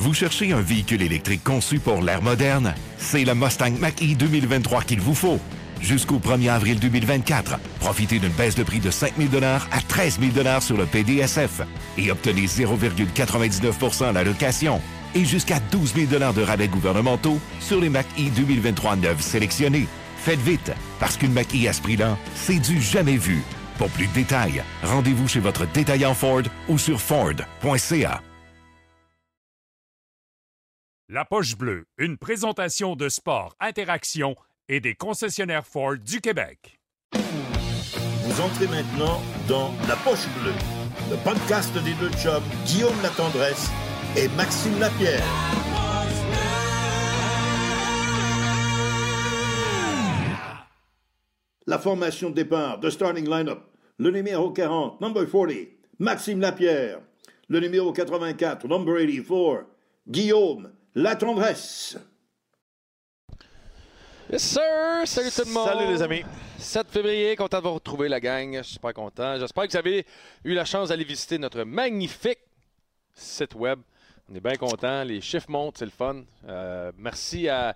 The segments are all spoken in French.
Vous cherchez un véhicule électrique conçu pour l'ère moderne? C'est le Mustang Mach-E 2023 qu'il vous faut. Jusqu'au 1er avril 2024, profitez d'une baisse de prix de 5 000 à 13 000 sur le PDSF et obtenez 0,99 à la location et jusqu'à 12 000 de rabais gouvernementaux sur les Mach-E 2023 neufs sélectionnés. Faites vite, parce qu'une Mach-E à ce prix-là, c'est du jamais vu. Pour plus de détails, rendez-vous chez votre détaillant Ford ou sur Ford.ca. La Poche Bleue, une présentation de sport, interaction et des concessionnaires Ford du Québec. Vous entrez maintenant dans La Poche Bleue, le podcast des deux chums Guillaume Latendresse et Maxime Lapierre. La formation de départ, de starting line-up, le numéro 40, number 40, Maxime Lapierre. Le numéro 84, number 84, Guillaume la tendresse. Yes, sir! Salut tout le monde! Salut les amis! 7 février, content de vous retrouver la gang. Je suis super content. J'espère que vous avez eu la chance d'aller visiter notre magnifique site web. On est bien content. Les chiffres montent, c'est le fun. Euh, merci à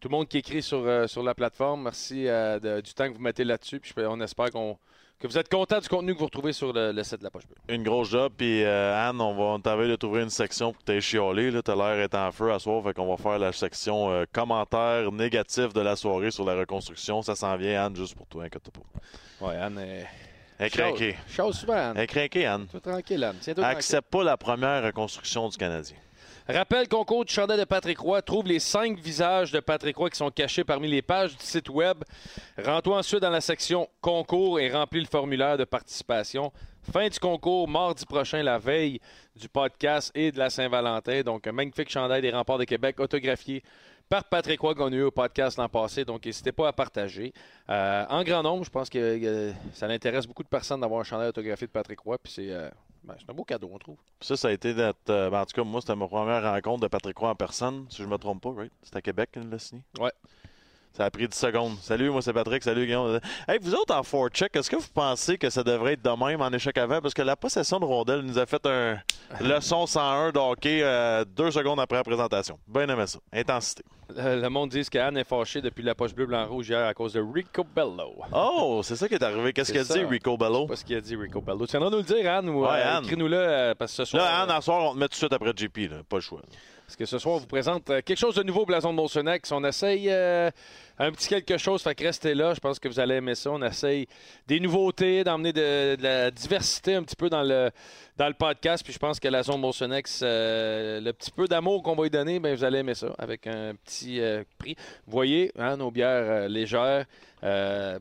tout le monde qui écrit sur, euh, sur la plateforme. Merci euh, de- du temps que vous mettez là-dessus. Puis on espère qu'on- que vous êtes content du contenu que vous retrouvez sur le, le site de la Poche Bleue. Une grosse job, puis euh, Anne, on va on t'avait de trouver une section pour t'aider chialé. Là, t'as l'air d'être en feu à soir, fait qu'on va faire la section euh, commentaires négatifs de la soirée sur la reconstruction. Ça s'en vient, Anne, juste pour toi, inquiète pas. Ouais, Anne est. Elle est craquée. Chose souvent, Anne. Elle est craquée, Anne. Tout tranquille, Anne. Tranquille. accepte pas la première reconstruction du Canadien. Rappel concours du chandail de Patrick Roy. Trouve les cinq visages de Patrick Roy qui sont cachés parmi les pages du site web. Rends-toi ensuite dans la section concours et remplis le formulaire de participation. Fin du concours, mardi prochain, la veille du podcast et de la Saint-Valentin. Donc, un magnifique chandail des remparts de Québec autographié par Patrick Roy qu'on a eu au podcast l'an passé. Donc, n'hésitez pas à partager. Euh, en grand nombre, je pense que euh, ça intéresse beaucoup de personnes d'avoir un chandail autographié de Patrick Roy. Puis c'est euh, ben, c'est un beau cadeau, on trouve. Ça, ça a été notre. euh, ben, en tout cas, moi, c'était ma première rencontre de Patrick Roy en personne, si je me trompe pas, right? C'était à Québec qu'il l'a signé? Ouais. Ça a pris 10 secondes. Salut, moi c'est Patrick. Salut, Guillaume. Hey, vous autres en forecheck, est-ce que vous pensez que ça devrait être de même en échec avant? Parce que la possession de rondelle nous a fait un leçon 101 de hockey euh, deux secondes après la présentation. Bien aimé ça. Intensité. Le, le monde dit qu'Anne est fâchée depuis la poche bleue blanc rouge hier à cause de Rico Bello. Oh, c'est ça qui est arrivé. Qu'est-ce qu'il a dit. Rico Bello? Pas ce qu'il a dit Rico Bello. Tu viendras nous le dire, Anne, ou Ouais, euh, Anne. écris-nous-le euh, parce que ce soir. Là, Anne, à soir, on te met tout de suite après JP. Là. Pas le choix. Parce que ce soir, on vous présente euh, quelque chose de nouveau au Blason de Molsonex. On essaye euh, un petit quelque chose, fait que restez là. Je pense que vous allez aimer ça. On essaye des nouveautés, d'emmener de, la diversité un petit peu dans le, dans le podcast. Puis je pense que la zone Molsonex, euh, le petit peu d'amour qu'on va lui donner, ben, vous allez aimer ça avec un petit prix. Vous voyez, hein, nos bières légères.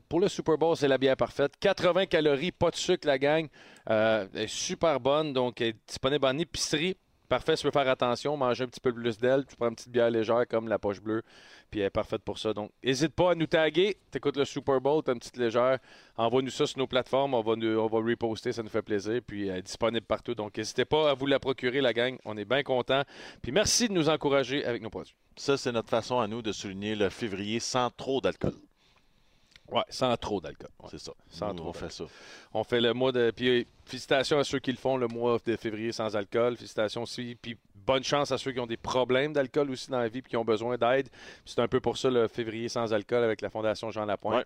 Pour le Super Bowl, c'est la bière parfaite. 80 calories, pas de sucre, la gang. Elle est super bonne, donc elle est disponible en épicerie. Parfait, tu veux faire attention, manger un petit peu plus d'elle, tu prends une petite bière légère comme la poche bleue, puis elle est parfaite pour ça. Donc, n'hésite pas à nous taguer. T'écoutes le Super Bowl, t'as une petite légère. Envoie-nous ça sur nos plateformes, on va, on va reposter, ça nous fait plaisir. Puis elle est disponible partout. Donc, n'hésitez pas à vous la procurer, la gang. On est bien contents. Puis merci de nous encourager avec nos produits. Ça, c'est notre façon à nous de souligner le février sans trop d'alcool. Ouais, sans trop d'alcool. Ouais. C'est ça. Sans Nous, trop on fait ça. On fait le mois de. Puis euh, félicitations à ceux qui le font le mois de février sans alcool. Félicitations aussi. Puis bonne chance à ceux qui ont des problèmes d'alcool aussi dans la vie et qui ont besoin d'aide. C'est un peu pour ça le février sans alcool avec la Fondation Jean Lapointe. Ouais.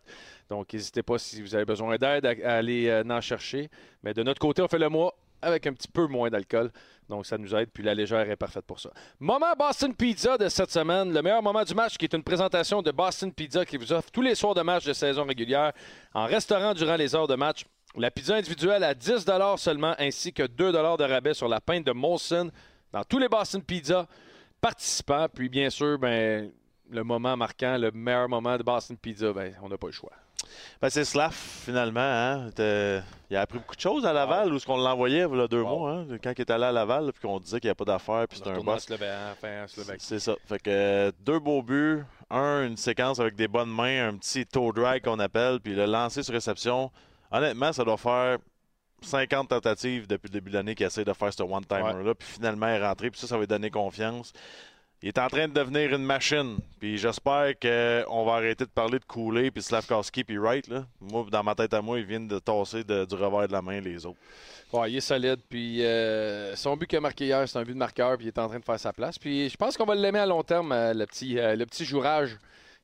Donc n'hésitez pas si vous avez besoin d'aide à, à aller euh, en chercher. Mais de notre côté, on fait le mois avec un petit peu moins d'alcool. Donc ça nous aide. Puis la légère est parfaite pour ça. Moment Boston Pizza de cette semaine. Le meilleur moment du match qui est une présentation de Boston Pizza qui vous offre tous les soirs de match de saison régulière en restaurant durant les heures de match. La pizza individuelle à 10 seulement, ainsi que 2 de rabais sur la pinte de Molson dans tous les Boston Pizza participants. Puis bien sûr, ben, le moment marquant, le meilleur moment de Boston Pizza, ben, on n'a pas le choix. Ben, c'est Slav, finalement. Hein? Il a appris beaucoup de choses à Laval, où ce qu'on l'envoyait il y a deux Wow. mois, hein? quand il était allé à Laval, puis qu'on disait qu'il n'y avait pas d'affaires, puis c'était un boss. C'est ça. Fait que euh, deux beaux buts, un, une séquence avec des bonnes mains, un petit toe drag qu'on appelle, puis le lancer sur réception. Honnêtement, ça doit faire 50 tentatives depuis le début de l'année qu'il essaie de faire ce one-timer-là, puis finalement il est rentré, puis ça, ça va lui donner confiance. Il est en train de devenir une machine. Puis j'espère qu'on va arrêter de parler de Cooley, puis Slavkowski, puis Wright. Là. Moi, dans ma tête à moi, ils viennent de tasser de- du revers de la main les autres. Ouais, il est solide. Puis euh, son but qu'il a marqué hier, c'est un but de marqueur. Puis il est en train de faire sa place. Puis je pense qu'on va l'aimer à long terme, euh, le petit, euh, le petit jourage.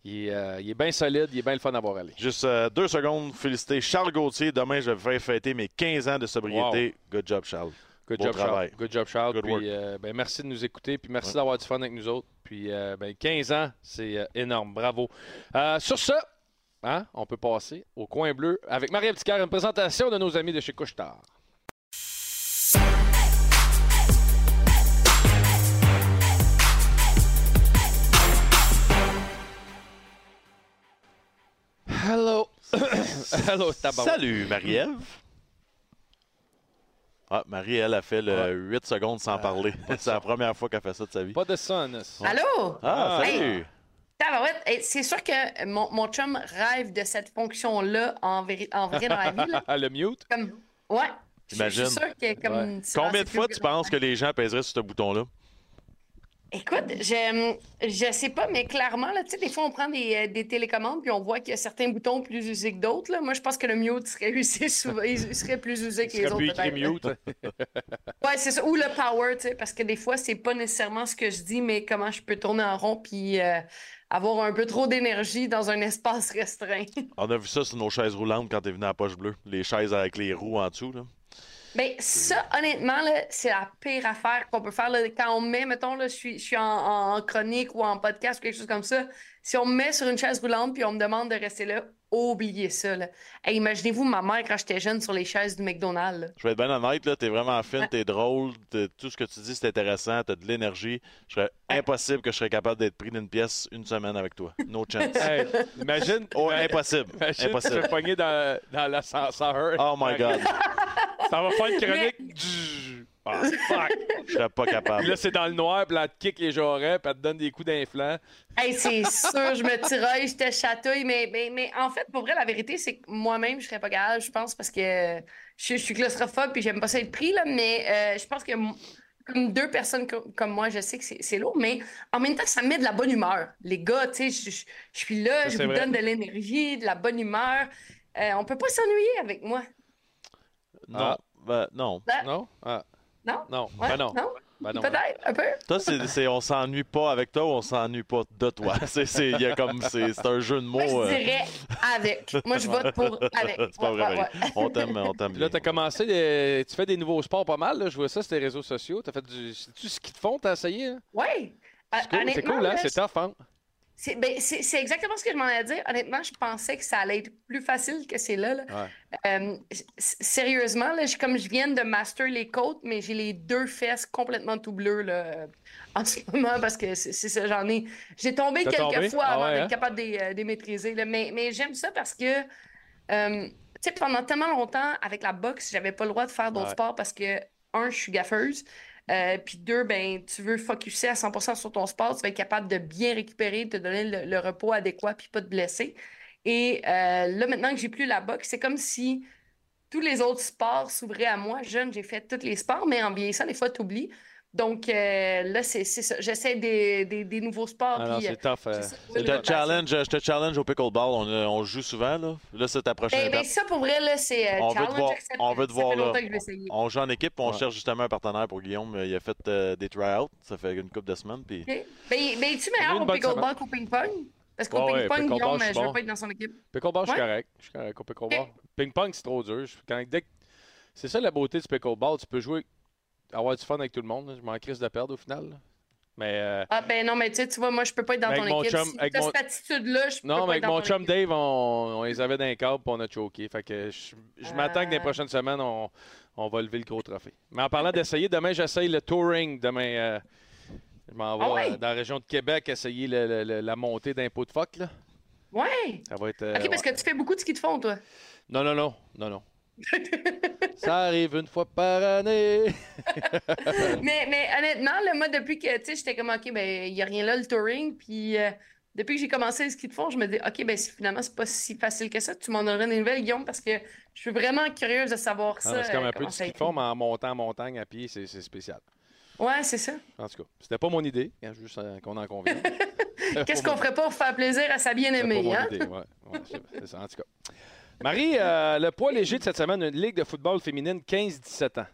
Il est, euh, bien solide, il est bien le fun à voir aller. Juste euh, deux secondes, féliciter Charles Gauthier. Demain, je vais fêter mes 15 ans de sobriété. Good job, Charles. Good job, travail. Charles. Good job, Charles. Good Puis, work. euh, ben, merci de nous écouter. Puis merci d'avoir du fun avec nous autres. Puis euh, ben, 15 ans, c'est euh, énorme. Bravo. Euh, sur ce, hein, on peut passer au coin bleu avec Marie Petitcœur, une présentation de nos amis de chez Couchetard. Hello. Hello. Salut, Marie-Ève. Ah, Marie, elle a fait le 8 secondes sans parler. C'est la première fois qu'elle fait ça de sa vie. Pas de son. Allô? Ah, Hey. salut! C'est sûr que mon, mon chum rêve de cette fonction-là en, en vrai dans la vie. là. le mute? Comme, ouais. Je- Imagine. Je suis sûr que comme. Ouais. c'est Combien de fois tu penses que les gens pèseraient sur ce bouton-là? Écoute, je, je sais pas, mais clairement, là, tu sais, des fois, on prend des, euh, des télécommandes puis on voit qu'il y a certains boutons plus usés que d'autres. là. Moi, je pense que le mute serait usé souvent, il serait plus usé que Il les autres. plus écrit mute. Ouais, c'est ça. Ou le power, tu sais, parce que des fois, c'est pas nécessairement ce que je dis, mais comment je peux tourner en rond puis euh, avoir un peu trop d'énergie dans un espace restreint. On a vu ça sur nos chaises roulantes quand t'es venu à la poche bleue. Les chaises avec les roues en dessous. Là. Mais ça, honnêtement, c'est la pire affaire qu'on peut faire. là. Quand on me met, mettons, là, je suis, je suis en, en chronique ou en podcast ou quelque chose comme ça. Si on me met sur une chaise roulante puis on me demande de rester là, oubliez ça. Là. Hey, Imaginez-vous ma mère quand j'étais jeune sur les chaises du McDonald's. là. Je vais être bien honnête, là, t'es vraiment fine, t'es drôle, t'es- tout ce que tu dis c'est intéressant, t'as de l'énergie. Je serais Ouais. impossible que je serais capable d'être pris d'une pièce une semaine avec toi. No chance. Hey, imagine. Oh, impossible. Imagine, tu te Impossible. fais pogner dans, dans l'ascenseur. Oh my God. Ça va faire une chronique. Ah, fuck. Je serais pas Puis capable. là, c'est dans le noir, puis là, elle te kick les jarrets, puis elle te donne des coups d'inflant. Hey, c'est sûr, je me tiraille, je te chatouille, mais, mais, mais en fait, pour vrai, la vérité, c'est que moi-même, je serais pas capable, je pense, parce que je, je suis claustrophobe puis j'aime pas ça être pris, là, mais euh, je pense que comme deux personnes co- comme moi, je sais que c'est c'est lourd, mais en même temps, ça me met de la bonne humeur. Les gars, tu sais, je, je- je suis là, Ça, je vous vrai. donne de l'énergie, de la bonne humeur. Euh, on peut pas s'ennuyer avec moi. Non. Ah. Ben, non. Ah, Non? Ah, Non? non. Ouais, Ben non. non? Ben non. Peut-être, un peu. Toi, c'est, c'est- on s'ennuie pas avec toi ou on s'ennuie pas de toi? C'est, c'est, il y a comme, c'est, c'est un jeu de mots. Moi, je euh, dirais avec. Moi, je vote pour avec. c'est pas Ouais, vrai. ouais. On t'aime, on t'aime là, t'as commencé, des- tu fais des nouveaux sports pas mal, là. je vois ça sur tes réseaux sociaux. T'as fait du. C'est-tu ce qu'ils te font, t'as essayé? hein? Ouais. C'est cool, c'est cool, hein? C'est tough, hein? C'est ben, c'est- exactement ce que je m'en ai dit. Honnêtement, je pensais que ça allait être plus facile que c'est là. là. Ouais. Euh, sérieusement, là, comme je viens de master les côtes, mais j'ai les deux fesses complètement tout bleues là, euh, en ce moment parce que c'est ça, j'en ai. J'ai tombé quelques tombé? fois Ah avant ouais, d'être hein? capable de les, euh, de les maîtriser. là. Mais, mais j'aime ça parce que, euh, pendant tellement longtemps, avec la boxe, j'avais pas le droit de faire d'autres Ouais. sports parce que, un, je suis gaffeuse. Euh, puis deux, ben, tu veux focuser à 100% sur ton sport, tu vas être capable de bien récupérer, de te donner le, repos adéquat, puis pas te blesser. Et euh, là, maintenant que j'ai plus la boxe, c'est comme si tous les autres sports s'ouvraient à moi. Jeune, j'ai fait tous les sports, mais en vieillissant, des fois, tu oublies. Donc euh, là, c'est ça. J'essaie des, des, des nouveaux sports. Ah c'est tough. euh, Je te challenge, je te challenge au pickleball. On, euh, on joue souvent, là. Là, c'est ta prochaine Ben, ben, ça, pour vrai, là, c'est euh, On veut te voir- on veut te Ça voir fait là. On joue en équipe, on Ouais. cherche justement un partenaire pour Guillaume. Il a fait euh, des try-outs. Ça fait une couple de semaines. Puis... OK. Ben, ben, es-tu meilleur au pickleball qu'au ping-pong? Parce qu'au Ouais, ouais, ping-pong, pickleball, Guillaume, je je veux pas être dans son équipe. Pickleball, je suis Ouais. correct. Je suis correct au pickleball. Ping-pong, c'est trop dur. C'est ça la beauté du pickleball. Tu peux jouer, avoir du fun avec tout le monde. Je m'en crisse de perdre au final. Mais euh, Ah, ben non, mais tu sais, tu vois, moi, je peux pas être dans ton mon équipe. chum- si avec mon- cette attitude-là, je peux non, pas mais avec mon chum équipe. Dave, on, on les avait dans les câbles et on a choqué. Fait que je, je m'attends que dans les Euh. prochaines semaines, on, on va lever le gros trophée. Mais en parlant d'essayer, demain, j'essaye le touring. Demain, euh, je m'en vais Ah ouais? dans la région de Québec essayer le- le- le- la montée d'impôt de phoque. Là. Ouais. Ça va être. OK, parce que tu fais beaucoup de ski de fond, toi. Non, non, non. Non, non. Ça arrive une fois par année. mais, mais honnêtement, là, moi, depuis que, tu sais, j'étais comme, OK, ben, il n'y a rien là, le touring. Puis euh, depuis que j'ai commencé le ski de fond, je me dis, OK, ben, si- finalement, c'est pas si facile que ça. Tu m'en donneras des nouvelles, Guillaume, parce que je suis vraiment curieuse de savoir Ah, ça. c'est comme euh, un peu du ski de fond, mais en montant en montagne à pied, c'est spécial. Ouais, c'est ça. En tout cas, c'était pas mon idée, hein, juste euh, qu'on en convienne. Qu'est-ce qu'on ferait pas pour faire plaisir à sa bien-aimée, hein? ouais. Ouais, c'est c'est ça, en tout cas. Marie, euh, le poids léger de cette semaine, une ligue de football féminine 15-17 ans.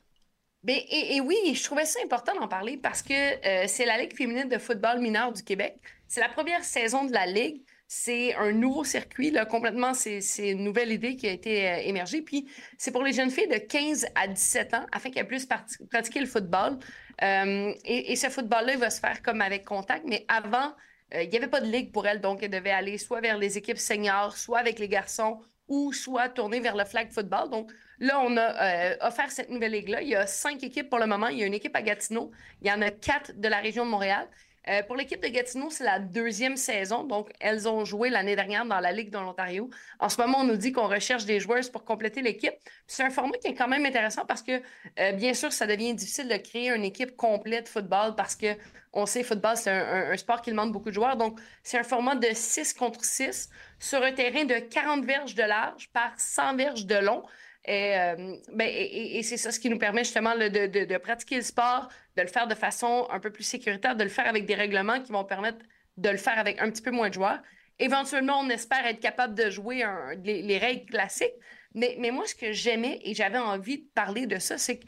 Ben, et, oui, je trouvais ça important d'en parler parce que euh, c'est la Ligue féminine de football mineur du Québec. C'est la première saison de la Ligue. C'est un nouveau circuit, là, complètement, c'est une nouvelle idée qui a été euh, émergée. Puis c'est pour les jeunes filles de 15 à 17 ans afin qu'elles puissent pratiquer le football. Et, et ce football-là, il va se faire comme avec contact, mais avant, il n'y avait pas de ligue pour elles, donc elles devaient aller soit vers les équipes seniors, soit avec les garçons, ou soit tourner vers le flag football. Donc là, on a euh, offert cette nouvelle ligue-là. Il y a cinq équipes pour le moment. Il y a une équipe à Gatineau. Il y en a quatre de la région de Montréal. Euh, pour l'équipe de Gatineau, c'est la deuxième saison. Donc, elles ont joué l'année dernière dans la Ligue de l'Ontario. En ce moment, on nous dit qu'on recherche des joueuses pour compléter l'équipe. C'est un format qui est quand même intéressant parce que, euh, bien sûr, ça devient difficile de créer une équipe complète de football parce que on sait, football, c'est un, sport qui demande beaucoup de joueurs. Donc, c'est un format de 6 contre 6 sur un terrain de 40 verges de large par 100 verges de long. Et, euh, ben, et- c'est ça ce qui nous permet justement de pratiquer le sport, de le faire de façon un peu plus sécuritaire, de le faire avec des règlements qui vont permettre de le faire avec un petit peu moins de joueurs. Éventuellement, on espère être capable de jouer les, les règles classiques. Mais, mais moi, ce que j'aimais et j'avais envie de parler de ça, c'est que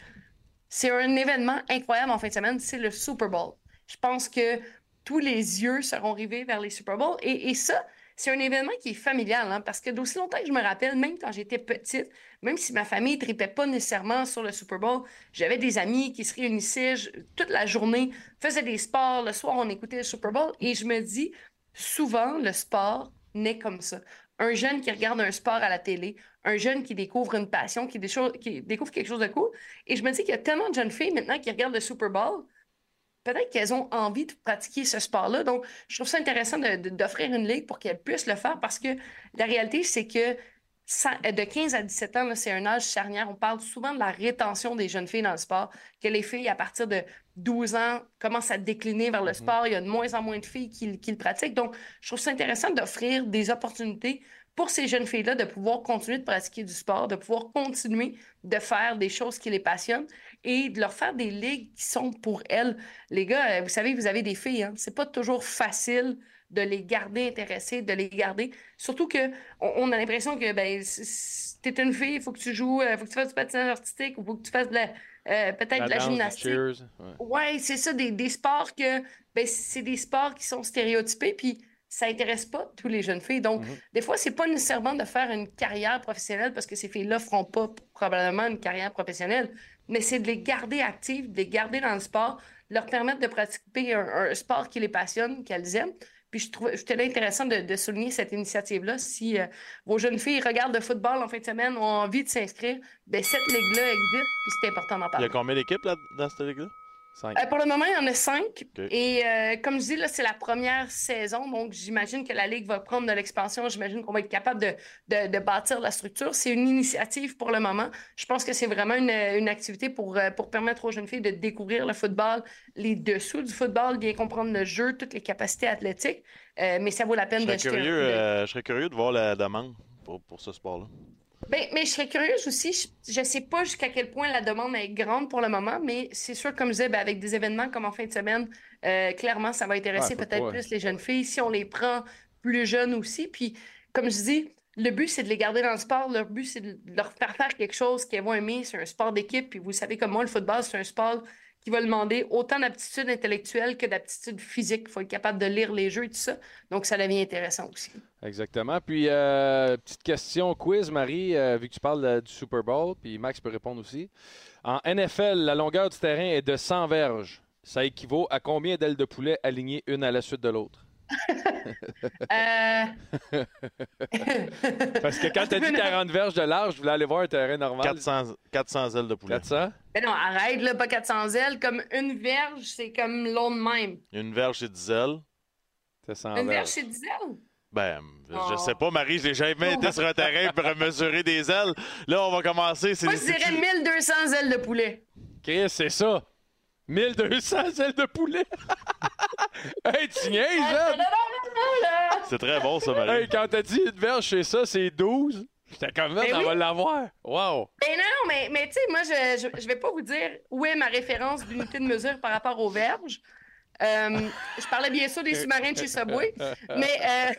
c'est un événement incroyable en fin de semaine, c'est le Super Bowl. Je pense que tous les yeux seront rivés vers les Super Bowls. Et, et ça, c'est un événement qui est familial, hein, parce que d'aussi longtemps que je me rappelle, même quand j'étais petite, même si ma famille ne tripait pas nécessairement sur le Super Bowl, j'avais des amis qui se réunissaient toute la journée, faisaient des sports, le soir on écoutait le Super Bowl, et je me dis, souvent le sport naît comme ça. Un jeune qui regarde un sport à la télé, un jeune qui découvre une passion, qui, qui découvre quelque chose de cool, et je me dis qu'il y a tellement de jeunes filles maintenant qui regardent le Super Bowl, peut-être qu'elles ont envie de pratiquer ce sport-là. Donc, je trouve ça intéressant d'offrir une ligue pour qu'elles puissent le faire parce que la réalité, c'est que de 15 à 17 ans, c'est un âge charnière. On parle souvent de la rétention des jeunes filles dans le sport, que les filles, à partir de 12 ans, commencent à décliner vers le sport. Il y a de moins en moins de filles qui, qui le pratiquent. Donc, je trouve ça intéressant d'offrir des opportunités pour ces jeunes filles-là de pouvoir continuer de pratiquer du sport, de pouvoir continuer de faire des choses qui les passionnent et de leur faire des ligues qui sont pour elles. Les gars, euh, vous savez, vous avez des filles, hein? C'est pas toujours facile de les garder intéressées, de les garder. Surtout que on, on a l'impression que ben, si- t'es une fille, il faut que tu joues, il faut que tu fasses du patinage artistique, il faut que tu fasses de la, euh, peut-être de la du gymnastique. ouais. Ouais, c'est ça, des, des sports que ben, c'est des sports qui sont stéréotypés, puis ça intéresse pas tous les jeunes filles. Donc, des fois, c'est pas nécessairement de faire une carrière professionnelle parce que ces filles-là feront pas probablement une carrière professionnelle, mais c'est de les garder actives, de les garder dans le sport, leur permettre de pratiquer un, un sport qui les passionne, qu'elles aiment. Puis je trouvais, je trouvais intéressant de, de souligner cette initiative-là. Si euh, vos jeunes filles regardent le football en fin de semaine, ont envie de s'inscrire, ben cette ligue-là existe, puis c'est important d'en Il y parler. a combien d'équipes dans cette ligue-là? Euh, pour le moment, il y en a cinq. Et euh, comme je dis, là, c'est la première saison. Donc, j'imagine que la Ligue va prendre de l'expansion. J'imagine qu'on va être capable de, de, de bâtir la structure. C'est une initiative pour le moment. Je pense que c'est vraiment une, une activité pour, euh, pour permettre aux jeunes filles de découvrir le football, les dessous du football, bien comprendre le jeu, toutes les capacités athlétiques. Euh, mais ça vaut la peine Je de curieux, je serais curieux de voir la demande pour, pour ce sport-là. Ben, mais je serais curieuse aussi. Je ne sais pas jusqu'à quel point la demande est grande pour le moment, mais c'est sûr, comme je disais, ben, avec des événements comme en fin de semaine, euh, clairement, ça va intéresser Ouais, peut-être pas- plus les jeunes filles si on les prend plus jeunes aussi. Puis, comme je dis, le but, c'est de les garder dans le sport. Leur but, c'est de leur faire faire quelque chose qu'elles vont aimer. C'est un sport d'équipe. Puis, vous savez comme moi, le football, c'est un sport qui va demander autant d'aptitude intellectuelle que d'aptitude physique. Il faut être capable de lire les jeux et tout ça. Donc, ça devient intéressant aussi. Exactement. Puis, euh, petite question quiz, Marie, euh, vu que tu parles euh, du Super Bowl, puis Max peut répondre aussi. En NFL, la longueur du terrain est de 100 verges. Ça équivaut à combien d'ailes de poulet alignées une à la suite de l'autre? Euh, Parce que quand tu as dit 40 verges de large, je voulais aller voir un terrain normal. 400, 400 ailes de poulet. 400? Mais non, arrête, là, pas 400 ailes. Comme une verge, c'est comme de même. Une verge, c'est 10 ailes. C'est 100 Une verge, c'est 10 ailes? Ben, je Oh. sais pas, Marie, je n'ai jamais été sur un terrain pour mesurer des ailes. Là, on va commencer. c'est Moi, je dirais 1200 ailes de poulet. Chris, c'est ça. 1200 ailes de poulet. hey, tu niaises, hein? C'est très bon, ça, Marie. Hey, quand t'as dit une verge, c'est ça, c'est 12. J'étais comme même, Ben on oui. va l'avoir. Wow! Ben non, mais, mais tu sais, moi, je, je, je vais pas vous dire où est ma référence d'unité de mesure par rapport aux verges. Euh, je parlais bien sûr des sous-marins de chez Subway, mais euh.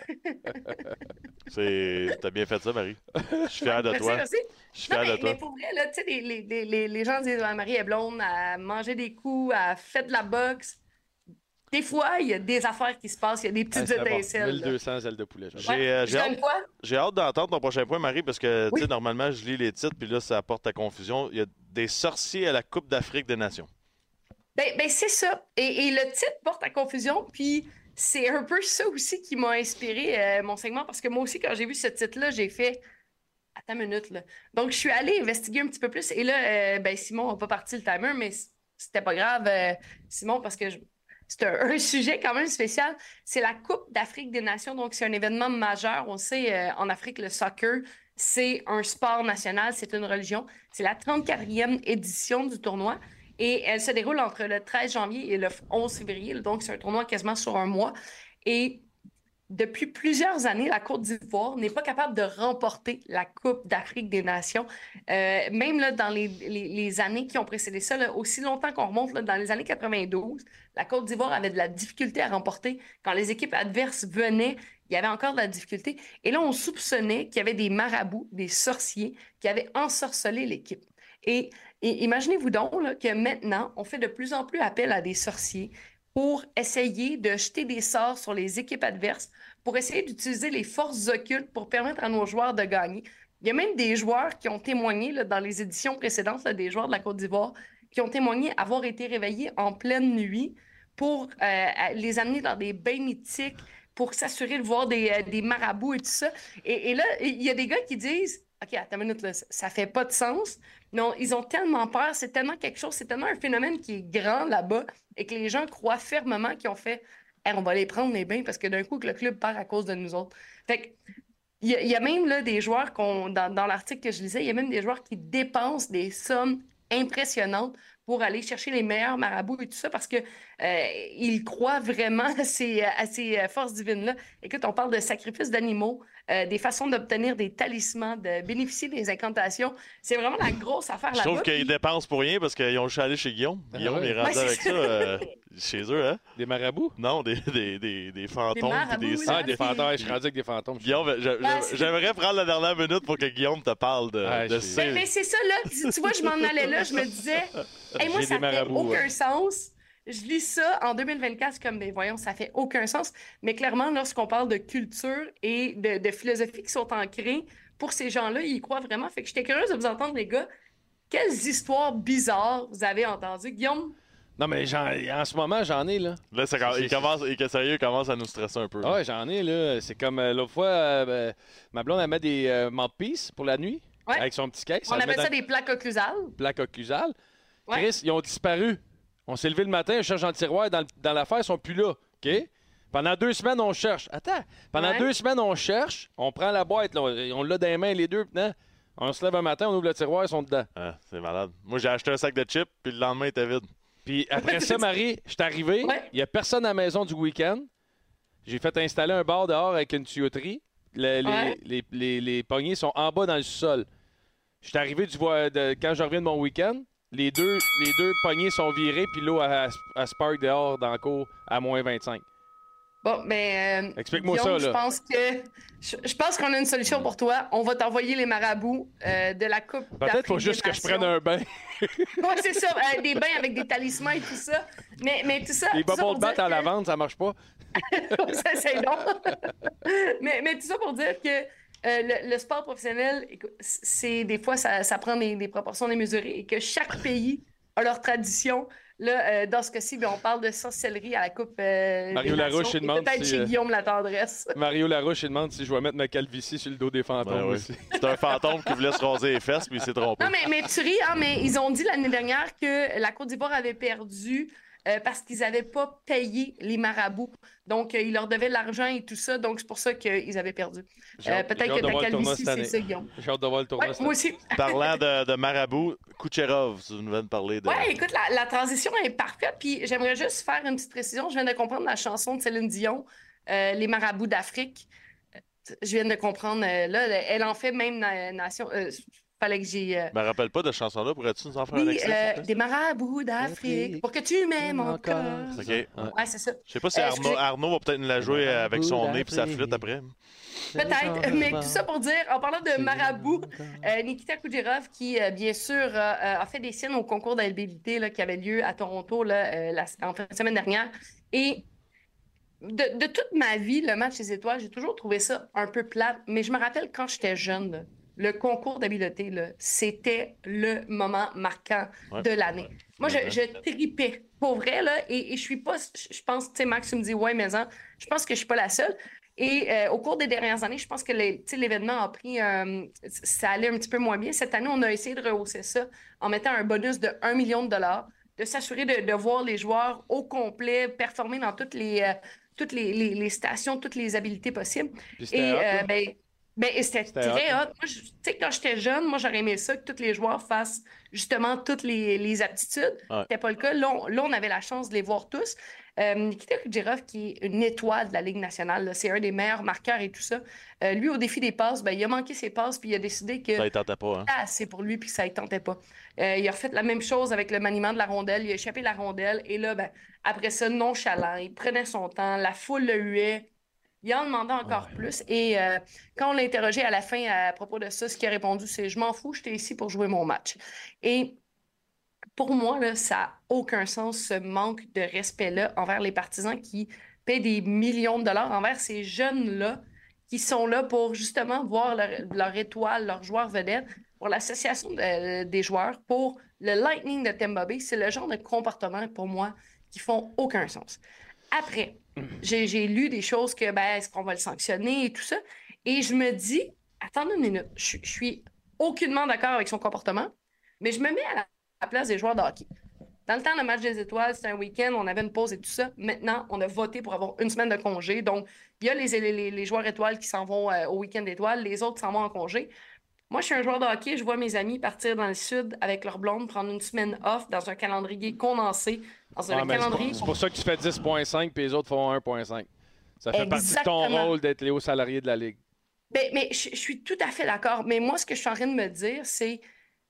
T'as bien fait ça, Marie. Je suis fier de merci, toi. merci. Je suis Non, fier mais, de toi. mais pour vrai, là, tu sais, les, les, les, les, les gens disent ah, Marie est blonde, à manger des coups, à fait de la boxe. Des fois, il y a des affaires qui se passent, il y a des Ah, petites bon. étincelles. là. 1200 ailes de poulet. J'ai, euh, j'ai donne hâte- d'entendre ton prochain point, Marie, parce que tu Oui. sais, normalement, je lis les titres, puis là, ça apporte à confusion. Il y a des sorciers à la Coupe d'Afrique des Nations. Ben, ben, c'est ça. Et, le titre porte à confusion, puis c'est un peu ça aussi qui m'a inspiré euh, mon segment, parce que moi aussi, quand j'ai vu ce titre-là, j'ai fait. Attends une minute, là. Donc, je suis allée investiguer un petit peu plus, et là, euh, ben, Simon n'a pas parti le timer, mais c'était pas grave, euh, Simon, parce que c'est un, un sujet quand même spécial. C'est la Coupe d'Afrique des Nations, donc c'est un événement majeur. On sait, en Afrique, le soccer, c'est un sport national, c'est une religion. C'est la 34e édition du tournoi. Et elle se déroule entre le 13 janvier et le 11 février. Donc, c'est un tournoi quasiment sur un mois. Et depuis plusieurs années, la Côte d'Ivoire n'est pas capable de remporter la Coupe d'Afrique des Nations. Euh, même là, dans les, années qui ont précédé ça, aussi longtemps qu'on remonte, dans les années 92, la Côte d'Ivoire avait de la difficulté à remporter. Quand les équipes adverses venaient, il y avait encore de la difficulté. Et là, on soupçonnait qu'il y avait des marabouts, des sorciers qui avaient ensorcelé l'équipe. Et, et imaginez-vous donc que maintenant, on fait de plus en plus appel à des sorciers pour essayer de jeter des sorts sur les équipes adverses, pour essayer d'utiliser les forces occultes pour permettre à nos joueurs de gagner. Il y a même des joueurs qui ont témoigné dans les éditions précédentes, des joueurs de la Côte d'Ivoire, qui ont témoigné avoir été réveillés en pleine nuit pour euh, les amener dans des bains mythiques, pour s'assurer de voir des, euh, marabouts et tout ça. Et là, il y a des gars qui disent OK, attends une minute, là, ça- fait pas de sens. Non, ils ont tellement peur, c'est tellement quelque chose, c'est tellement un phénomène qui est grand là-bas et que les gens croient fermement qu'ils ont fait Hey, on va les prendre les bains parce que d'un coup, le club perd à cause de nous autres. Fait il y, a- même là, des joueurs dans, dans l'article que je lisais, il y a même des joueurs qui dépensent des sommes impressionnantes pour aller chercher les meilleurs marabouts et tout ça parce que euh, ils croient vraiment à ces, à ces euh, forces divines-là. Écoute, on parle de sacrifices d'animaux, euh, des façons d'obtenir des talismans, de bénéficier des incantations. C'est vraiment la grosse affaire Je là-bas. trouve qu'ils dépensent pour rien parce qu'ils ont juste allé chez Guillaume. Ah Guillaume ouais. est rendu Ouais, avec ça euh, chez eux, hein? Des marabouts? Non, des, des, des, des fantômes. des... là. Ah, des fantômes. Je suis rendu avec des fantômes. Guillaume, c'est- j'aimerais prendre la dernière minute pour que Guillaume te parle de, Ah, de j'ai- ces- Mais, mais c'est ça, là. Tu, vois, je m'en allais là, je me disais, hey, moi, ça des fait marabouts, aucun ouais. sens. Je lis ça en 2024, c'est comme, ben voyons, ça fait aucun sens. Mais clairement, lorsqu'on parle de culture et de, de philosophie qui sont ancrées, pour ces gens-là, ils y croient vraiment. Fait que j'étais curieuse de vous entendre, les gars. Quelles histoires bizarres vous avez entendues? Guillaume? Non, mais j'en- en ce moment, j'en ai, là. Là, ça, C'est- il commence, il, sérieux, il commence à nous stresser un peu. Ah ouais, j'en ai, là. C'est comme euh, l'autre fois, euh, ben, ma blonde, elle met des euh, mouthpieces pour la nuit Ouais. avec son petit case. On appelle dans ça des plaques occlusales. le plaque occlusale. Ouais. Chris, ils ont disparu. On s'est levé le matin, on cherche dans le tiroir, dans, dans l'affaire, ils sont plus là. OK? Pendant deux semaines, on cherche. Attends. Pendant Ouais. deux semaines, on cherche. On prend la boîte, là, on on l'a dans les mains, les deux. non? On se lève un matin, on ouvre le tiroir, ils sont dedans. Ah, c'est malade. Moi, j'ai acheté un sac de chips, puis le lendemain, il était vide. Puis après ça, Marie, je suis arrivé. Il Ouais. n'y a personne à la maison du week-end. J'ai fait installer un bar dehors avec une tuyauterie. Le- les, Ouais. les, les- les poignées sont en bas dans le sol. Je suis arrivé du de, quand je reviens de mon week-end. Les deux, les deux poignées sont virées, puis l'eau à, à spark dehors dans le cour à moins 25. Bon, ben. euh, Explique-moi ça, là. Je pense que. Je, je pense qu'on a une solution pour toi. On va t'envoyer les marabouts euh, de la Coupe Peut-être faut juste que je prenne un bain. Oui, c'est ça. euh, des bains avec des talismans et tout ça. Mais, mais tout ça. Les bubble bath dire à que- lavande, ça marche pas. ça, c'est long. mais, mais tout ça pour dire que euh, le, le sport professionnel, c'est des fois, ça, ça prend des, des proportions démesurées et que chaque pays a leur tradition. Là, euh, dans ce cas-ci, on parle de sorcellerie à la Coupe euh, Mario Larouche, il demande peut-être si, chez euh, Guillaume la tendresse. Mario Larouche, il demande si je vais mettre ma calvitie sur le dos des fantômes Ben oui. aussi. C'est un fantôme qui voulait se raser les fesses, puis il s'est trompé. Non, mais, mais tu ris, hein, mais ils ont dit l'année dernière que la Côte d'Ivoire avait perdu euh, parce qu'ils n'avaient pas payé les marabouts. Donc, euh, ils leur devaient de l'argent et tout ça. Donc, c'est pour ça qu'ils avaient perdu. Euh, Peut-être que ta calvitie, c'est ça, Guillaume. J'ai hâte de voir le tournoi Ouais, moi aussi. Parlant de, de marabout, Kucherov, tu nous viens de parler de. Ouais, écoute, la, la transition est parfaite. Puis j'aimerais juste faire une petite précision. Je viens de comprendre la chanson de Céline Dion, Les marabouts d'Afrique. Je viens de comprendre. là, elle en fait même na- nation. Fallait que j'y. euh, Je me rappelle pas de cette chanson-là. Pourrais-tu nous en faire un oui, extrait? euh, des marabouts d'Afrique pour que tu m'aimes encore. OK. Ouais, c'est ça. Je sais pas si Euh, Arnaud, va peut-être nous la jouer avec son nez puis sa flûte après. Peut-être, mais tout ça pour dire, en parlant de marabout, euh, Nikita Kucherov, qui, euh, bien sûr, euh, a fait des siennes au concours d'habilité là, qui avait lieu à Toronto là, euh, la, en fin de semaine dernière. Et de, de toute ma vie, le match des étoiles, j'ai toujours trouvé ça un peu plate. Mais je me rappelle quand j'étais jeune, le concours d'habileté, là, c'était le moment marquant Ouais. de l'année. Moi, je, tripais. Pour vrai, là, et, et je suis pas. Je pense, tu sais, Max, tu me dis, ouais, mais en, je pense que je suis pas la seule. Et euh, au cours des dernières années, je pense que l'événement a pris. euh, ça allait un petit peu moins bien. Cette année, on a essayé de rehausser ça en mettant un bonus de 1 million de dollars, de s'assurer de, de voir les joueurs au complet performer dans toutes les, euh, toutes les, les- les stations, toutes les habiletés possibles. Puis Et hot, euh, là. ben, ben, et c'était très hot, hot. Moi, je- tu sais, quand j'étais jeune, moi, j'aurais aimé ça que tous les joueurs fassent justement toutes les, les aptitudes. Ouais. C'était pas le cas. Là on, là, on avait la chance de les voir tous. Euh, Nikita Kucherov, qui est une étoile de la Ligue nationale, c'est un des meilleurs marqueurs et tout ça. Euh, lui, au défi des passes, ben, il a manqué ses passes, puis il a décidé que Ça, il tentait pas. Hein? c'était assez pour lui, puis que ça ne tentait pas. Euh, il a refait la même chose avec le maniement de la rondelle. Il a échappé la rondelle. Et là, ben, après ça, nonchalant, il prenait son temps. La foule le huait. Il en demandait encore plus. Et euh, quand on l'a interrogé à la fin à propos de ça, ce qu'il a répondu, c'est Je m'en fous, j'étais ici pour jouer mon match. Et pour moi, là, ça n'a aucun sens, ce manque de respect-là envers les partisans qui paient des millions de dollars, envers ces jeunes-là qui sont là pour justement voir leur, leur étoile, leur joueur vedette, pour l'association de- des joueurs, pour le Lightning de Tampa Bay. C'est le genre de comportement, pour moi, qui font aucun sens. Après, j'ai lu des choses que, ben, est-ce qu'on va le sanctionner et tout ça. Et je me dis, attendez une minute, je, suis aucunement d'accord avec son comportement, mais je me mets à la, place des joueurs de hockey. Dans le temps, le match des étoiles, c'était un week-end, on avait une pause et tout ça. Maintenant, on a voté pour avoir une semaine de congé. Donc, il y a les, les, joueurs étoiles qui s'en vont euh, au week-end d'étoiles, les autres s'en vont en congé. Moi, je suis un joueur de hockey, je vois mes amis partir dans le sud avec leur blonde, prendre une semaine off dans un calendrier condensé, dans un Ah, mais c'est pour- calendrier. C'est pour ça que tu fais 10,5 puis les autres font 1,5. Ça fait partie de ton rôle d'être les hauts salariés de la Ligue. Ben, mais je, je suis tout à fait d'accord. Mais moi, ce que je suis en train de me dire, c'est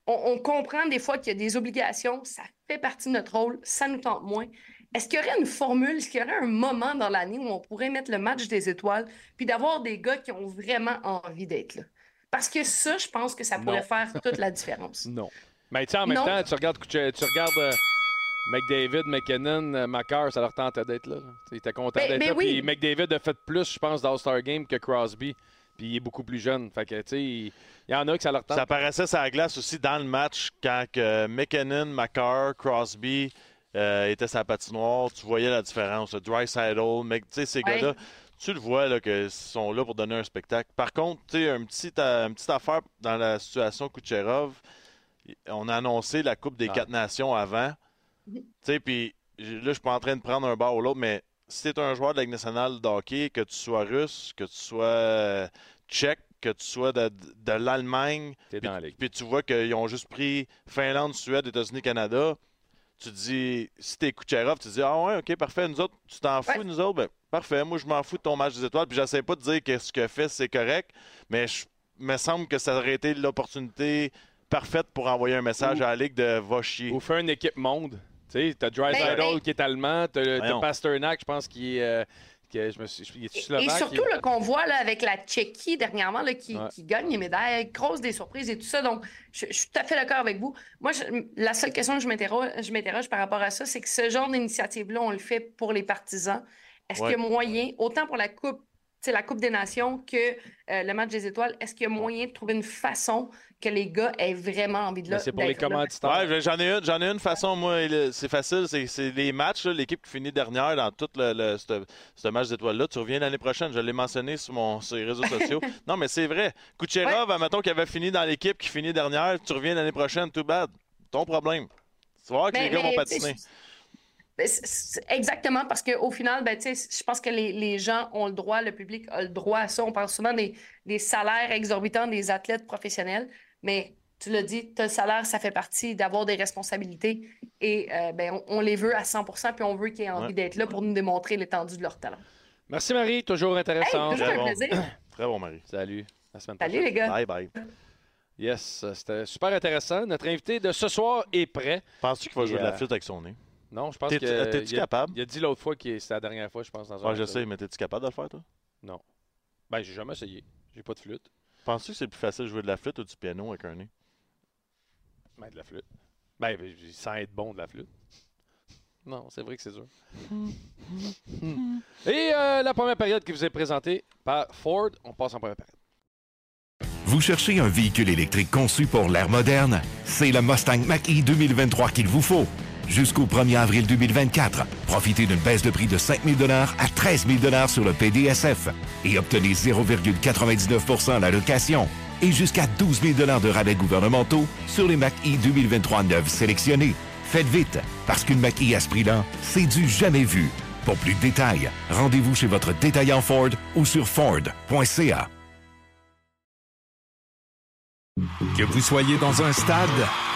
on, on comprend des fois qu'il y a des obligations, ça fait partie de notre rôle, ça nous tente moins. Est-ce qu'il y aurait une formule, est-ce qu'il y aurait un moment dans l'année où on pourrait mettre le match des étoiles, puis d'avoir des gars qui ont vraiment envie d'être là? Parce que ça, je pense que ça pourrait Non. faire toute la différence. Non. Mais tu sais, en même Non. temps, tu regardes, Kuche- tu regardes euh, McDavid, McKinnon, euh, Macar, ça leur tentait d'être là. Ils étaient contents Ben- d'être ben là. oui. Puis McDavid a fait plus, je pense, d'All-Star Game que Crosby. Puis il est beaucoup plus jeune. Fait que, tu sais, il y en a que ça leur tente. Ça apparaissait sur la glace aussi dans le match quand que McKinnon, Crosby euh, étaient la patinoire. Tu voyais la différence. Drysaddle, Mc- tu sais, ces Ouais. gars-là, tu le vois là, qu'ils sont là pour donner un spectacle. Par contre, tu sais, un petit, euh, une petite affaire dans la situation Kucherov, on a annoncé la Coupe des Ah. quatre nations avant. Tu sais, puis là, je suis pas en train de prendre un bar ou l'autre, mais si tu es un joueur de la Ligue nationale de hockey, que tu sois russe, que tu sois euh, tchèque, que tu sois de, de l'Allemagne, puis, tu vois qu'ils ont juste pris Finlande, Suède, États-Unis, Canada. Tu te dis, si t'es Kucherov, tu te dis, ah ouais, ok, parfait, nous autres, tu t'en fous, Ouais. nous autres, ben, parfait, moi je m'en fous de ton match des étoiles, puis j'essaie pas de dire que ce que fait, c'est correct, mais je me semble que ça aurait été l'opportunité parfaite pour envoyer un message Ou- à la Ligue de va chier. Ou faire une équipe monde. Tu sais, t'as Dreisaitl Ben, ben- qui est allemand, t'as. Pasternak, je pense, qui est. euh, que je me suis, Et slovaque, surtout il- qu'on voit là, avec la Tchéquie dernièrement là, qui, Ouais. qui gagne les médailles, grosse des surprises et tout ça. Donc, je, je suis tout à fait d'accord avec vous. Moi, je- la seule question que je m'interroge, je m'interroge par rapport à ça, c'est que ce genre d'initiative-là, on le fait pour les partisans. Est-ce Ouais. qu'il y a moyen, autant pour la Coupe, la Coupe des Nations que euh, le match des étoiles, est-ce qu'il y a moyen de trouver une façon que les gars aient vraiment envie de là? c'est pour les commanditaires. Ouais, j'en ai une, j'en ai une façon, moi, c'est facile, c'est, c'est les matchs, là, l'équipe qui finit dernière dans tout le, le- ce, ce match d'étoiles-là. Tu reviens l'année prochaine, je l'ai mentionné sur, mon, sur les réseaux sociaux. non, mais c'est vrai. Kucherov, admettons qu'il avait fini dans l'équipe qui finit dernière, tu reviens l'année prochaine, too bad. Ton problème. Tu vas voir que Mais- les gars mais, vont patiner. Ben, Exactement, parce qu'au final, ben, tu sais, je pense que les, les gens ont le droit, le public a le droit à ça. On parle souvent des, des salaires exorbitants des athlètes professionnels, mais tu l'as dit, le salaire, ça fait partie d'avoir des responsabilités et euh, ben, on, on les veut à 100% puis on veut qu'ils aient envie Ouais. d'être là pour nous démontrer l'étendue de leur talent. Merci Marie, toujours Hey, intéressant. toujours Très un bon. plaisir. Très bon, Marie. Salut. À la semaine Salut, prochaine. les gars. Bye bye. Yes, c'était super intéressant. Notre invité de ce soir est prêt. Penses-tu qu'il va Et, jouer de la euh, flûte avec son nez? Non, je pense que. t'es-tu capable? Il a dit l'autre fois que c'était la dernière fois, je pense, dans un Ouais, je sais, mais t'es-tu capable de le faire, toi? Ben, j'ai jamais essayé. J'ai pas de flûte. Penses-tu que c'est plus facile de jouer de la flûte ou du piano avec un nez? Ben, de la flûte. Ben, ben, sans être bon de la flûte. Non, c'est vrai que c'est dur. Et euh, la première période qui vous est présentée par Ford, on passe en première période. Vous cherchez un véhicule électrique conçu pour l'ère moderne? C'est le Mustang Mach-E 2023 qu'il vous faut. Jusqu'au 1er avril 2024, profitez d'une baisse de prix de 5 000 à 13 000 sur le PDSF et obtenez 0,99 à la location et jusqu'à 12 000 de rabais gouvernementaux sur les Mach-E 2023 neufs sélectionnés. Faites vite, parce qu'une Mach-E à ce prix-là, c'est du jamais vu. Pour plus de détails, rendez-vous chez votre détaillant Ford ou sur Ford.ca. Que vous soyez dans un stade,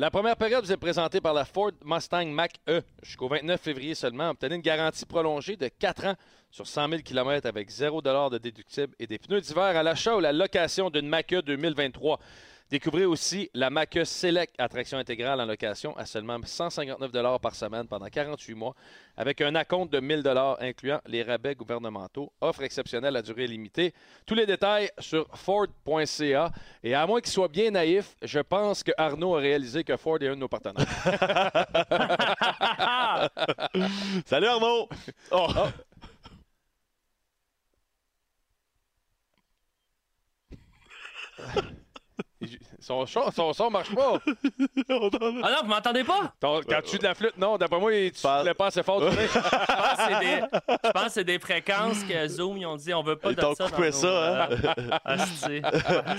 La première période vous est présentée par la Ford Mustang Mach-E. Jusqu'au 29 février seulement, obtenez une garantie prolongée de 4 ans sur 100 000 km avec 0 de déductible et des pneus d'hiver à l'achat ou la location d'une Mach-E 2023. Découvrez aussi la Mach-E Select à traction intégrale en location à seulement 159 par semaine pendant 48 mois avec un acompte de 1000 incluant les rabais gouvernementaux. Offre exceptionnelle à durée limitée. Tous les détails sur Ford.ca. Et à moins qu'il soit bien naïf, je pense que Arnaud a réalisé que Ford est un de nos partenaires. Salut Arnaud! Oh. Son, son, son son marche pas. Ah non, vous m'entendez pas? Ton- quand tu de la flûte, non. D'après moi, tu ne pas assez fort. Je pense que c'est des, je pense que c'est des fréquences que Zoom, ils ont dit on veut pas Ils de t'ont ça. coupé dans ça, nos, hein? euh, hosties.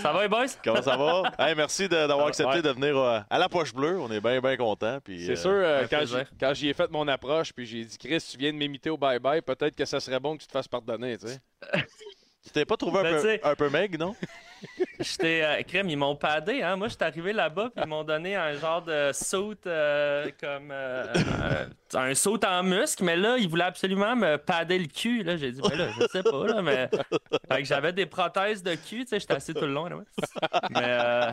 ça va, les boys? Comment ça va? Hey, merci d'avoir accepté Ouais. de venir euh, à la poche bleue. On est bien, bien contents. puis, C'est euh, sûr, euh, quand j'y ai fait mon approche, puis j'ai dit, Chris, tu viens de m'imiter au bye-bye, peut-être que ça serait bon que tu te fasses pardonner, tu sais. Tu t'es pas trouvé un, Ben, peu, un peu meg, non? J'étais. Euh, crème, ils m'ont padé, hein? Moi, j'étais arrivé là-bas, puis ils m'ont donné un genre de saut euh, comme. euh, un, saut en muscle, mais là, ils voulaient absolument me pader le cul, là. J'ai dit, ben là, je sais pas, là, mais. Fait que j'avais des prothèses de cul, tu sais, j'étais assis tout le long, là, ouais. Mais. euh,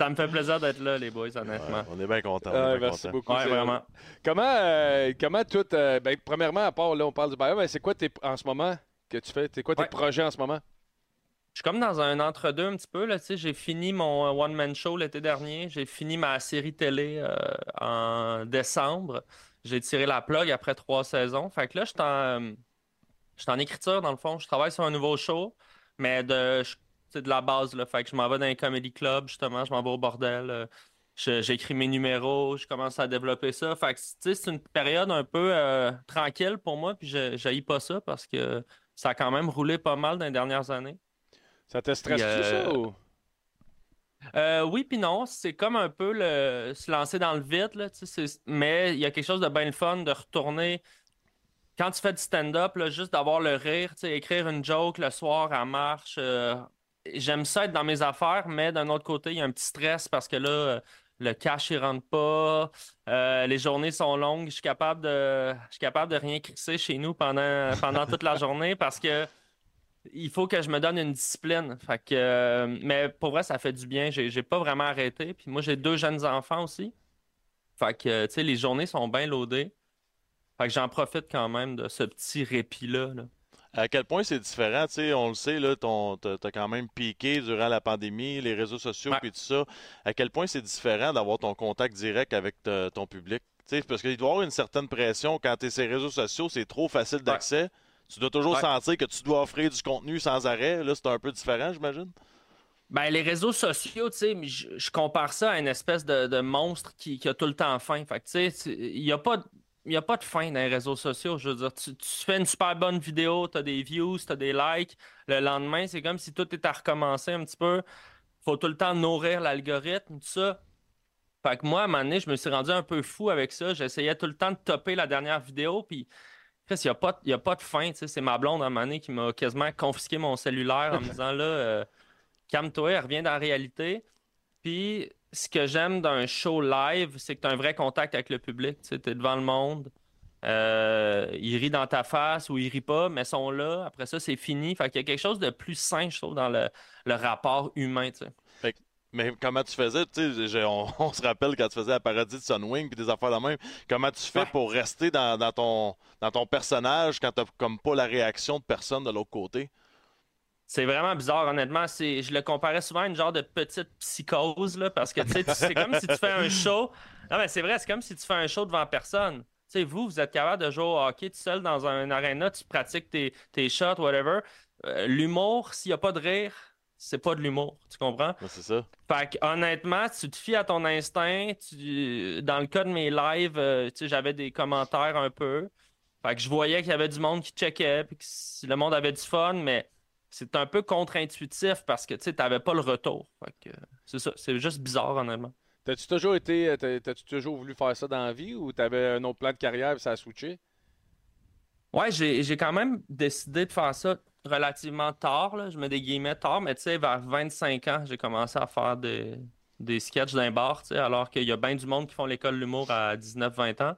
ça me fait plaisir d'être là, les boys, honnêtement. Ouais, on est bien contents. est Ah, bien merci contents. beaucoup. Ouais, vraiment. Comment, euh, comment tout. euh, ben, premièrement, à part là, on parle du mais c'est quoi tes, en ce moment? Que tu fais? C'est quoi tes Ouais. projets en ce moment? Je suis comme dans un entre-deux un petit peu. Là, j'ai fini mon euh, one-man show l'été dernier. J'ai fini ma série télé euh, en décembre. J'ai tiré la plug après trois saisons. Fait que là, je suis en, euh, je suis en écriture, dans le fond. Je travaille sur un nouveau show, mais de, de la base. Là. Fait que je m'en vais dans un comedy club, justement. Je m'en vais au bordel. J'écris mes numéros, je commence à développer ça. Fait que, c'est une période un peu euh, tranquille pour moi, puis je pas ça parce que ça a quand même roulé pas mal dans les dernières années. Ça te stresse-tu, euh, ça? Ou... Euh, oui, puis non. C'est comme un peu le... se lancer dans le vide, là, mais il y a quelque chose de bien le fun de retourner. Quand tu fais du stand-up, juste d'avoir le rire, écrire une joke le soir à marche. euh, J'aime ça être dans mes affaires, mais d'un autre côté, il y a un petit stress parce que là, le cash, il rentre pas. euh, les journées sont longues. Je suis capable de, je suis capable de rien crisser chez nous pendant, pendant toute la journée parce que il faut que je me donne une discipline. Fait que, euh, mais pour vrai, ça fait du bien. J'ai, j'ai pas vraiment arrêté. Puis moi, j'ai deux jeunes enfants aussi. Fait que, tu sais, les journées sont bien loadées. Fait que j'en profite quand même de ce petit répit-là. là. À quel point c'est différent, tu sais, on le sait, là, ton, t'as, quand même piqué durant la pandémie, les réseaux sociaux puis tout ça. À quel point c'est différent d'avoir ton contact direct avec ton public? Tu sais, parce qu'il doit y avoir une certaine pression quand tu es sur les réseaux sociaux, c'est trop facile d'accès. Tu dois toujours Ouais. sentir que tu dois offrir du contenu sans arrêt. Là, c'est un peu différent, j'imagine. Ben, les réseaux sociaux, tu sais, je, je compare ça à une espèce de, de monstre qui, qui a tout le temps faim. Fait que, tu sais, il y a pas. N'y a pas de fin dans les réseaux sociaux. Je veux dire, tu, fais une super bonne vidéo, tu as des views, tu as des likes. Le lendemain, c'est comme si tout est à recommencer un petit peu. faut tout le temps nourrir l'algorithme, tout ça. Fait que moi, à un moment donné, je me suis rendu un peu fou avec ça. J'essayais tout le temps de topper la dernière vidéo, puis il n'y a, pas, a pas de fin. C'est ma blonde à un moment donné qui m'a quasiment confisqué mon cellulaire en me disant là, euh, calme-toi, reviens dans la réalité. Puis ce que j'aime d'un show live, c'est que tu as un vrai contact avec le public. Tu es devant le monde. Euh, ils rient dans ta face ou ils rient pas, mais ils sont là. Après ça, c'est fini. Fait qu'il y a quelque chose de plus sain, je trouve, dans le, rapport humain. mais comment tu faisais, tu sais, on, se rappelle quand tu faisais la paradis de Sunwing puis des affaires de même. Comment tu fais pour rester dans, ton, dans ton personnage quand tu comme pas la réaction de personne de l'autre côté? C'est vraiment bizarre, honnêtement. Je le comparais souvent à une genre de petite psychose, là, parce que c'est comme si tu fais un show. Non, mais c'est vrai, c'est comme si tu fais un show devant personne. sais, vous, vous êtes capable de jouer au hockey tout seul dans un arena, tu pratiques tes, tes shots, whatever. Euh, l'humour, s'il n'y a pas de rire, c'est pas de l'humour, tu comprends? c'est ça. Fait que, honnêtement, tu te fies à ton instinct. Dans le cas de mes lives, euh, j'avais des commentaires un peu. Fait que je voyais qu'il y avait du monde qui checkait, puis que le monde avait du fun, mais c'est un peu contre-intuitif parce que tu n'avais pas le retour. c'est ça, c'est juste bizarre honnêtement. T'as-tu toujours été. T'as-tu toujours voulu faire ça dans la vie ou t'avais un autre plan de carrière et ça a switché? Ouais, j'ai quand même décidé de faire ça relativement tard. Là. Je mets des guillemets tard, mais tu sais, vers 25 ans, j'ai commencé à faire des, des sketchs d'un bar, alors qu'il y a bien du monde qui font l'école de l'humour à 19-20 ans.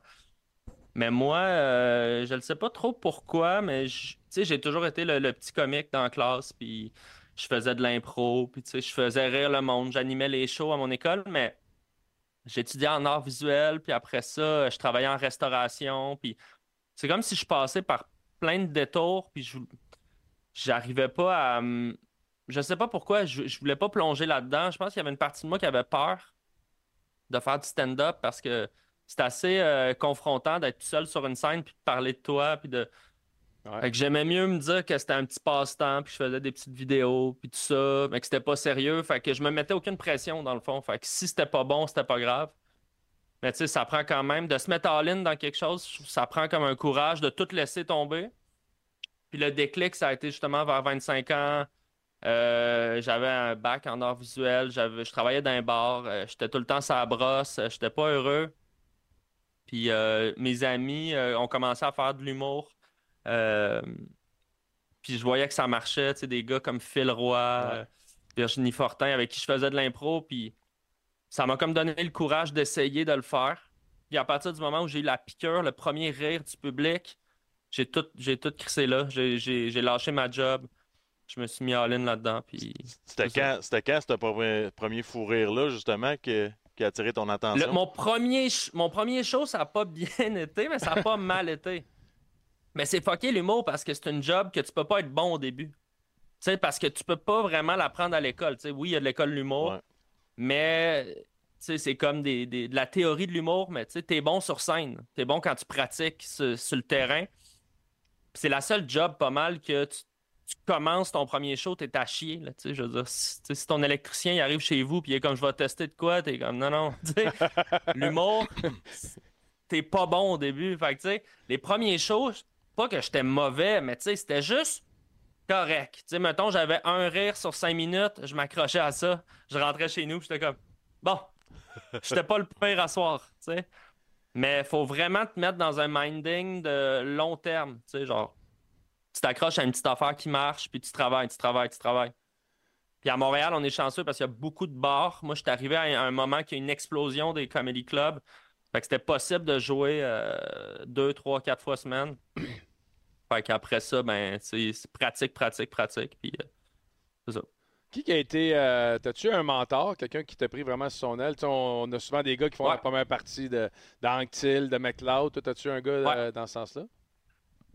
Mais moi, euh, je ne sais pas trop pourquoi, mais j'ai toujours été le, petit comique dans la classe, puis je faisais de l'impro, puis je faisais rire le monde, j'animais les shows à mon école, mais j'étudiais en art visuel, puis après ça, je travaillais en restauration, puis c'est comme si je passais par plein de détours, puis je j'arrivais pas à... Je sais pas pourquoi, je, je voulais pas plonger là-dedans. Je pense qu'il y avait une partie de moi qui avait peur de faire du stand-up parce que c'est assez euh, confrontant d'être tout seul sur une scène puis de parler de toi puis de que j'aimais mieux me dire que c'était un petit passe-temps puis je faisais des petites vidéos puis tout ça mais que c'était pas sérieux. Fait que je me mettais aucune pression dans le fond. Fait que si c'était pas bon c'était pas grave. Mais tu sais ça prend quand même de se mettre en ligne dans quelque chose ça prend comme un courage de tout laisser tomber. Puis le déclic ça a été justement vers 25 ans. Euh, j'avais un bac en art visuel, je travaillais dans un bar, euh, j'étais tout le temps sur la brosse, j'étais pas heureux. Puis euh, mes amis euh, ont commencé à faire de l'humour. Euh, puis je voyais que ça marchait, tu sais, des gars comme Phil Roy, Virginie Fortin, avec qui je faisais de l'impro. Puis ça m'a comme donné le courage d'essayer de le faire. Puis à partir du moment où j'ai eu la piqûre, le premier rire du public, j'ai tout, j'ai tout crissé là. J'ai, lâché ma job. Je me suis mis en ligne là-dedans. Puis c'était, quand, c'était quand ce premier, premier fou rire-là, justement, que qui a attiré ton attention? mon, premier, mon premier show, ça n'a pas bien été, mais ça n'a pas mal été. Mais c'est fucké l'humour parce que c'est une job que tu peux pas être bon au début. Tu sais, parce que tu peux pas vraiment l'apprendre à l'école. Tu sais, oui, il y a de l'école de l'humour, mais c'est comme des, de la théorie de l'humour, mais tu es bon sur scène. Tu es bon quand tu pratiques sur le terrain. C'est la seule job pas mal que tu tu commences ton premier show, t'es à chier. Là, je veux dire, si, ton électricien il arrive chez vous puis il est comme je vais tester de quoi, t'es comme non, non. L'humour, t'es pas bon au début. Fait que, les premiers shows, pas que j'étais mauvais, mais c'était juste correct. sais mettons, j'avais un rire sur cinq minutes, je m'accrochais à ça, je rentrais chez nous, j'étais comme bon, j'étais pas le pire à soir. sais Mais faut vraiment te mettre dans un minding de long terme. tu sais Genre, tu t'accroches à une petite affaire qui marche, puis tu travailles, tu travailles, tu travailles. Puis à Montréal, on est chanceux parce qu'il y a beaucoup de bars. Moi, je suis arrivé à un moment qu'il y a une explosion des comedy clubs. Fait que c'était possible de jouer euh, deux, trois, quatre fois semaine. fait qu'après ça, ben, c'est pratique, pratique, pratique. Puis euh, c'est ça. Qui a été. Euh, T'as-tu un mentor, quelqu'un qui t'a pris vraiment sur son aile? on, a souvent des gars qui font la première partie de d'Anctil, de McLeod. Toi, t'as-tu un gars dans ce sens-là?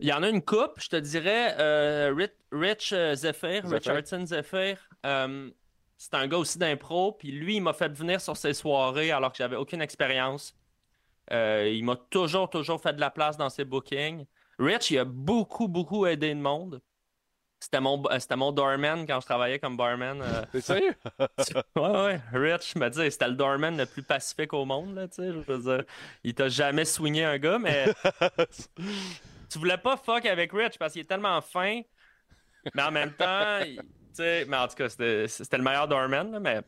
Il y en a une coupe, je te dirais. Euh, Rich, euh, Zephyr, Richardson Zephyr. Euh, c'est un gars aussi d'impro. Puis lui, il m'a fait venir sur ses soirées alors que j'avais aucune expérience. il m'a toujours, toujours fait de la place dans ses bookings. Rich, il a beaucoup, beaucoup aidé le monde. C'était mon, euh, c'était mon doorman quand je travaillais comme barman. euh. T'es sérieux? Ouais, ouais. Rich me dit, c'était le doorman le plus pacifique au monde, là, tu sais. Je veux dire, il t'a jamais swingé un gars, mais tu voulais pas fuck avec Rich parce qu'il est tellement fin, mais en même temps, tu sais, mais en tout cas, c'était le meilleur doorman, là, mais.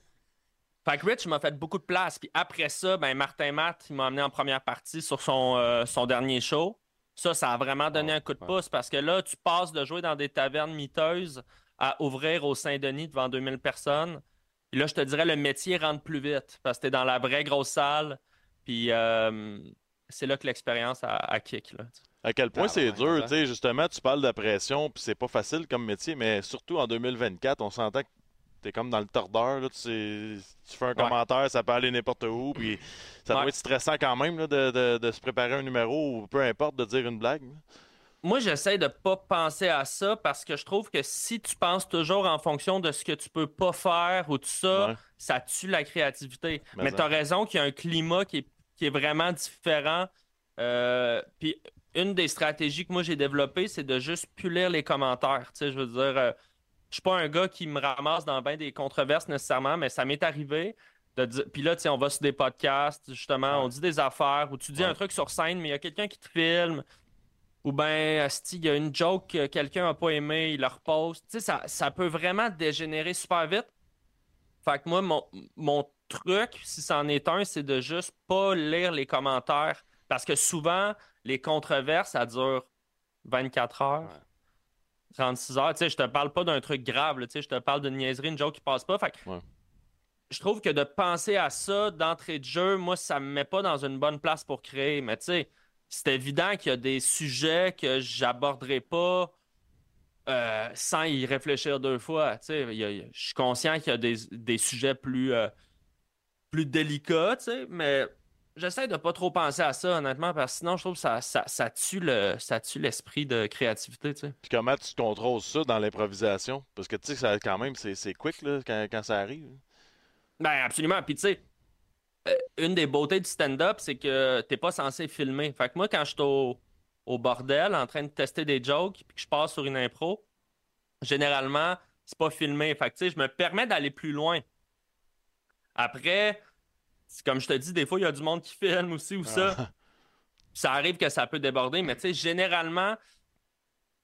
Fait que Rich m'a fait beaucoup de place. Puis après ça, ben Martin Matt, il m'a amené en première partie sur son, euh, son dernier show. Ça, ça a vraiment donné Oh, un coup de ouais. pouce parce que là, tu passes de jouer dans des tavernes miteuses à ouvrir au Saint-Denis devant 2000 personnes. Puis là, je te dirais, le métier rentre plus vite parce que t'es dans la vraie grosse salle. Puis euh, c'est là que l'expérience a, a kick. Là. À quel point Ah, c'est ouais, dur, tu sais, justement, tu parles de pression, puis c'est pas facile comme métier, mais surtout en 2024, on s'entend que t'es comme dans le tordeur, là, tu, sais, tu fais un commentaire, ça peut aller n'importe où, puis ça doit être stressant quand même là, de, de- de se préparer un numéro ou peu importe de dire une blague. Moi, j'essaie de pas penser à ça parce que je trouve que si tu penses toujours en fonction de ce que tu peux pas faire ou tout ça, ça tue la créativité. Mais Mais ça. tu as raison qu'il y a un climat qui est, qui est vraiment différent. Euh, Puis une des stratégies que moi j'ai développées, c'est de juste plus lire les commentaires. Tu sais, je veux dire, euh, je suis pas un gars qui me ramasse dans bien des controverses nécessairement, mais ça m'est arrivé. De dire... Puis là, tu sais, on va sur des podcasts, justement, on dit des affaires, ou tu dis Ouais. un truc sur scène, mais il y a quelqu'un qui te filme. Ou ben, il y a une joke que quelqu'un n'a pas aimé, il la reposte. Tu sais, ça, ça peut vraiment dégénérer super vite. Fait que moi, mon, mon truc, si c'en est un, c'est de juste pas lire les commentaires. Parce que souvent, les controverses, ça dure 24 heures, 36 heures. Tu sais, je te parle pas d'un truc grave, tu sais, je te parle d'une niaiserie, une joke qui passe pas. Fait Ouais. je trouve que de penser à ça d'entrée de jeu, moi, ça me met pas dans une bonne place pour créer. Mais tu sais, c'est évident qu'il y a des sujets que j'aborderai pas euh, sans y réfléchir deux fois. Tu sais, il y a- il y a- je suis conscient qu'il y a des, des sujets plus, euh, plus délicats, tu sais, mais j'essaie de pas trop penser à ça, honnêtement, parce que sinon, je trouve que ça, ça, ça tue le, ça tue l'esprit de créativité, tu sais. Puis comment tu contrôles ça dans l'improvisation? Parce que tu sais, ça, quand même, c'est c'est quick là, quand, quand ça arrive. Ben, absolument. Puis, tu sais, euh, une des beautés du stand-up, c'est que t'es pas censé filmer. Fait que moi, quand je suis au, au bordel en train de tester des jokes, puis que je passe sur une impro, généralement, c'est pas filmé. Fait que, tu sais, je me permets d'aller plus loin. Après, comme je te dis, des fois, il y a du monde qui filme aussi ou ça. Ça arrive que ça peut déborder, mais tu sais, généralement,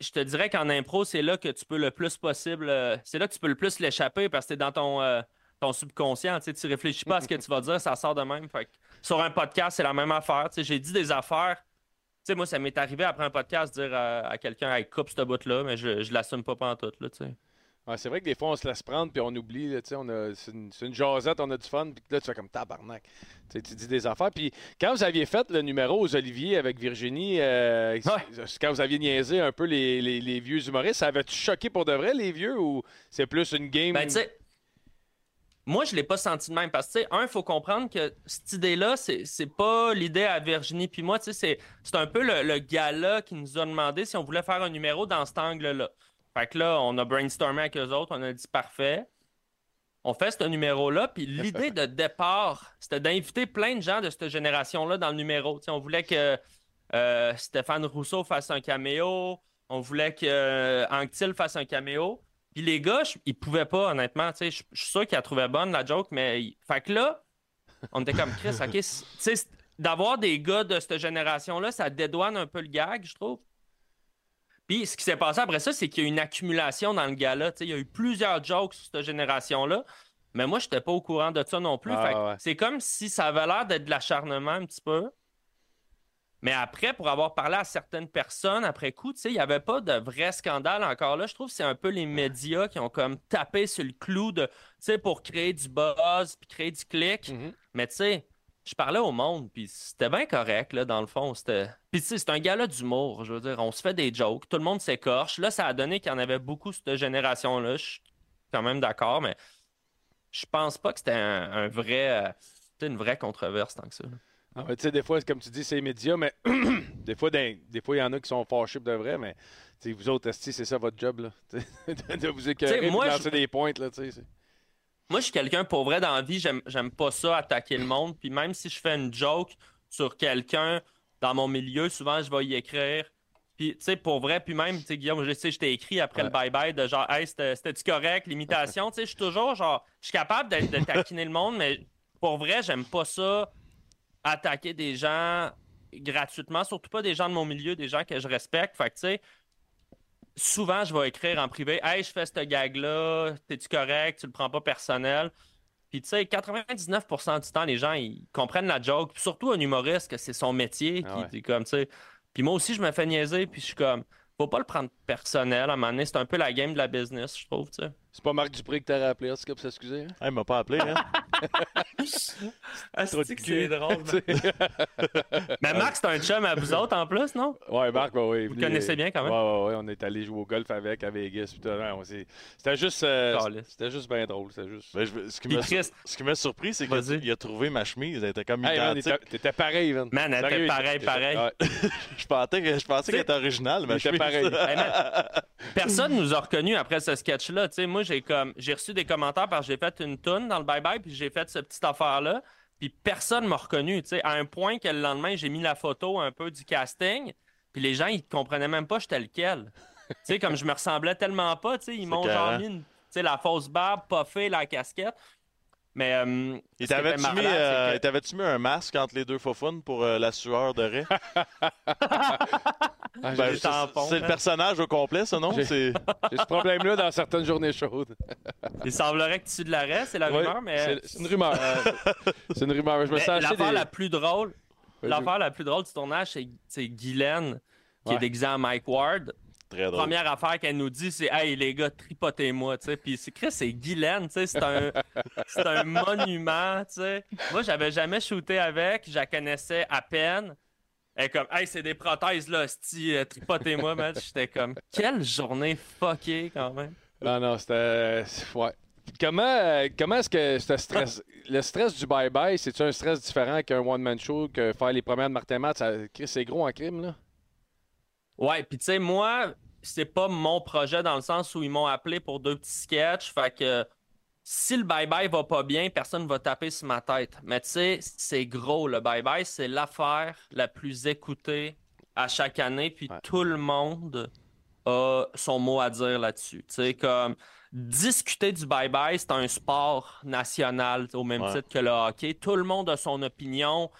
je te dirais qu'en impro, c'est là que tu peux le plus possible. euh, c'est là que tu peux le plus l'échapper parce que t'es dans ton, euh, ton subconscient. Tu réfléchis pas à ce que tu vas dire, ça sort de même. Fait que sur un podcast, c'est la même affaire. J'ai dit des affaires. Tu sais, moi, ça m'est arrivé après un podcast de dire à, à quelqu'un, hey, coupe ce bout-là, mais je, je l'assume pas tout là, tu c'est vrai que des fois, on se laisse prendre puis on oublie. là, on a, c'est, une, c'est une jasette, on a du fun. Puis là, tu fais comme tabarnak. Tu dis des affaires. Puis quand vous aviez fait le numéro aux Oliviers avec Virginie, euh, c'est- quand vous aviez niaisé un peu les, les- les vieux humoristes, ça avait-tu choqué pour de vrai, les vieux, ou c'est plus une game? Ben, moi, je l'ai pas senti de même parce que, un, il faut comprendre que cette idée-là, c'est c'est pas l'idée à Virginie puis moi, c'est- c'est un peu le, le gars-là qui nous a demandé si on voulait faire un numéro dans cet angle-là. Fait que là, on a brainstormé avec eux autres, on a dit parfait. On fait ce numéro-là, puis l'idée de départ, c'était d'inviter plein de gens de cette génération-là dans le numéro. On voulait que euh, Stéphane Rousseau fasse un caméo, on voulait que euh, Anctil fasse un caméo. Puis les gars, ils pouvaient pas, honnêtement. Je suis sûr qu'ils la trouvaient bonne, la joke, mais. Fait que là, on était comme Chris, OK. d'avoir des gars de cette génération-là, ça dédouane un peu le gag, je trouve. Puis ce qui s'est passé après ça, c'est qu'il y a eu une accumulation dans le gars-là. Tu sais, Il y a eu plusieurs jokes sur cette génération-là. Mais moi, je n'étais pas au courant de ça non plus. Ah, ouais. C'est comme si ça avait l'air d'être de l'acharnement un petit peu. Mais après, pour avoir parlé à certaines personnes après coup, il n'y avait pas de vrai scandale encore là. Je trouve que c'est un peu les médias qui ont comme tapé sur le clou de, pour créer du buzz puis créer du clic. Mhm. Mais tu sais, je parlais au monde, puis c'était bien correct, là, dans le fond. C'était... Puis tu sais, c'est un gala d'humour, je veux dire. On se fait des jokes, tout le monde s'écorche. Là, ça a donné qu'il y en avait beaucoup, cette génération-là. Je suis quand même d'accord, mais je pense pas que c'était un, un vrai... euh, c'était une vraie controverse tant que ça. là. Ah, tu sais, des fois, comme tu dis, c'est médias, mais des fois, des fois, il y en a qui sont fâchés de vrai, mais vous autres, c'est ça votre job, là. de vous écœurer, de lancer je- des pointes, là, tu sais. Moi, je suis quelqu'un pour vrai dans la vie, j'aime, pas ça attaquer le monde. Puis même si je fais une joke sur quelqu'un dans mon milieu, souvent je vais y écrire Puis, tu sais, pour vrai, puis même, tu sais, Guillaume, je sais, je t'ai écrit après le bye-bye de genre, hey, c'était- c'était-tu correct, l'imitation? Tu sais, je suis toujours genre, je suis capable de, de taquiner le monde, mais pour vrai, j'aime pas ça, attaquer des gens gratuitement, surtout pas des gens de mon milieu, des gens que je respecte. Fait que, tu sais, souvent, je vais écrire en privé, hey, je fais ce gag-là, t'es-tu correct, tu le prends pas personnel. Puis, tu sais, 99% du temps, les gens, ils comprennent la joke. Puis surtout un humoriste, que c'est son métier, Ah qui ouais. est comme. Puis moi aussi, je me fais niaiser, puis je suis comme, faut pas le prendre personnel. À un moment donné, c'est un peu la game de la business, je trouve, tu sais. C'est pas Marc Dupré que t'as rappelé, en tout cas, pour s'excuser. hein? Ah, il m'a pas appelé, hein? Ah, Trop de cul. drôle. Mais Max, c'est un chum à vous autres en plus, non? Ouais, Marc, ouais, ouais, Vous venu- connaissez bien quand même? Ouais, ouais, ouais. On est allé jouer au golf avec à Vegas. s'est- C'était juste, euh, c'était juste bien drôle. C'était juste. Ben, je- ce qui m'a Chris, ce qui m'a surpris, c'est qu'il a trouvé ma chemise. Elle était comme Hey, identique. t'étais- t'étais pareil, Vin. Man, elle était pareil, pareil. Je pensais que- je pensais qu'elle était originale, il ma était pareil. Hey, personne nous a reconnus après ce sketch-là. Tu sais, moi, j'ai comme j'ai reçu des commentaires parce que j'ai fait une toune dans le bye-bye, puis j'ai fait cette petite affaire-là. Puis personne m'a reconnu, tu sais, à un point que le lendemain, j'ai mis la photo un peu du casting, puis les gens, ils comprenaient même pas j'étais lequel. tu sais, comme je me ressemblais tellement pas, tu sais, ils m'ont genre mis une- la fausse barbe, puffée, la casquette. Mais. euh, Et t'avais-tu mis, euh, c'est que- t'avais-tu mis un masque entre les deux faufounes pour euh, la sueur de raie? Ah, Ben, c'est le hein. persononnage au complet, ça, non? J'ai- ce problème-là dans certaines journées chaudes. Il semblerait que tu de l'arrêt, c'est la Ouais, rumeur, mais. c'est- une rumeur. c'est une rumeur. Je me L'affaire des... la plus drôle, Vas-y. l'affaire la plus drôle du tournage, c'est, c'est Guylaine qui Ouais. est déguisée en Mike Ward. Très drôle. Première affaire qu'elle nous dit, c'est Hey les gars, tripotez-moi, tu sais. Puis c'est Chris, c'est Guylaine, tu sais. C'est un, c'est un monument, tu sais. Moi, j'avais jamais shooté avec, je la connaissais à peine. Elle est comme Hey, c'est des prothèses là, sti, euh, tripotez-moi, man. J'étais comme Quelle journée fuckée quand même. Non, non, c'était. Ouais. Comment, euh, comment est-ce que ce stress, le stress du bye-bye, c'est-tu un stress différent qu'un one-man show, que faire les premières de Martin Matt? Ça... Chris, c'est gros en crime, là? Ouais, puis tu sais, moi, c'est pas mon projet dans le sens où ils m'ont appelé pour deux petits sketchs. Fait que si le bye-bye va pas bien, personne va taper sur ma tête. Mais tu sais, c'est gros, le bye-bye. C'est l'affaire la plus écoutée à chaque année. Puis Ouais. tout le monde a son mot à dire là-dessus. Tu sais, comme discuter du bye-bye, c'est un sport national au même Ouais. titre que le hockey. Tout le monde a son opinion.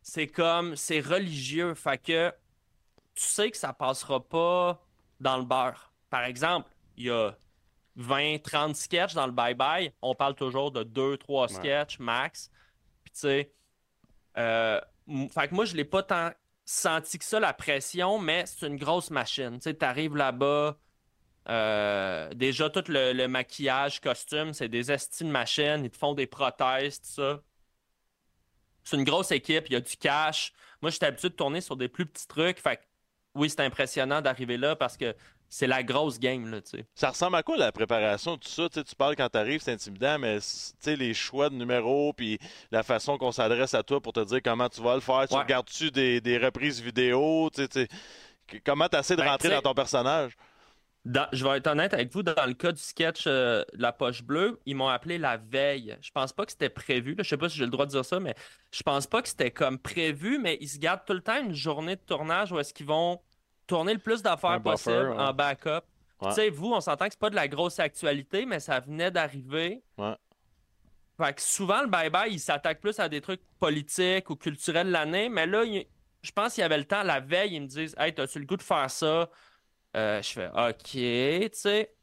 C'est comme, c'est religieux. Fait que tu sais que ça passera pas dans le beurre. Par exemple, il y a 20, 30 sketchs dans le bye-bye. On parle toujours de 2, 3 sketchs max. Puis tu sais, euh, fait que moi, je l'ai pas tant senti que ça, la pression, mais c'est une grosse machine. Tu sais, t'arrives là-bas, euh, déjà tout le, le maquillage, costume, c'est des estimes de machines. Ils te font des prothèses, tout ça. C'est une grosse équipe, il y a du cash. Moi, j'étais habitué de tourner sur des plus petits trucs. Fait que oui, c'est impressionnant d'arriver là parce que c'est la grosse game, là, tu sais. Ça ressemble à quoi la préparation, tout ça? Tu sais, tu parles quand tu arrives, c'est intimidant, mais tu les choix de numéros puis la façon qu'on s'adresse à toi pour te dire comment tu vas le faire. Tu Ouais. regardes-tu des, des reprises vidéo? Tu tu comment tu essaies de Ben, rentrer tu dans ton personnage? Dans- je vais être honnête avec vous, dans le cas du sketch euh, La Poche Bleue, ils m'ont appelé la veille. Je pense pas que c'était prévu. Là. Je sais pas si j'ai le droit de dire ça, mais je pense pas que c'était comme prévu, mais ils se gardent tout le temps une journée de tournage où est-ce qu'ils vont tourner le plus d'affaires buffer, possible ouais. en backup. Ouais. Tu sais, vous, on s'entend que c'est pas de la grosse actualité, mais ça venait d'arriver. Ouais. Fait que souvent, le bye-bye, il s'attaque plus à des trucs politiques ou culturels de l'année, mais là, il- je pense qu'il y avait le temps. La veille, ils me disent Hey, t'as-tu le goût de faire ça? Euh, Je fais OK, tu sais.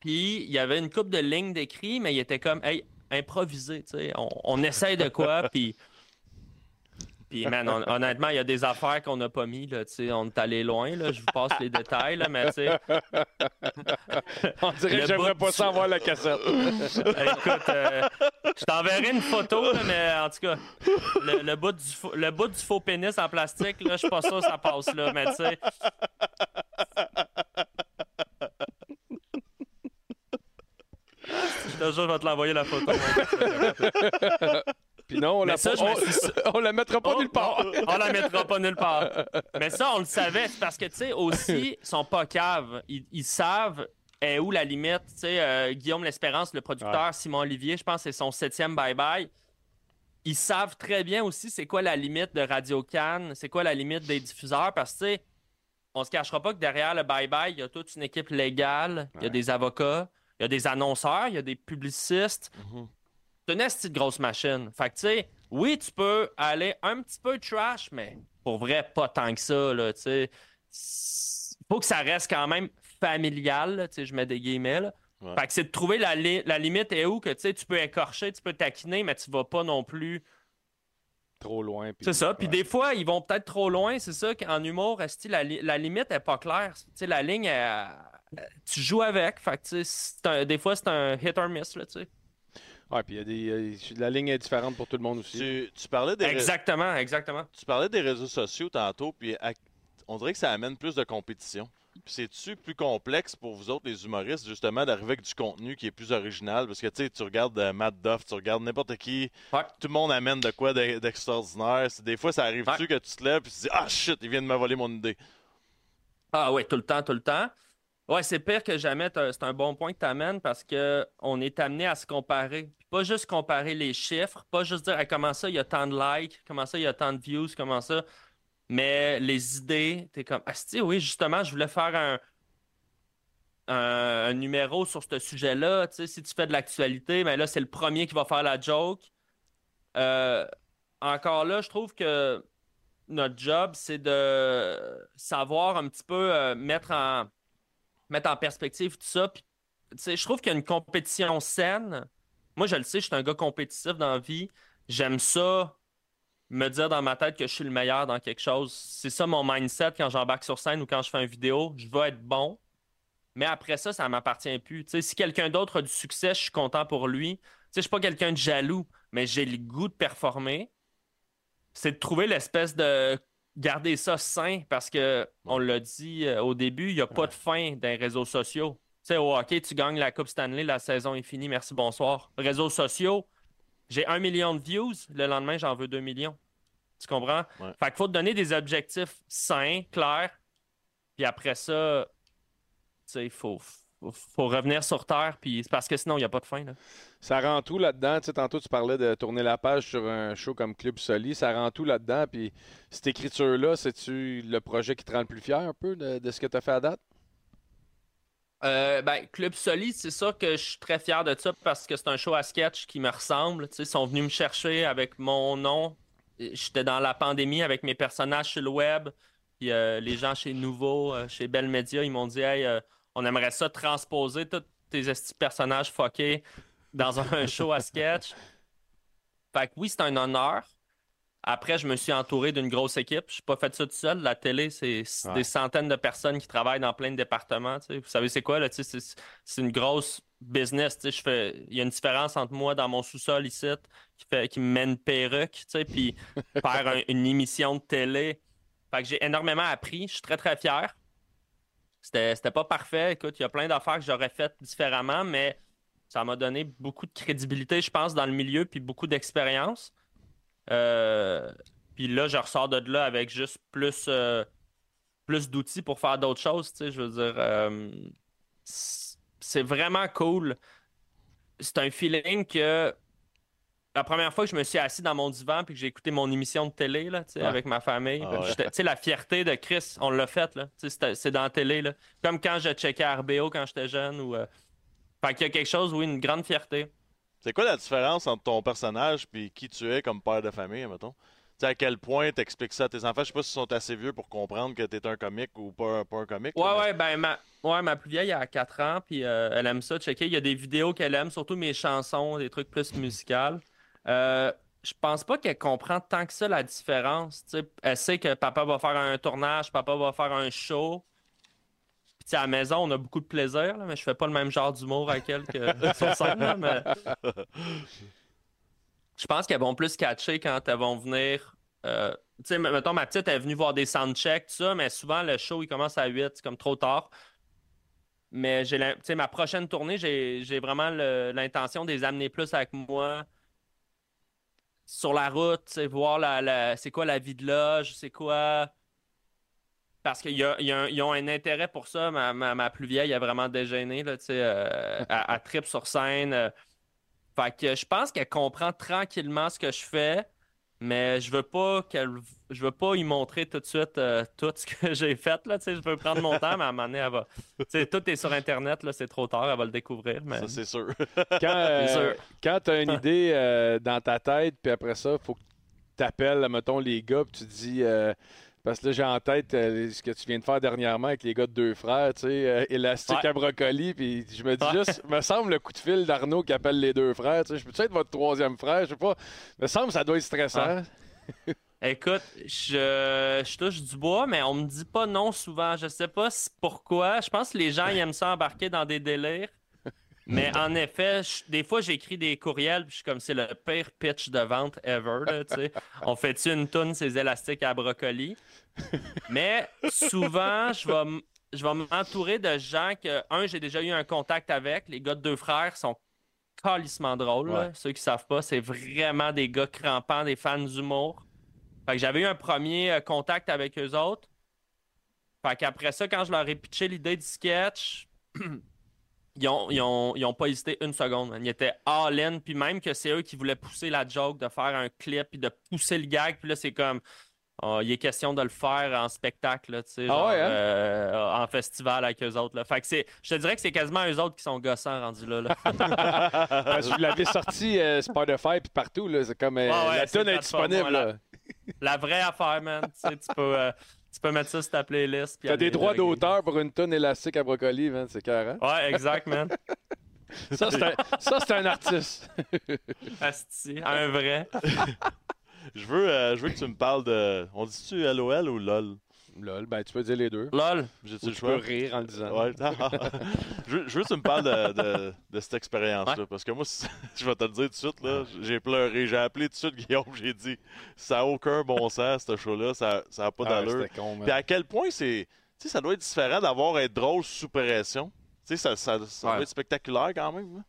Puis il y avait une coupe de lignes d'écrit, mais il était comme Hey, improvisé, tu sais. On, on essaye de quoi, puis. Puis, man, hon- honnêtement, il y a des affaires qu'on n'a pas mis, là, tu sais. On est allé loin, là. Je vous passe les détails, là, mais tu sais. On dirait que j'aimerais pas du- ça avoir la cassette. Écoute, euh, je t'enverrai une photo, là, mais en tout cas, le, le bout du faux, le bout du faux pénis en plastique, là, je suis pas sûr que ça passe là, mais tu sais. Je te jure, je vais te l'envoyer la photo. Puis non, on Mais la, ça, suis- on, la mettra pas Oh, nulle part. oh, on la mettra pas nulle part. Mais ça, on le savait. C'est parce que, tu sais, aussi, ils sont pas caves. Ils, ils savent est où la limite. Tu sais, euh, Guillaume L'Espérance, le producteur, Simon Olivier, je pense c'est son septième bye-bye. Ils savent très bien aussi c'est quoi la limite de Radio Cannes, c'est quoi la limite des diffuseurs, parce que, tu sais, on se cachera pas que derrière le bye-bye, il y a toute une équipe légale, il y a des avocats, il y a des annonceurs, il y a des publicistes. Mhm. C'est une de grosse machine. Fait que, tu sais, oui, tu peux aller un petit peu trash, mais pour vrai, pas tant que ça, là, tu sais. S- Faut que ça reste quand même familial, là, tu sais, je mets des guillemets, là. Ouais. Fait que c'est de trouver la, li- la limite où que, tu sais, tu peux écorcher, tu peux taquiner, mais tu vas pas non plus Trop loin. c'est ça. Puis des fois, ils vont peut-être trop loin. C'est ça qu'en humour, la, li- la limite est pas claire. La ligne, elle- elle- tu joues avec. Fait que, un- des fois, c'est un hit or miss. Là, tu Ouais, puis il y a des, euh, la ligne est différente pour tout le monde aussi. Tu, tu parlais des, Exactement, exactement. tu parlais des réseaux sociaux tantôt, puis à- on dirait que ça amène plus de compétition. Puis c'est-tu plus complexe pour vous autres, les humoristes, justement, d'arriver avec du contenu qui est plus original? Parce que, tu sais, tu regardes euh, Matt Duff, tu regardes n'importe qui, Ouais. tout le monde amène de quoi d'e- d'extraordinaire. Des fois, ça arrive-tu Ouais. que tu te lèves et tu te dis « Ah, shit, il vient de me voler mon idée. Ah ouais, tout le temps, tout le temps. Ouais, c'est pire que jamais. C'est un bon point que tu amènes parce qu'on est amené à se comparer. Puis pas juste comparer les chiffres, pas juste dire comment ça, il y a tant de likes, comment ça, il y a tant de views, comment ça. Mais les idées, t'es comme Ah, oui, justement, je voulais faire un, un, numéro sur ce sujet-là. Si tu fais de l'actualité, mais là, c'est le premier qui va faire la joke. Euh, encore là, je trouve que notre job, c'est de savoir un petit peu euh, mettre, en, mettre en perspective tout ça. Puis, je trouve qu'il y a une compétition saine. Moi, je le sais, je suis un gars compétitif dans la vie. J'aime ça, me dire dans ma tête que je suis le meilleur dans quelque chose. C'est ça mon mindset quand j'embarque sur scène ou quand je fais une vidéo. Je veux être bon. Mais après ça, ça m'appartient plus. Si quelqu'un d'autre a du succès, je suis content pour lui. Je suis pas quelqu'un de jaloux, mais j'ai le goût de performer c'est de trouver l'espèce de garder ça sain parce que on l'a dit euh, au début, il n'y a pas de fin dans les réseaux sociaux. Tu sais, au hockey, tu gagnes la Coupe Stanley, la saison est finie, merci, bonsoir. Réseaux sociaux, j'ai un million de views, le lendemain, j'en veux deux millions. Tu comprends? Ouais. Fait qu'il faut te donner des objectifs sains, clairs, puis après ça, tu sais, il faut, faut, faut revenir sur Terre, puis c'est parce que sinon, il n'y a pas de fin. Là. Ça rend tout là-dedans. Tu sais, tantôt, tu parlais de tourner la page sur un show comme Club Soli. Ça rend tout là-dedans. Puis cette écriture-là, c'est-tu le projet qui te rend le plus fier un peu de, de ce que tu as fait à date? Euh, ben, Club Soli, c'est sûr que je suis très fier de ça parce que c'est un show à sketch qui me ressemble. Tu sais, Ils sont venus me chercher avec mon nom. J'étais dans la pandémie avec mes personnages sur le web. Puis euh, les gens chez Nouveau, euh, chez Bell Media, ils m'ont dit Hey, euh, on aimerait ça transposer tous tes personnages fuckés dans un show à sketch. Fait que oui, c'est un honneur. Après, je me suis entouré d'une grosse équipe. Je n'ai pas fait ça tout seul. La télé, c'est Ouais. des centaines de personnes qui travaillent dans plein de départements. Vous savez, c'est quoi? là, C'est une grosse business. Je fais... Il y a une différence entre moi dans mon sous-sol ici qui, fait... qui me met une perruque, puis faire un- une émission de télé. Fait que j'ai énormément appris. Je suis très, très fier. C'était pas parfait. Écoute, il y a plein d'affaires que j'aurais faites différemment, mais ça m'a donné beaucoup de crédibilité, je pense, dans le milieu, puis beaucoup d'expérience. Euh, Puis là, je ressors de là avec juste plus, euh, plus d'outils pour faire d'autres choses. tu sais, Je veux dire, euh, c'est vraiment cool. C'est un feeling que la première fois que je me suis assis dans mon divan puis que j'ai écouté mon émission de télé là, Ouais. avec ma famille, Ah ouais. j'étais- tu sais, la fierté de Chris, on l'a fait. là. C'est dans la télé. Là. Comme quand je checkais RBO quand j'étais jeune. Ou, euh, Fait qu'il y a quelque chose, oui, une grande fierté. C'est quoi la différence entre ton personnage et qui tu es comme père de famille, mettons? Tu sais, à quel point t'expliques ça à tes enfants? Je sais pas s'ils sont assez vieux pour comprendre que t'es un comique ou pas, pas un comique. Ouais, là, mais- ouais, ben ma, ouais, ma plus vieille, a 4 ans, puis euh, elle aime ça, checker. Il y a des vidéos qu'elle aime, surtout mes chansons, des trucs plus musicaux. Euh, je pense pas qu'elle comprend tant que ça la différence. tu sais. Elle sait que papa va faire un tournage, papa va faire un show. Puis à la maison, on a beaucoup de plaisir, là, mais je fais pas le même genre d'humour avec elle que sur scène. mais... Je pense qu'elles vont plus catcher quand elles vont venir. euh, tu sais, mettons, ma petite elle est venue voir des soundchecks, tout ça, mais souvent le show il commence à 8, c'est comme trop tard. Mais j'ai ma prochaine tournée, j'ai vraiment l'intention de les amener plus avec moi sur la route, sais, voir la, la- c'est quoi la vie de loge, c'est quoi? Parce qu'ils ont un intérêt pour ça. Ma, ma- ma plus vieille a vraiment déjeuné, là, euh, elle, elle tripe sur scène. euh. Fait que je pense qu'elle comprend tranquillement ce que je fais. Mais je veux pas qu'elle. Je veux pas y montrer tout de suite euh, tout ce que j'ai fait. Là, tu sais, je veux prendre mon temps, mais à un moment donné, elle va. Tu sais, tout est sur Internet, là, c'est trop tard, elle va le découvrir. Mais... Ça, c'est sûr. Quand, euh, sûr. quand tu as une idée euh, dans ta tête, puis après ça, il faut que tu appelles, mettons, les gars, puis tu dis. Parce que là, j'ai en tête euh, ce que tu viens de faire dernièrement avec les gars de deux frères, tu sais, euh, élastique Ouais. à brocoli, puis je me dis Ouais. juste, me semble le coup de fil d'Arnaud qui appelle les deux frères, tu sais, je peux être votre troisième frère, je sais pas, me semble que ça doit être stressant. Écoute, je, je touche du bois, mais on me dit pas non souvent. Je sais pas pourquoi. Je pense que les gens ils aiment ça embarquer dans des délires. Mais en effet, je- des fois, j'écris des courriels, puis je suis comme c'est le pire pitch de vente ever. là, tu sais. On fait-tu une toune, ces élastiques à brocoli? Mais souvent, je vais, je vais m'entourer de gens que, un, j'ai déjà eu un contact avec. Les gars de deux frères sont calissement drôles. Ouais. Ceux qui savent pas, c'est vraiment des gars crampants, des fans d'humour. Fait que j'avais eu un premier euh, contact avec eux autres. Fait qu'après ça, quand je leur ai pitché l'idée du sketch, ils ont, ils, ont, ils ont pas hésité une seconde. man. Ils étaient all-in, puis même que c'est eux qui voulaient pousser la joke, de faire un clip, puis de pousser le gag, puis là, c'est comme. oh, il est question de le faire en spectacle, là, tu sais, Ah genre, ouais, hein? euh, en festival avec eux autres. Là. Fait que c'est, je te dirais que c'est quasiment eux autres qui sont gossants rendus là. là. Parce que vous l'avez sorti euh, Spotify puis partout, là, c'est comme euh, Ouais, ouais, la tune est disponible. La vraie affaire, man. Tu, sais, tu peux, euh, tu peux mettre ça sur ta playlist. T'as des droits d'auteur pour une tonne élastique à brocoli, man, c'est carré. Ouais, exact, man. Ça, c'est un, ça, c'est un artiste. Asti, un vrai. je, veux, euh, je veux que tu me parles de. On dit-tu LOL ou LOL Lol, ben tu peux dire les deux. Lol. Le tu choix peux rire en le disant. Ouais. je, veux, je veux que tu me parles de, de- de cette expérience-là. Parce que moi, je vais te le dire tout de suite, là, j'ai pleuré. J'ai appelé tout de suite Guillaume, j'ai dit ça n'a aucun bon sens, ce show-là, ça n'a pas Ah, d'allure. con. Puis à quel point c'est. Tu sais, ça doit être différent d'avoir être drôle sous pression. Tu sais, ça, ça, ça Ouais. doit être spectaculaire quand même.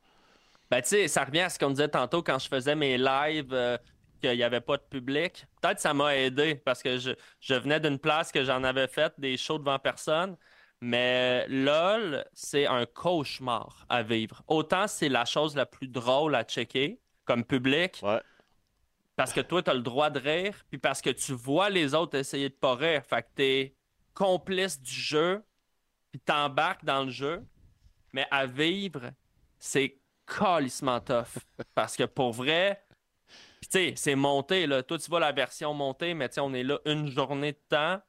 Ben, tu sais, ça revient à ce qu'on disait tantôt quand je faisais mes lives, euh, qu'il n'y avait pas de public. Peut-être que ça m'a aidé parce que je, je venais d'une place que j'en avais fait des shows devant personne. Mais LOL, c'est un cauchemar à vivre. Autant c'est la chose la plus drôle à checker comme public. Ouais. Parce que toi, tu as le droit de rire, puis parce que tu vois les autres essayer de pas rire. Fait que tu es complice du jeu, puis t'embarques dans le jeu. Mais à vivre, c'est calissement tough. Parce que pour vrai, sais, c'est monté, là. Toi, tu vois la version montée, mais tu sais, on est là une journée de temps.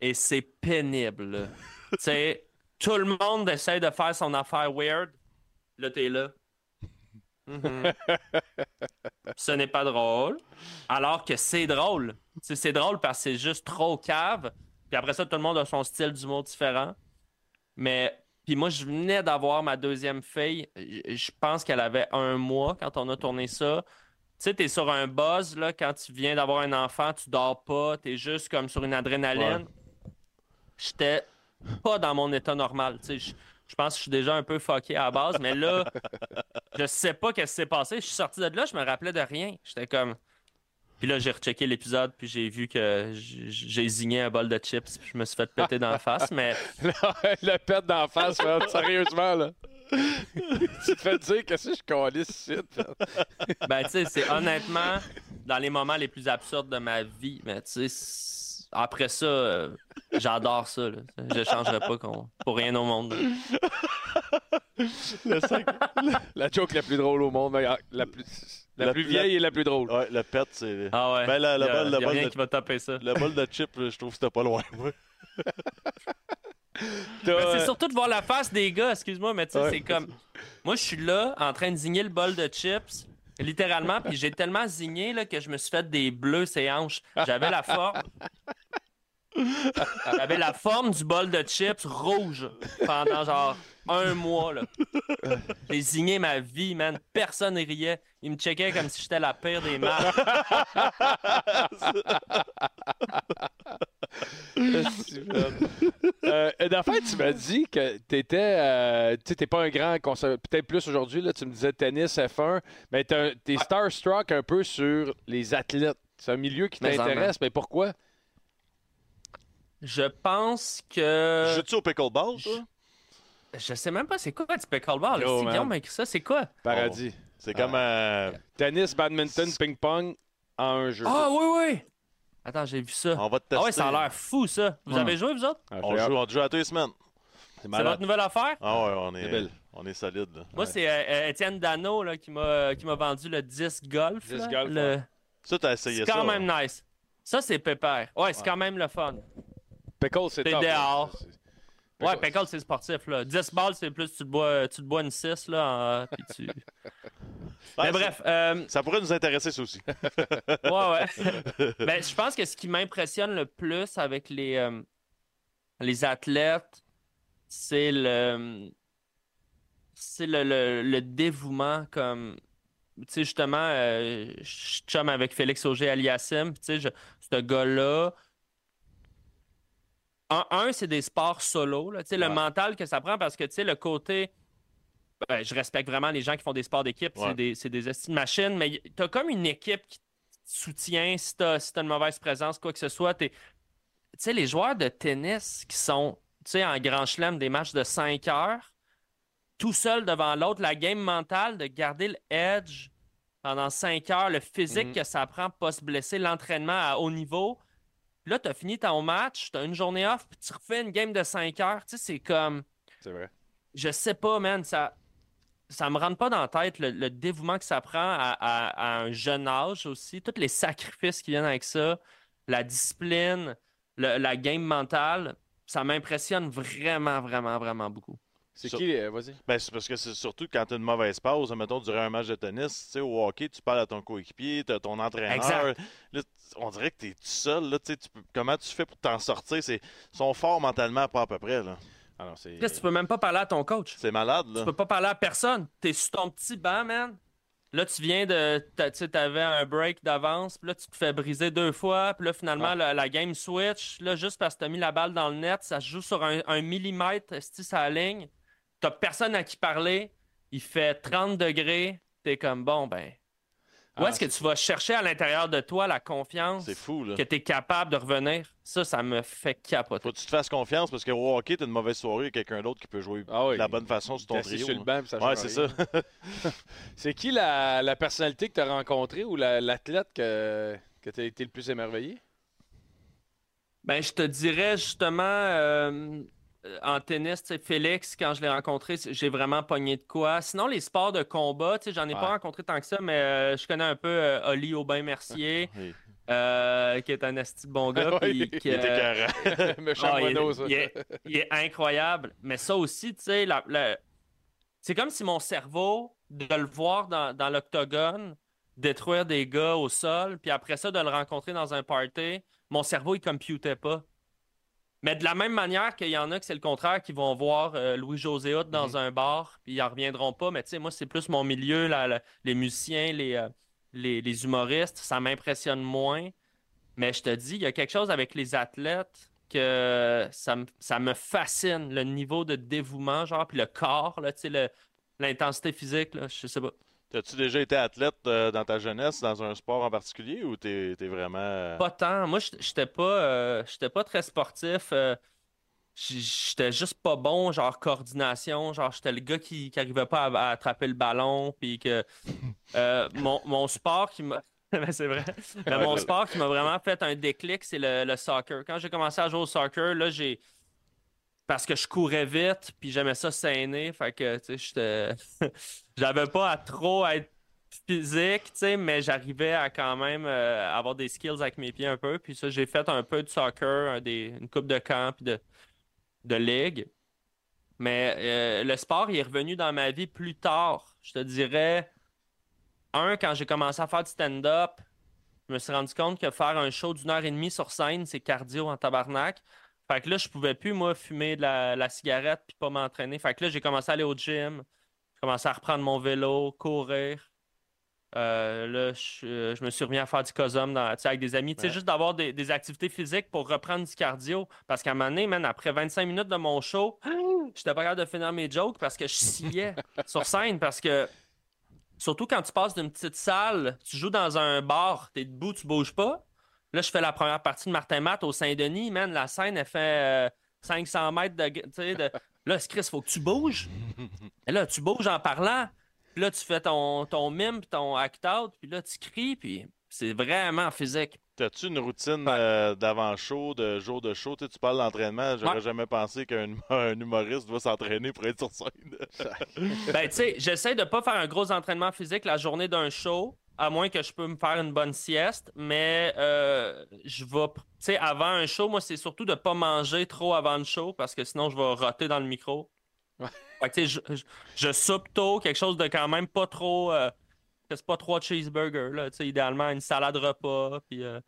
Et c'est pénible, tu sais, tout le monde essaie de faire son affaire weird. Là, t'es là. Mhm. Ce n'est pas drôle. Alors que c'est drôle. Tu sais, c'est drôle parce que c'est juste trop cave. Puis après ça, tout le monde a son style d'humour différent. Mais puis moi, je venais d'avoir ma deuxième fille. Je pense qu'elle avait un mois quand on a tourné ça. Tu sais, t'es sur un buzz, là, quand tu viens d'avoir un enfant, tu dors pas, t'es juste comme sur une adrénaline. J'étais pas dans mon état normal. Tu sais, je, pense que je suis déjà un peu fucké à la base, mais là, je sais pas qu'est-ce qui s'est passé. Je suis sorti de là, je me rappelais de rien. J'étais comme. Puis là, j'ai rechecké l'épisode, puis j'ai vu que j'ai zigné un bol de chips, puis je me suis fait péter dans la face, mais le pète d'en face, man, sérieusement, là. Tu te fais dire que si je calisse ici. Ben, tu sais, c'est honnêtement dans les moments les plus absurdes de ma vie. Mais, tu sais, après ça, euh, j'adore ça. là. Je changerais pas qu'on- pour rien au monde. La joke la plus drôle au monde, mais la plus, la La plus vieille et la plus drôle. Ouais, le pet, c'est. Ah ouais. Ben, la- la y a, balle- la y a balle rien de- qui va taper ça. Le bol de chip, je trouve que c'était pas loin. moi. T'as, Mais euh, c'est surtout de voir la face des gars, excuse-moi, mais tu sais, Ouais. c'est comme. Moi, je suis là, en train de zigner le bol de chips, littéralement, puis j'ai tellement zigné là, que je me suis fait des bleus ses hanches. J'avais la forme. J'avais la forme du bol de chips rouge pendant genre un mois. Là. J'ai zigné ma vie, man. Personne ne riait. Ils me checkaient comme si j'étais la pire des marques. Euh, et d'en fait, tu m'as dit que t'étais, euh, tu sais, t'es pas un grand consommateur, peut-être plus aujourd'hui, là, tu me disais tennis, F1, mais t'es, un- t'es starstruck un peu sur les athlètes. C'est un milieu qui en t'intéresse, mais pourquoi? Je pense que. Joues-tu au pickleball, toi? Je sais même pas c'est quoi du pickleball. Yo, Si man. Guillaume m'a écrit ça, c'est quoi? Paradis. C'est comme un. Tennis, badminton, ping-pong. en un jeu. Ah oui, oui! Attends, j'ai vu ça. On va te tester. Ah ouais, ça a l'air fou, ça. Vous avez joué, vous autres? Ah, On joue, on joue à tous les semaines. C'est C'est votre nouvelle affaire? Ah ouais, on C'est est, belle. on est solide. là. Moi, c'est euh, euh, Étienne Dano là, qui m'a qui m'a vendu le 10 Golf. 10 là. Golf, Le- ouais. Ça, t'as essayé C'est ça. quand hein? même nice. Ça, c'est pépère. Ouais, c'est quand même le fun. Pickle, c'est T'es top. dehors. Ouais, Pickle, c'est sportif. Là. 10 balles, c'est plus tu te bois, tu te bois une 6. Là, puis tu... Mais ça- bref, euh, Ça pourrait nous intéresser, ça aussi. ouais, ouais. Ben, je pense que ce qui m'impressionne le plus avec les, euh, les athlètes, c'est le c'est le, le- le dévouement comme tu sais justement euh, je chum avec Félix Auger Aliassim tu sais je- ce gars-là un, un, c'est des sports solo là, le mental que ça prend parce que le côté ben, je respecte vraiment les gens qui font des sports d'équipe Ouais. c'est des des de machines mais tu as comme une équipe qui te soutient si tu as, une mauvaise présence quoi que ce soit tu sais, les joueurs de tennis qui sont, en grand chelem, des matchs de 5 heures, tout seul devant l'autre, la game mentale de garder le edge pendant 5 heures, le physique Mhm. que ça prend pour pas se blesser, l'entraînement à haut niveau. Là, tu as fini ton match, tu as une journée off, puis tu refais une game de 5 heures. Tu sais, c'est comme, C'est vrai. je sais pas, man, ça. Ça me rentre pas dans la tête le, le dévouement que ça prend à, à- à un jeune âge aussi, tous les sacrifices qui viennent avec ça, la discipline, le- la game mentale, ça m'impressionne vraiment, vraiment, vraiment beaucoup. C'est qui, euh, vas-y? Ben, c'est parce que c'est surtout quand tu as une mauvaise pause, mettons, durant un match de tennis, tu sais, au hockey, tu parles à ton coéquipier, tu as ton entraîneur. Exact. Là, on dirait que tu es tout seul. Là, tu peux- comment tu fais pour t'en sortir? C'est- Ils sont forts mentalement, pas à peu près. là. Ah non, c'est... Chris, tu peux même pas parler à ton coach. C'est malade. Là. Tu peux pas parler à personne. T'es sur ton petit banc, man. Là, tu viens de. Tu sais, t'avais un break d'avance, puis là, tu te fais briser deux fois, puis là, finalement, la, la game switch. Là, juste parce que t'as mis la balle dans le net, ça se joue sur un, un millimètre, esti, ça ligne. T'as personne à qui parler. Il fait 30 degrés. T'es comme, bon, ben. Où Ah, est-ce que tu vas chercher à l'intérieur de toi la confiance C'est fou. Là. que t'es capable de revenir? Ça, ça me fait capoter. Faut que tu te fasses confiance parce que au hockey, tu une mauvaise soirée, il y a quelqu'un d'autre qui peut jouer Ah oui. de la bonne façon sur ton trio. sur le banc, ça Ouais, c'est rien. ça. C'est qui la, la personnalité que tu as rencontrée ou la- l'athlète que, que tu as été le plus émerveillé? Ben, je te dirais justement, euh, en tennis, tu sais, Félix, quand je l'ai rencontré, j'ai vraiment pogné de quoi. Sinon, les sports de combat, tu sais, j'en ai pas rencontré tant que ça, mais euh, je connais un peu euh, Oli Aubin-Mercier, Oui. euh, qui est un bon gars. Qui, Il était euh. Méchant ah, il, moineau, ça. il est, il est incroyable. Mais ça aussi, la- la- c'est comme si mon cerveau, de le voir dans, dans l'octogone, détruire des gars au sol, puis après ça, de le rencontrer dans un party, mon cerveau, il computait pas. Mais de la même manière qu'il y en a que c'est le contraire, qui vont voir euh, Louis-José Hood dans un bar, puis ils en reviendront pas. Mais tu sais, moi, c'est plus mon milieu, les musiciens, les, euh, les, les humoristes, ça m'impressionne moins. Mais je te dis, il y a quelque chose avec les athlètes que ça me, ça me fascine, le niveau de dévouement, genre, puis le corps, là, tu sais, l'intensité physique, là, je sais pas. As-tu déjà été athlète euh, dans ta jeunesse, dans un sport en particulier, ou t'es es vraiment. euh, Pas tant. Moi, j'étais- pas, euh, pas très sportif. euh, j'étais juste pas bon, genre coordination. Genre, j'étais le gars qui, qui arrivait pas à, à attraper le ballon. Puis que mon, mon sport qui m'a. C'est vrai. Mais mon sport qui m'a vraiment fait un déclic, c'est le, le soccer. Quand j'ai commencé à jouer au soccer, là, j'ai. Parce que je courais vite, puis j'aimais ça saigner. Fait que, tu sais. J'avais pas à trop être physique, tu sais, mais j'arrivais à quand même euh, avoir des skills avec mes pieds un peu. Puis ça, j'ai fait un peu de soccer, des, une coupe de camp, puis de, de ligue. Mais euh, le sport, il est revenu dans ma vie plus tard. Je te dirais, un, quand j'ai commencé à faire du stand-up, je me suis rendu compte que faire un show d'une heure et demie sur scène, c'est cardio en tabarnak. Fait que là, je pouvais plus, moi, fumer de la, la cigarette puis pas m'entraîner. Fait que là, j'ai commencé à aller au gym. J'ai commencé à reprendre mon vélo, courir. Euh, là, je, euh, je me suis remis à faire du cosum dans, avec des amis. Ouais. juste d'avoir des, des activités physiques pour reprendre du cardio. Parce qu'à un moment donné, man, après 25 minutes de mon show, j'étais pas capable de finir mes jokes parce que je sciais sur scène. Parce que, surtout quand tu passes d'une petite salle, tu joues dans un bar, t'es debout, tu bouges pas. Là, je fais la première partie de Martin Matt au Saint-Denis. Man, la scène, elle fait euh, 500 mètres de. tu sais, de... Là, Chris, faut que tu bouges. Et là, tu bouges en parlant. Puis là, tu fais ton, ton mime, puis ton act-out. Puis là, tu cries. Puis C'est vraiment physique. T'as-tu une routine euh, d'avant-show, de jour de show? Tu, sais, tu parles d'entraînement. J'aurais Ouais. jamais pensé qu'un un humoriste doit s'entraîner pour être sur scène. Ben, tu sais, j'essaie de pas faire un gros entraînement physique la journée d'un show, à moins que je peux me faire une bonne sieste, mais euh, je vais, tu sais, avant un show, moi, c'est surtout de pas manger trop avant le show, parce que sinon, je vais roter dans le micro. Fait que, tu sais, je, je, je soupe tôt, quelque chose de quand même pas trop, euh, c'est pas trois cheeseburgers, là, tu sais, idéalement, une salade repas, puis euh,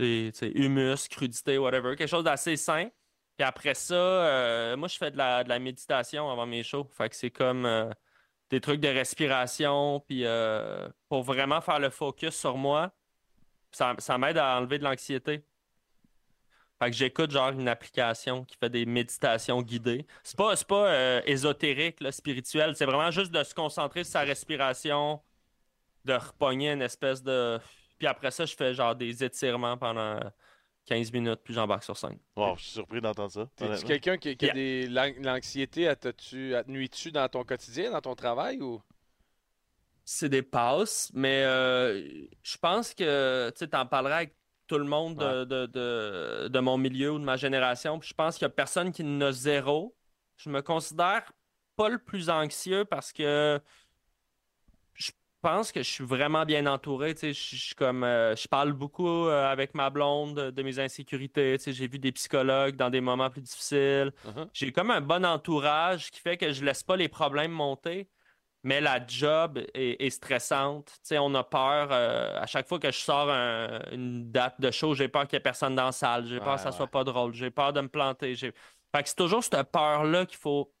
des, tu sais, humus, crudité, whatever, quelque chose d'assez sain. Puis après ça, euh, moi, je fais de la, de la méditation avant mes shows. Fait que c'est comme euh, des trucs de respiration, puis euh, pour vraiment faire le focus sur moi. Ça, ça m'aide à enlever de l'anxiété. Fait que j'écoute genre une application qui fait des méditations guidées. C'est pas, pas euh, ésotérique, spirituel. C'est vraiment juste de se concentrer sur sa respiration, de repogner une espèce de. Puis après ça, je fais genre des étirements pendant 15 minutes, puis j'embarque sur scène. Wow, je suis surpris d'entendre ça. T'es-tu quelqu'un qui, qui a Yeah. des l'an- l'anxiété, elle te nuit-tu dans ton quotidien, dans ton travail ou? c'est des passes, mais euh, je pense que tu sais, t'en parleras avec tout le monde de, de, de- de mon milieu ou de ma génération. puis je pense qu'il n'y a personne qui n'a zéro. Je me considère pas le plus anxieux parce que pense que je suis vraiment bien entouré. Je je comme euh, je parle beaucoup euh, avec ma blonde de, de mes insécurités. J'ai vu des psychologues dans des moments plus difficiles. Mhm. J'ai comme un bon entourage qui fait que je laisse pas les problèmes monter. Mais la job est, est stressante. On a peur. euh, à chaque fois que je sors un- une date de show, j'ai peur qu'il n'y ait personne dans la salle. J'ai peur que ça ouais. soit pas drôle. J'ai peur de me planter. Fait que c'est toujours cette peur-là qu'il faut.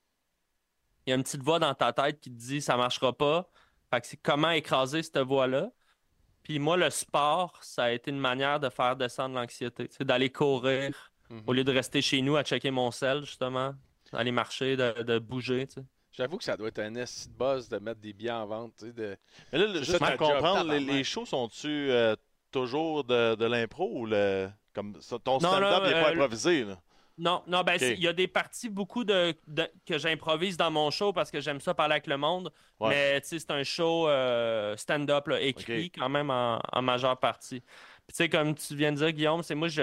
Il y a une petite voix dans ta tête qui te dit ça marchera pas. Fait que c'est comment écraser cette voix-là. Puis moi, le sport, ça a été une manière de faire descendre l'anxiété. Sais, d'aller courir Mhm. au lieu de rester chez nous à checker mon sel, justement. D'aller marcher, de, de bouger. tu sais. J'avoue que ça doit être un de buzz de mettre des billets en vente. tu sais, De... Mais là, le- C'est juste pour job, comprendre, les, shows sont-tu euh, toujours de, de l'impro ou le. Comme ça, ton Non, stand-up non, n'est pas euh, improvisé, là? Non, non, ben, il y a des parties beaucoup de, de- que j'improvise dans mon show parce que j'aime ça parler avec le monde. Ouais. Mais tu sais, c'est un show euh, stand-up écrit quand même en, en majeure partie. Puis tu sais, comme tu viens de dire, Guillaume, c'est moi, je.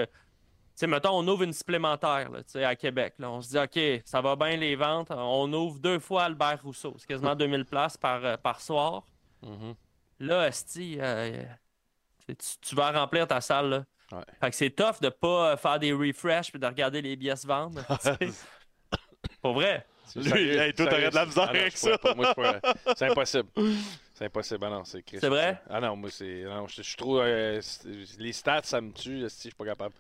Sais, mettons, on ouvre une supplémentaire là, tu sais, à Québec. Là. On se dit, OK, ça va bien les ventes. On ouvre deux fois Albert Rousseau. C'est quasiment 2000 places par, euh, par soir. Mhm. Là, Esti, euh, tu, tu vas remplir ta salle. Là. Ouais. Fait que c'est tough de pas euh, faire des refresh puis de regarder les billets se vendre. Pour vrai. C'est Lui, hey, toi, t'aurais de la misère Ah non, avec ça. pas. Moi, je pourrais- C'est impossible. C'est impossible. Ah non, c'est Christ. C'est vrai? Ah non, moi, c'est. Non, je, je suis trop. euh, les stats, ça me tue. Si je suis pas capable.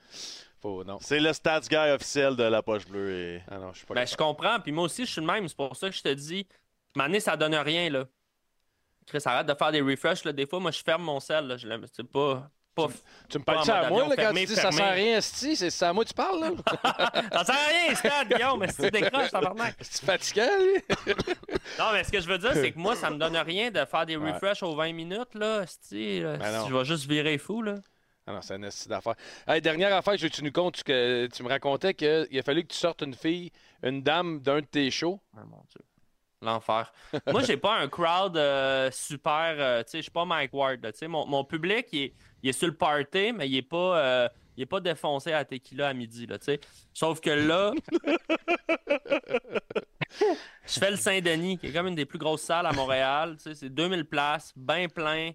Faut. Non. C'est le stats guy officiel de la poche bleue. Et... Ah non, je suis pas Ben, je comprends. Puis moi aussi, je suis le même. C'est pour ça que je te dis, Mané, ça donne rien. là. Chris, arrête de faire des refresh. Là. Des fois, moi, je ferme mon sel. Là. Je l'aime- C'est pas. Pas... Tu me parles en à moi, là, quand tu dis ça sert à rien, Esti? C'est à moi que tu parles, là? ça sert à rien, Stade, Guillaume. Mais si tu décroches, tabarnak. C'est fatigant, lui? Non, mais ce que je veux dire, c'est que moi, ça me donne rien de faire des Ouais. refresh aux 20 minutes. Là. esti, là. Ben je vais juste virer fou. Là. Ah non, c'est un esti d'affaires. Hey, dernière affaire, je tu nous comptes que tu me racontais qu'il a fallu que tu sortes une fille, une dame d'un de tes shows. Ah, mon Dieu. L'enfer. Moi, j'ai pas un crowd euh, super. euh, tu sais, je suis pas Mike Ward. tu mon, mon public, il est, il est sur le party, mais il est pas. euh, il est pas défoncé à tequila à midi, là, tu sais. Sauf que là, je fais le Saint-Denis, qui est comme une des plus grosses salles à Montréal, tu sais, c'est 2000 places, bien plein.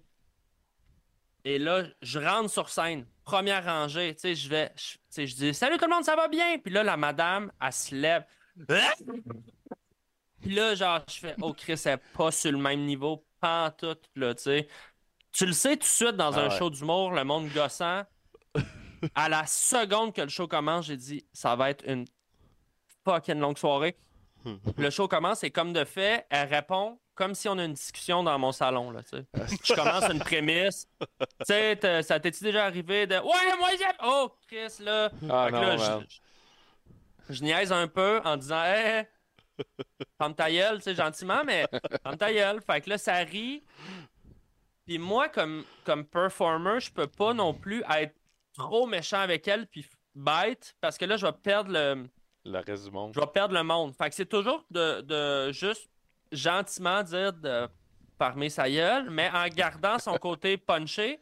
Et là, je rentre sur scène, première rangée, tu sais, je vais, tu sais, je dis « Salut tout le monde, ça va bien? » Puis là, la madame, elle se lève. Puis là, genre, je fais, oh Chris, elle pas sur le même niveau, tout, là, tu sais. Tu le sais tout de suite dans Ah un ouais. show d'humour, le monde gossant. à la seconde que le show commence, j'ai dit, ça va être une fucking longue soirée. le show commence et comme de fait, elle répond comme si on a une discussion dans mon salon, là. Je commence une prémisse. Tu sais, t'as- ça t'est-tu déjà arrivé de, ouais, moi, j'aime. Oh, Chris, là. Ah non, là, je, je niaise un peu en disant Hey, ferme ta gueule, gentiment, mais ferme ta gueule. Fait que là, ça rit. Puis moi, comme, comme performer, je peux pas non plus être trop méchant avec elle puis bête parce que là, je vais perdre le, Le reste du monde. je vais perdre le monde. Fait que c'est toujours de, de juste gentiment dire de farmer sa gueule, mais en gardant son côté punché.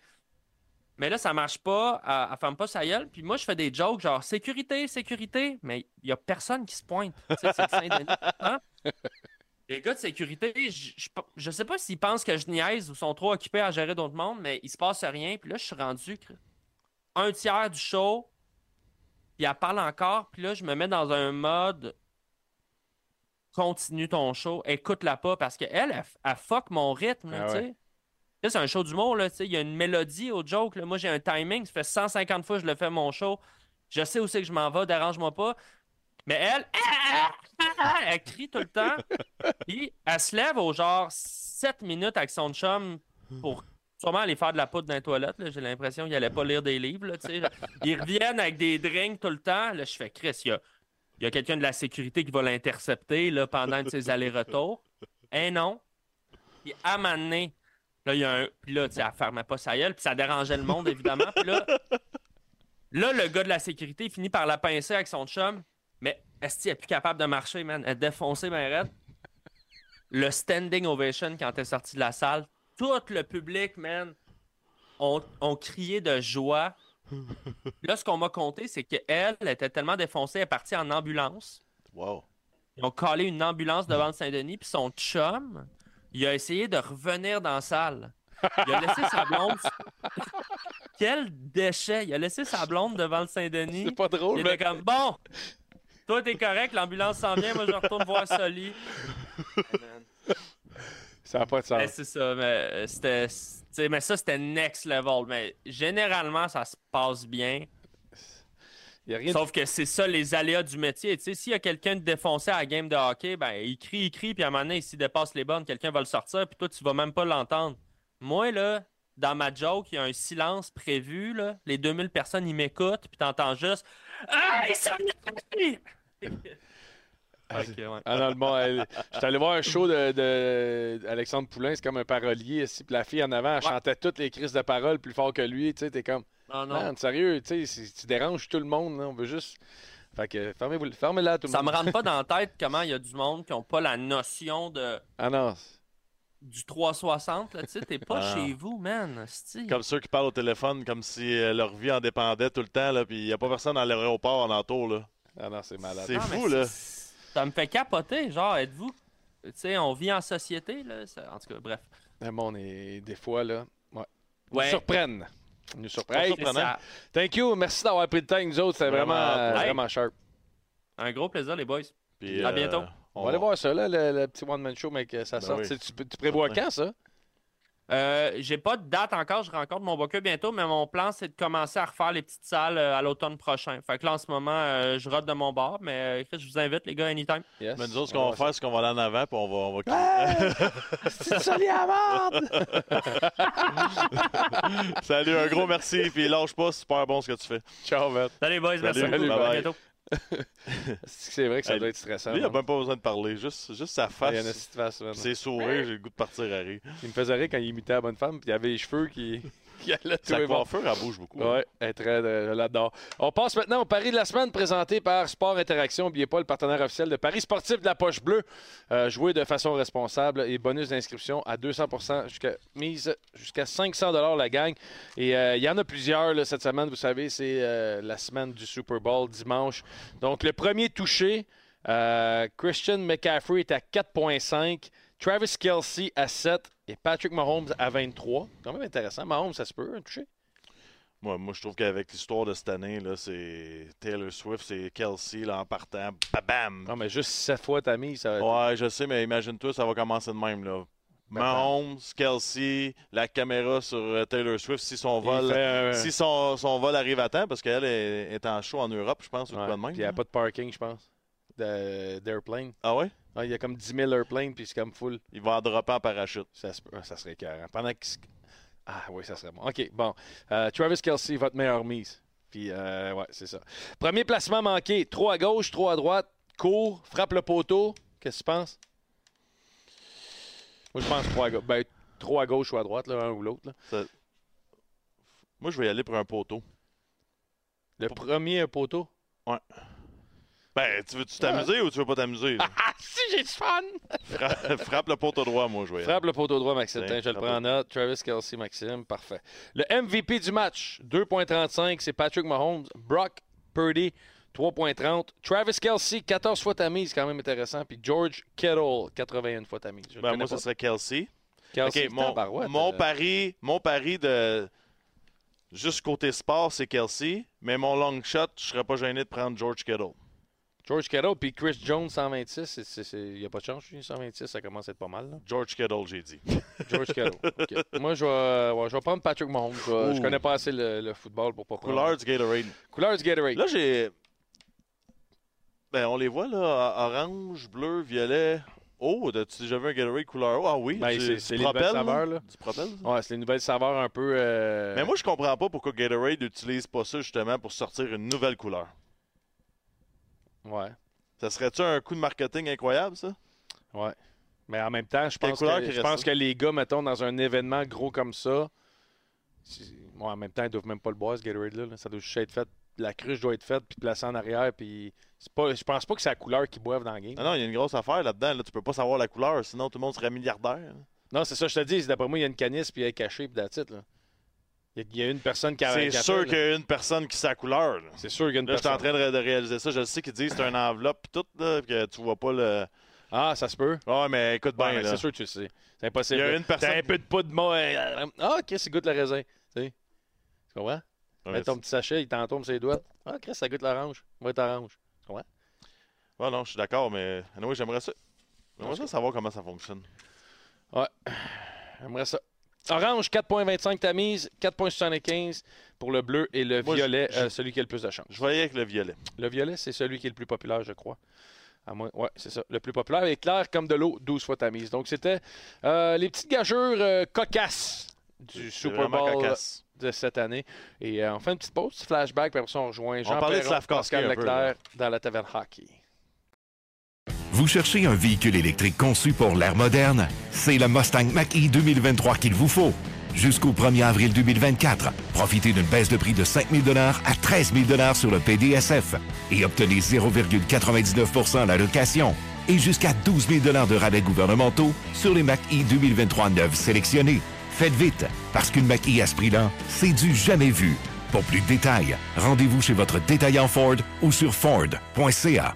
Mais là, ça marche pas. Elle, elle ferme pas sa gueule. Puis moi, je fais des jokes genre sécurité, sécurité. Mais il y a personne qui se pointe. Tu sais, c'est Saint-Denis. Hein? Les gars de sécurité, je, je, je sais pas s'ils pensent que je niaise ou sont trop occupés à gérer d'autres mondes, mais il se passe rien. Puis là, je suis rendu un tiers du show. Puis elle parle encore. Puis là, je me mets dans un mode continue ton show, écoute-la pas parce qu'elle, elle, elle fuck mon rythme. là, Ah ouais. Là, c'est un show d'humour, là, tu sais. Il y a une mélodie au joke. là. Moi, j'ai un timing. Ça fait 150 fois que je le fais mon show. Je sais où c'est que je m'en vais, dérange-moi pas. Mais elle, elle crie tout le temps. Puis elle se lève au genre 7 minutes avec son chum pour sûrement aller faire de la poudre dans les toilettes. J'ai l'impression qu'il allait pas lire des livres. là. Ils reviennent avec des drinks tout le temps. Là, je fais Chris, il y a, quelqu'un de la sécurité qui va l'intercepter pendant ses allers-retours. Eh non. Puis à un moment donné, là, il y a un. Puis là, elle fermait pas sa gueule, puis ça dérangeait le monde, évidemment. Puis là, là, le gars de la sécurité finit par la pincer avec son chum. Qu'elle est plus capable de marcher, man? Elle est défoncée, ben raide. Le standing ovation quand elle est sortie de la salle, tout le public, man, ont, ont crié de joie. Là, ce qu'on m'a conté, c'est qu'elle elle était tellement défoncée, elle est partie en ambulance. Wow. Ils ont collé une ambulance devant le Saint-Denis, puis son chum, il a essayé de revenir dans la salle. Il a laissé sa blonde. Quel déchet! Il a laissé sa blonde devant le Saint-Denis. C'est pas drôle, Il mais était comme bon, toi t'es correct, l'ambulance s'en vient, moi je retourne voir Soli. ça n'a pas de sens. Mais c'est ça, mais euh, c'était. Mais ça, c'était next level. Mais généralement, ça se passe bien. Il y a rien de- Sauf que c'est ça les aléas du métier. Tu sais, s'il y a quelqu'un de défoncé à la game de hockey, ben il crie, il crie, puis à un moment donné, s'il dépasse les bornes, quelqu'un va le sortir, puis toi, tu vas même pas l'entendre. Moi, là, dans ma joke, il y a un silence prévu, là. Les 2000 personnes, ils m'écoutent, puis t'entends juste Ah, ils sont venus! Ok, ouais. Ah non, le monde, elle- J'étais allé voir un show de, de Alexandre Poulain, c'est comme un parolier ici, puis la fille en avant, elle Ouais. chantait toutes les crises de paroles plus fort que lui, tu sais, t'es comme, Non, non. man, sérieux, tu sais, si tu déranges tout le monde, là, on veut juste... Fait que fermez-vous, fermez-la tout le Ça me monde. rentre pas dans la tête comment il y a du monde qui ont pas la notion de Ah non, du 360. Là, tu sais, t'es pas Ah. chez vous, man. Comme ceux qui parlent au téléphone comme si euh, leur vie en dépendait tout le temps, là, puis il n'y a pas personne dans l'aéroport en entour, là. Ah non, c'est malade. C'est mais fou, là. Ça me fait capoter. Genre, êtes-vous. Tu sais, on vit en société, là. ça- En tout cas, bref. Le monde est des fois, là, ouais. Ils Ouais. nous surprennent. Ils nous surprennent. Hey, C'est ça. thank you, merci d'avoir pris le temps avec nous autres, c'était vraiment, Vraiment, euh, hey. vraiment sharp. Un gros plaisir, les boys. Puis, À bientôt. On va aller voir ça, là, le, le petit one-man show, mais que ça Ben oui. C'est- Tu, tu prévois quand, ça? Euh, J'ai pas de date encore. Je rencontre mon booker bientôt, mais mon plan, c'est de commencer à refaire les petites salles euh, à l'automne prochain. Fait que là, en ce moment, euh, je rate de mon bar, mais euh, Chris, je vous invite, les gars, anytime. Yes. Mais nous autres, ce qu'on On va faire, c'est qu'on va aller en avant, puis on va, on va. C'est ça, les amandes! Salut, un gros merci, puis lâche pas, c'est super bon ce que tu fais. Ciao, man. Salut, boys. Merci beaucoup. À bye-bye. bientôt. C'est vrai que ça doit être stressant. Lui, il n'a non? même pas besoin de parler, juste, juste sa Ah, il y en a face, puis ses sourires, j'ai le goût de partir à rire. Il me faisait rire quand il imitait la bonne femme, puis il avait les cheveux qui, Sa coiffure, elle bouge beaucoup. Ouais, elle est très, euh. On passe maintenant au pari de la semaine présenté par Sport Interaction. N'oubliez pas le partenaire officiel de Paris sportif de la poche bleue. Euh, jouez de façon responsable et bonus d'inscription à 200% jusqu'à mise jusqu'à 500 la gang. Et euh, il y en a plusieurs là, cette semaine. Vous savez, c'est la semaine du Super Bowl dimanche. Donc le premier touché, Christian McCaffrey est à 4,5. Travis Kelsey à 7 et Patrick Mahomes à 23. Quand même intéressant. Mahomes, ça se peut, un touché? Moi, moi, je trouve qu'avec l'histoire de cette année, là, c'est Taylor Swift, c'est Kelsey là, en partant. Bam! Non, mais juste 7 fois ta mise, ça va être... Ouais, je sais, mais imagine-toi, ça va commencer de même. Là. Mahomes, Kelsey, la caméra sur euh, Taylor Swift, si son vol, fait si son, son vol arrive à temps, parce qu'elle est, est en show en Europe, je pense, ou Ouais, de même. Puis il n'y a pas de parking, je pense, d'airplane. Ah ouais? Ah, Il y a comme 10 000 airplanes, puis c'est comme full. Il va en dropper en parachute. Ça, ça serait carré. Pendant que... Ah oui, ça serait bon. OK, bon. Euh, Travis Kelsey, votre meilleure mise. Puis, euh, ouais, c'est ça. Premier placement manqué. 3 à gauche, 3 à droite. Court, frappe le poteau. Qu'est-ce que tu penses? Moi, je pense 3 à gauche. Ben, 3 à gauche ou à droite, là, un ou l'autre. Moi, je vais y aller pour un poteau. Le premier un poteau? Ben, Ben, tu veux-tu t'amuser ou tu veux pas t'amuser? là? Ah, si, j'ai du fun! Fra- frappe le poteau droit, moi, je vais. Frappe le poteau droit, Maxime. Tiens, je le frappe prends en note. Travis Kelsey, Maxime. Parfait. Le MVP du match, 2,35, c'est Patrick Mahomes. Brock Purdy, 3,30. Travis Kelsey, 14 fois ta mise, quand même intéressant. Puis George Kittle, 81 fois ta mise. Je le Ben, connais moi, pas. ça serait Kelsey. Kelsey, OK, mon, tabarouette, mon euh, pari, mon pari de juste côté sport, c'est Kelsey, mais mon long shot, je serais pas gêné de prendre George Kittle. George Kittle, puis Chris Jones, 126. Il n'y a pas de chance, lui, 126, ça commence à être pas mal. là. George Kittle, j'ai dit. George Kittle. Moi, je vais, ouais, je vais prendre Patrick Mahomes. Je, vais- je connais pas assez le, le football pour pas prendre. Couleur du Gatorade. Couleur du Gatorade. Là, j'ai. Ben, on les voit, là. Orange, bleu, violet. Oh, as-tu déjà vu un Gatorade couleur? Ah oui. Ben, du- c'est- les nouvelles saveurs, là. Du Propel? Ouais, c'est les nouvelles saveurs un peu. euh, Mais moi, je comprends pas pourquoi Gatorade n'utilise pas ça, justement, pour sortir une nouvelle couleur. Ouais, Ça serait-tu un coup de marketing incroyable, ça? ouais. Mais en même temps, je pense, que, je pense les gars, mettons, dans un événement gros comme ça, ouais, en même temps, ils doivent même pas le boire, ce Gatorade-là. là. Ça doit juste être fait. La cruche doit être faite, puis placée en arrière, puis. Pas, je pense pas que c'est la couleur qu'ils boivent dans le game. Non, non, il y a une grosse affaire là-dedans. Là, tu peux pas savoir la couleur, sinon tout le monde serait milliardaire. Non, c'est ça, je te dis. D'après moi, il y a une canisse, puis elle est cachée, puis it, là. Il y, a, une personne qui a. C'est sûr qu'il y a une personne qui sait la couleur. C'est sûr qu'il y a une Là, je suis personne. en train de, réaliser ça. Je sais qu'ils disent que c'est une enveloppe pis tout, là, que tu vois pas le. Ah, ça se peut. Ouais, mais écoute Ouais, bien, c'est sûr que tu sais. C'est impossible. Il y a une personne- T'as un peu de poudre de moi. Ah, ok, c'est goûte le raisin. Tu sais. Tu comprends? Ouais, Mets ton petit sachet, il t'en tombe sur les doigts. Ah, Chris, ça goûte l'orange. Va être orange. Ouais, non, je suis d'accord, mais anyway, j'aimerais ça. J'aimerais ça savoir comment ça fonctionne. J'aimerais ça. Orange, 4,25 ta mise, 4,75 pour le bleu et le Moi, violet, je- euh, celui qui a le plus de chance. Je aller avec le violet. Le violet, c'est celui qui est le plus populaire, je crois. Ouais, c'est ça. Le plus populaire est clair comme de l'eau, 12 fois ta mise. Donc, c'était euh, les petites gageurs euh, cocasses du Super Bowl cocasse. de cette année. Et euh, on fait une petite pause, petit flashback, puis après ça, on rejoint Jean parlait de Perron, Slavkovski Pascal un peu, Leclerc dans la taverne hockey. Vous cherchez un véhicule électrique conçu pour l'ère moderne? C'est le Mustang Mach-E 2023 qu'il vous faut. Jusqu'au 1er avril 2024, profitez d'une baisse de prix de 5 000 à 13 000 sur le PDSF et obtenez 0,99 à la location et jusqu'à 12 000 de rabais gouvernementaux sur les Mach-E 2023 neufs sélectionnés. Faites vite, parce qu'une Mach-E à ce prix-là, c'est du jamais vu. Pour plus de détails, rendez-vous chez votre détaillant Ford ou sur Ford.ca.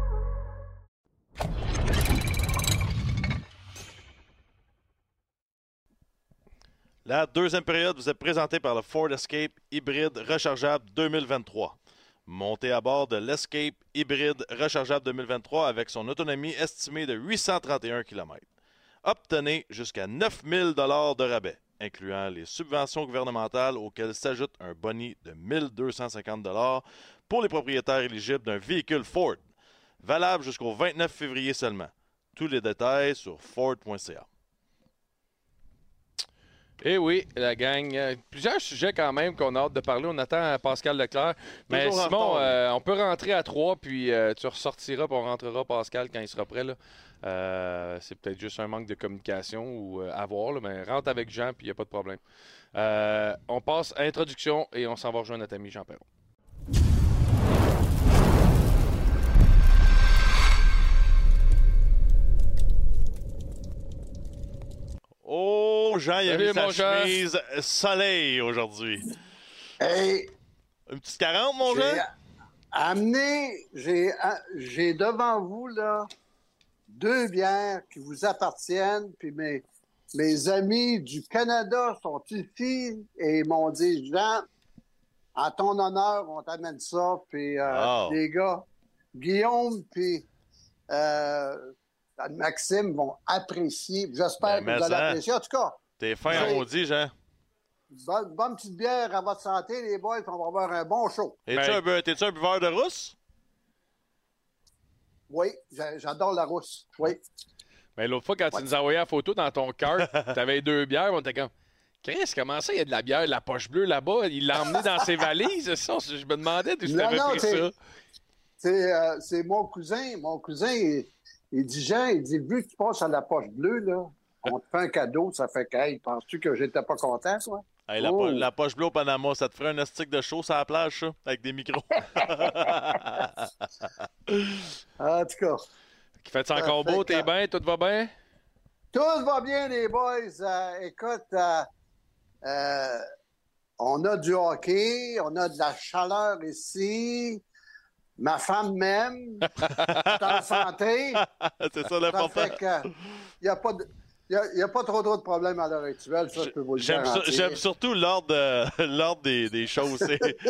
La deuxième période vous est présentée par le Ford Escape hybride rechargeable 2023. Montez à bord de l'Escape hybride rechargeable 2023 avec son autonomie estimée de 831 km. Obtenez jusqu'à 9000 dollars de rabais, incluant les subventions gouvernementales auxquelles s'ajoute un boni de 1250 dollars pour les propriétaires éligibles d'un véhicule Ford. Valable jusqu'au 29 février seulement. Tous les détails sur Ford.ca. Eh oui, la gang. euh, plusieurs sujets quand même qu'on a hâte de parler. On attend euh, Pascal Leclerc. Mais Toujours Simon, retard, euh, on peut rentrer à trois, puis euh, tu ressortiras, puis on rentrera Pascal quand il sera prêt. là. C'est peut-être juste un manque de communication ou à voir, là, mais rentre avec Jean, puis il n'y a pas de problème. On passe à introduction et on s'en va rejoindre notre ami Jean Perron. Oh, Jean, il a Salut, mis sa chemise soleil aujourd'hui. Hey, Une petite 40, mon j'ai Jean? amené, j'ai, a- j'ai devant vous, là, deux bières qui vous appartiennent, puis mes, mes amis du Canada sont ici et ils m'ont dit, Jean, en ton honneur, on t'amène ça, puis euh, Oh. les gars, Guillaume, puis euh, Maxime vont apprécier. J'espère Ben, que vous allez ça. apprécier. En tout cas, T'es fin J'ai- maudit, Jean. bonne, bonne petite bière à votre santé, les boys, puis on va avoir un bon show. Es-tu Ben- un, bu- t'es-tu un buveur de rousse? Oui, j'a- j'adore la rousse. Oui. Mais l'autre fois, quand tu nous envoyais la photo dans ton cart, t'avais deux bières, on était comme. Chris, comment ça, il y a de la bière, de la poche bleue là-bas? Il l'a emmené dans ses valises, c'est ça? Je me demandais d'où tu Non, avais non, pris c'est- ça. C'est euh, c'est mon cousin. Mon cousin, il, dit Jean, il dit vu que tu passes à la poche bleue, là, on te fait un cadeau, ça fait que, hey, penses-tu que j'étais pas content, toi? Hey, la, Oh. po- la poche bleue au Panama, ça te ferait un astic de chaud sur la plage, ça, avec des micros. En tout cas, Qui fait encore Ça fait beau, t'es bien, tout va bien? tout va bien, les boys. Euh, écoute, euh, euh, on a du hockey, on a de la chaleur ici. Ma femme m'aime. Je en santé. c'est ça l'important. il n'y a pas de. Il n'y a, pas trop, trop de problèmes à l'heure actuelle, ça, je peux vous le J'aime, sur- surtout l'ordre, de- l'ordre des, des choses.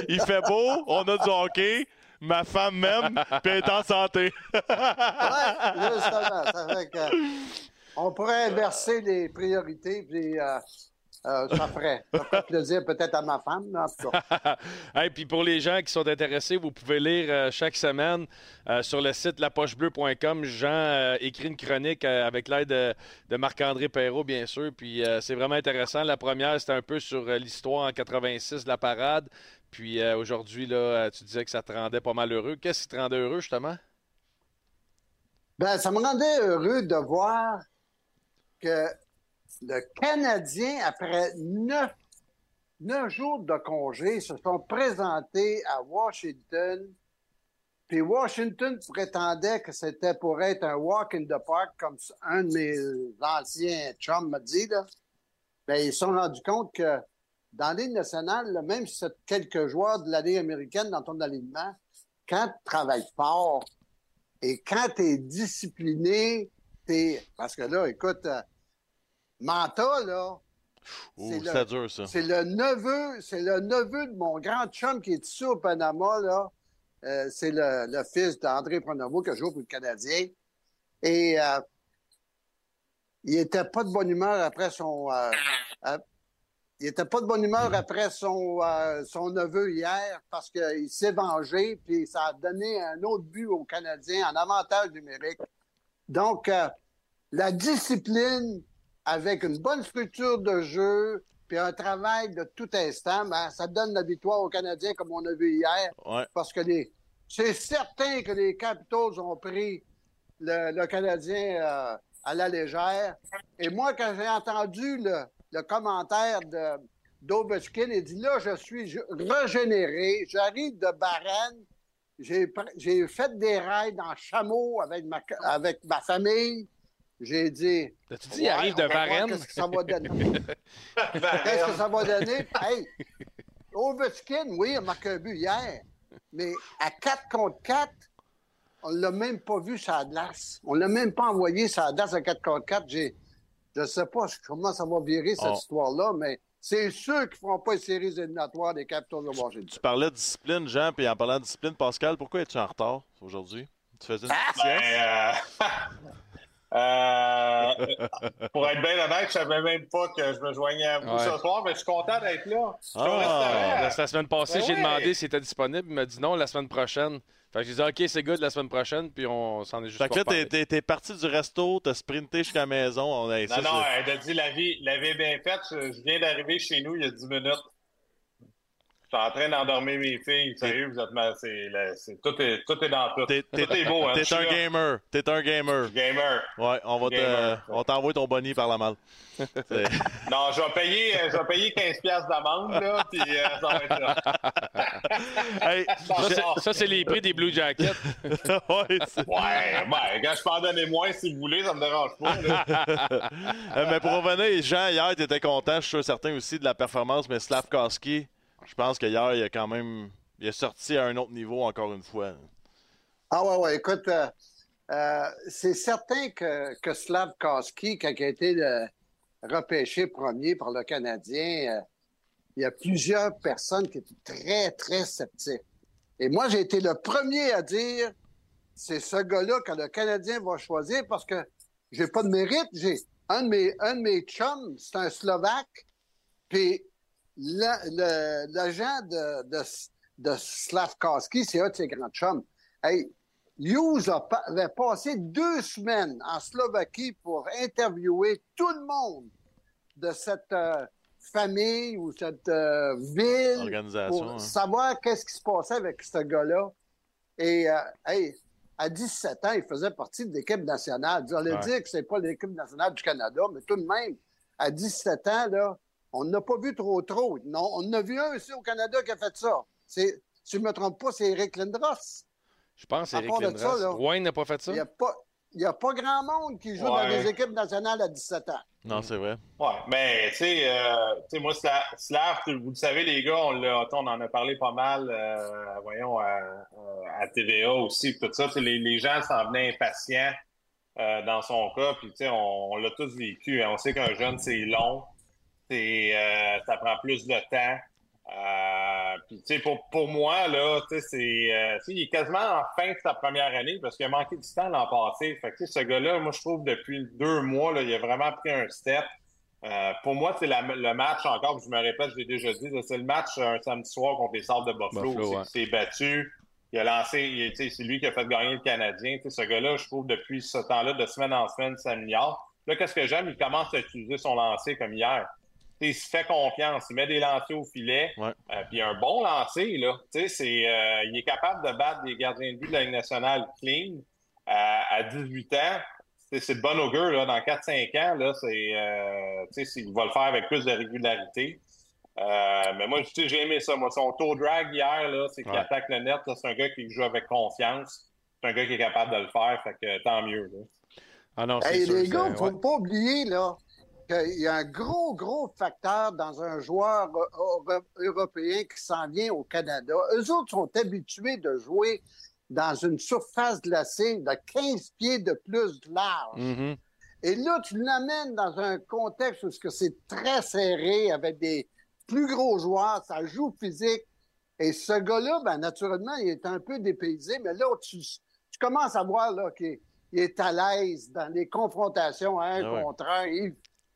Il fait beau, on a du hockey, ma femme m'aime, puis elle est en santé. Ouais, justement. Ça fait que, on pourrait inverser les priorités, puis euh, euh, ça, ferait, ça ferait plaisir peut-être à ma femme, mais en tout cas. Hey, puis pour les gens qui sont intéressés, vous pouvez lire euh, chaque semaine euh, sur le site lapochebleu.com. Jean euh, écrit une chronique avec l'aide de, de Marc-André Perrault, bien sûr. Puis c'est vraiment intéressant. La première, c'était un peu sur l'histoire en 86 de la parade. Puis aujourd'hui, là, tu disais que ça te rendait pas mal heureux. Qu'est-ce qui te rendait heureux, justement? Ben, ça me rendait heureux de voir que le Canadien, après neuf, jours de congé, se sont présentés à Washington. Puis Washington prétendait que c'était pour être un walk in the park, comme un de mes anciens chums m'a dit. Là. Ben, ils se sont rendus compte que dans Ligue nationale, même si quelques joueurs de la Ligue américaine dans ton alignement, quand tu travailles fort, et quand tu es discipliné, t'es. Parce que là, écoute, euh, Manta, là, Ouh, C'est le- c'était dur, ça. c'est le neveu, c'est le neveu de mon grand chum qui est ici au Panama, là. Euh, c'est le, le fils d'André Pronovo qui joue pour le Canadien. Et euh, il était pas de bonne humeur après son. euh, il était pas de bonne humeur après son, son neveu hier parce qu'il s'est vengé, puis ça a donné un autre but aux Canadiens en avantage numérique. Donc, la discipline avec une bonne structure de jeu, puis un travail de tout instant, ben, ça donne la victoire aux Canadiens comme on a vu hier. Ouais. Parce que les, c'est certain que les Capitals ont pris le, le Canadien euh, à la légère. Et moi, quand j'ai entendu le, le commentaire de d'Ovechkin, il dit là, je suis régénéré, j'arrive de Barenne, j'ai fait des raids en chameau avec ma, avec ma famille. J'ai dit. T'as-tu dit, il arrive de Varennes? Qu'est-ce que ça va donner? Qu'est-ce que ça va donner? Hey, Ovechkin, oui, il a marqué un but hier, mais à 4 contre 4, on ne l'a même pas vu la glace. On ne l'a même pas envoyé la glace à 4 contre 4. J'ai, je ne sais pas comment ça va virer cette Oh. histoire-là, mais c'est sûr qu'ils ne feront pas une série éliminatoire des Capitals de Washington. Tu parlais de discipline, Jean, puis en parlant de discipline, Pascal, pourquoi es-tu en retard aujourd'hui? Tu faisais une petite Ben, sieste? euh, pour être bien honnête, je savais même pas que je me joignais à vous Ouais. ce soir, mais je suis content d'être là. Je suis au Ah. La, semaine passée, Ben j'ai ouais. demandé s'il était disponible. Il m'a dit non la semaine prochaine. Fait que j'ai dit OK, c'est good la semaine prochaine, puis on s'en est juste Fait que pas là, t'es, parti du resto, t'as sprinté jusqu'à la maison. On a, ça, Non, non, elle a dit la vie, la vie est bien faite. Je, je viens d'arriver chez nous il y a 10 minutes. Je suis en train d'endormir mes filles. Sérieux, vous êtes mal. C'est, tout, est, tout est dans tout. T'es, t'es- tout est beau, hein. t'es un gamer. T'es un gamer. Gamer. Ouais, on va te, Gamer. on t'envoie ton bonnie par la malle. Non, je vais payer, euh, je vais payer 15$ piastres d'amende, là, puis euh, ça va être là. Hey, Ça, c'est- Ça, c'est les prix des Blue Jackets. ouais, Ouais, ben, quand je peux en donner moins, si vous voulez, ça me dérange pas. Euh, mais pour revenir, Jean, hier, tu étais content, je suis sûr certain aussi de la performance, mais Slavkowski, je pense qu'hier, il a quand même. Il est sorti à un autre niveau encore une fois. Ah ouais, ouais, écoute, euh, euh, c'est certain que, Slavkowski, quand il a été euh, repêché premier par le Canadien, il y a plusieurs personnes qui étaient très, très sceptiques. Et moi, j'ai été le premier à dire, c'est ce gars-là que le Canadien va choisir parce que j'ai pas de mérite. J'ai un de mes, un de mes chums, c'est un Slovaque, puis l'agent de, de, de Slavkowski, c'est un de ses grands chums. Hey, Hughes avait passé deux semaines en Slovaquie pour interviewer tout le monde de cette euh, famille ou cette euh, ville pour hein. savoir qu'est-ce qui se passait avec ce gars-là. Et euh, hey, à 17 ans, il faisait partie de l'équipe nationale. Vous allez Ouais. dire que c'est pas l'équipe nationale du Canada, mais tout de même, à 17 ans, là, on n'a pas vu trop trop. Non, on en a vu un ici au Canada qui a fait ça. C'est, si je ne me trompe pas, c'est Eric Lindros. Je pense Eric Lindros. Wayne n'a pas fait ça? Il n'y a pas. Il n'y a pas grand monde qui joue dans des équipes nationales à 17 ans. Non, c'est vrai. Ouais, mais tu sais, euh, tu sais, moi, Sla- Slav, vous le savez, les gars, on, l'a- on en a parlé pas mal, euh, voyons, à, à TVA aussi, tout ça. Les, les gens s'en venaient impatients euh, dans son cas, puis tu sais, on, on l'a tous vécu. hein. On sait qu'un jeune, c'est long, euh, ça prend plus de temps. Euh, puis, pour, pour moi, là, c'est, euh, il est quasiment en fin de sa première année parce qu'il a manqué du temps l'an passé. Fait que, ce gars-là, moi, je trouve, depuis deux mois, là, il a vraiment pris un step. Euh, pour moi, c'est le match, encore, je me répète, je l'ai déjà dit, c'est le match un samedi soir contre les Sables de Buffalo. Buffalo, C'est- ouais. Il s'est battu. Il a lancé, c'est lui qui a fait gagner le Canadien. Ce gars-là, je trouve, depuis ce temps-là, de semaine en semaine, ça s'améliore. Là, qu'est-ce que j'aime? Il commence à utiliser son lancer comme hier. Il se fait confiance, il met des lancers au filet, Ouais. euh, puis un bon lancer, là. Tu sais, c'est, euh, il est capable de battre des gardiens de but de la Ligue nationale clean euh, à 18 ans. C'est, de bon augure, là. Dans 4-5 ans, là, c'est, euh, tu sais, c'est- il va le faire avec plus de régularité. Euh, mais moi, tu sais, j'ai aimé ça. Moi, son toe drag hier, là, c'est qu'il Ouais. attaque le net. C'est un gars qui joue avec confiance. C'est un gars qui est capable de le faire. Fait que tant mieux, là. Ah non, Hey, sûr. les gars, il ne faut ouais. pas oublier là, qu'il y a un gros, gros facteur dans un joueur euh, euro- européen qui s'en vient au Canada. Eux autres sont habitués de jouer dans une surface glacée de 15 pieds de plus de large. Mhm. Et là, tu l'amènes dans un contexte où c'est très serré avec des plus gros joueurs, ça joue physique. Et ce gars-là, ben, naturellement, il est un peu dépaysé, mais là, tu, tu commences à voir là, qu'il il est à l'aise dans les confrontations un Ah ouais. contre un. Il,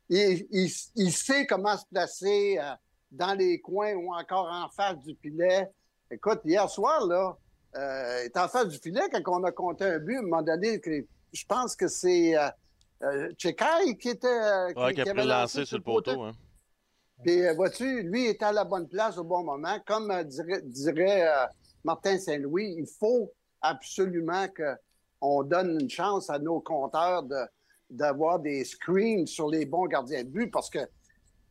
il- il- il sait comment se placer euh, dans les coins ou encore en face du filet. Écoute, hier soir, là, euh, il est en face du filet quand on a compté un but, à un moment donné, je pense que c'est euh, euh, Chekai qui était. euh, Ouais, qui a avait lancé sur le poteau. Hein. puis, euh, vois-tu, lui était à la bonne place au bon moment. Comme dirait, dirait, Martin Saint-Louis, il faut absolument qu'on donne une chance à nos compteurs de, d'avoir des screens sur les bons gardiens de but parce que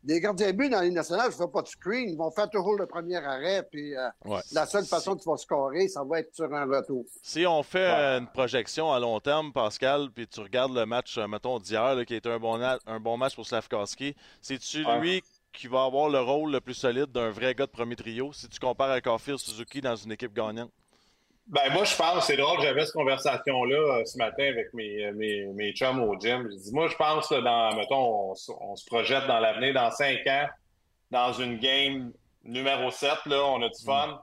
les gardiens de but dans les nationales, je ne fais pas de screen. Ils vont faire toujours le premier arrêt. Puis euh, Ouais. la seule façon que tu vas scorer, ça va être sur un retour. Si on fait une projection à long terme, Pascal, puis tu regardes le match, euh, mettons, d'hier, qui était un bon, un bon match pour Slavkowski, c'est-tu Ouais. lui qui va avoir le rôle le plus solide d'un vrai gars de premier trio? Si tu compares à Caulfield Suzuki dans une équipe gagnante? Ben, moi, je pense, c'est drôle, j'avais cette conversation-là euh, ce matin avec mes, mes, mes chums au gym. Je dis, moi, je pense, là, dans, mettons, on, se projette dans l'avenir, dans cinq ans, dans une game numéro 7, là, on a du fun.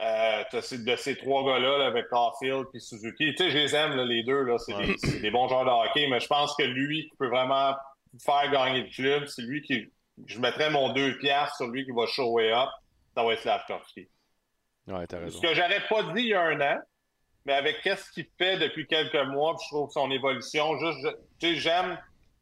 Euh, de ces trois gars-là, là, avec Caulfield et Suzuki. Tu sais, je les aime, là, les deux, là, c'est Ouais. des, bons joueurs de hockey, mais je pense que lui qui peut vraiment faire gagner le club, c'est lui qui. Je mettrais mon deux piastres sur lui qui va shower up, ça va être Slavkovski. Ouais, t'as raison. Ce que j'aurais pas dit il y a un an, mais avec qu'est-ce qu'il fait depuis quelques mois, puis je trouve son évolution, juste, je- tu j'aime,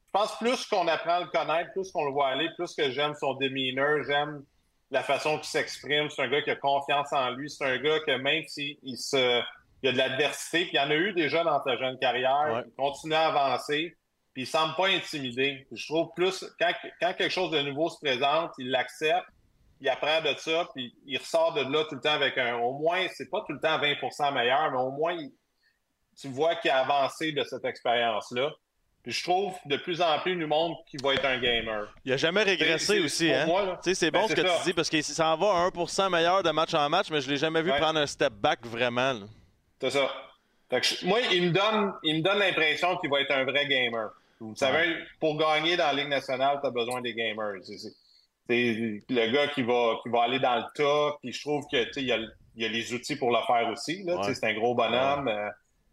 je pense plus qu'on apprend à le connaître, plus qu'on le voit aller, plus que j'aime son demeanor, j'aime la façon qu'il s'exprime. C'est un gars qui a confiance en lui. C'est un gars que même s'il il se, il y a de l'adversité, puis il y en a eu déjà dans sa jeune carrière, Ouais. il continue à avancer, puis il semble pas intimidé. Je trouve plus, quand, quand quelque chose de nouveau se présente, il l'accepte, il apprend de ça, puis il ressort de là tout le temps avec un. Au moins, c'est pas tout le temps 20% meilleur, mais au moins, il- tu vois qu'il a avancé de cette expérience-là. Puis je trouve de plus en plus du monde qui va être un gamer. Il a jamais régressé aussi, hein? c'est Ben, bon ce que ça. tu dis parce qu'il s'en va à 1% meilleur de match en match, mais je l'ai jamais vu Ouais. prendre un step back vraiment. C'est ça. Fait que je- moi, il me donne, il me donne l'impression qu'il va être un vrai gamer. Vous savez, pour gagner dans la Ligue nationale, tu as besoin des gamers. Le gars qui va, qui va aller dans le tas, puis je trouve que il y a, y a les outils pour le faire aussi. Ouais. C'est un gros bonhomme. euh,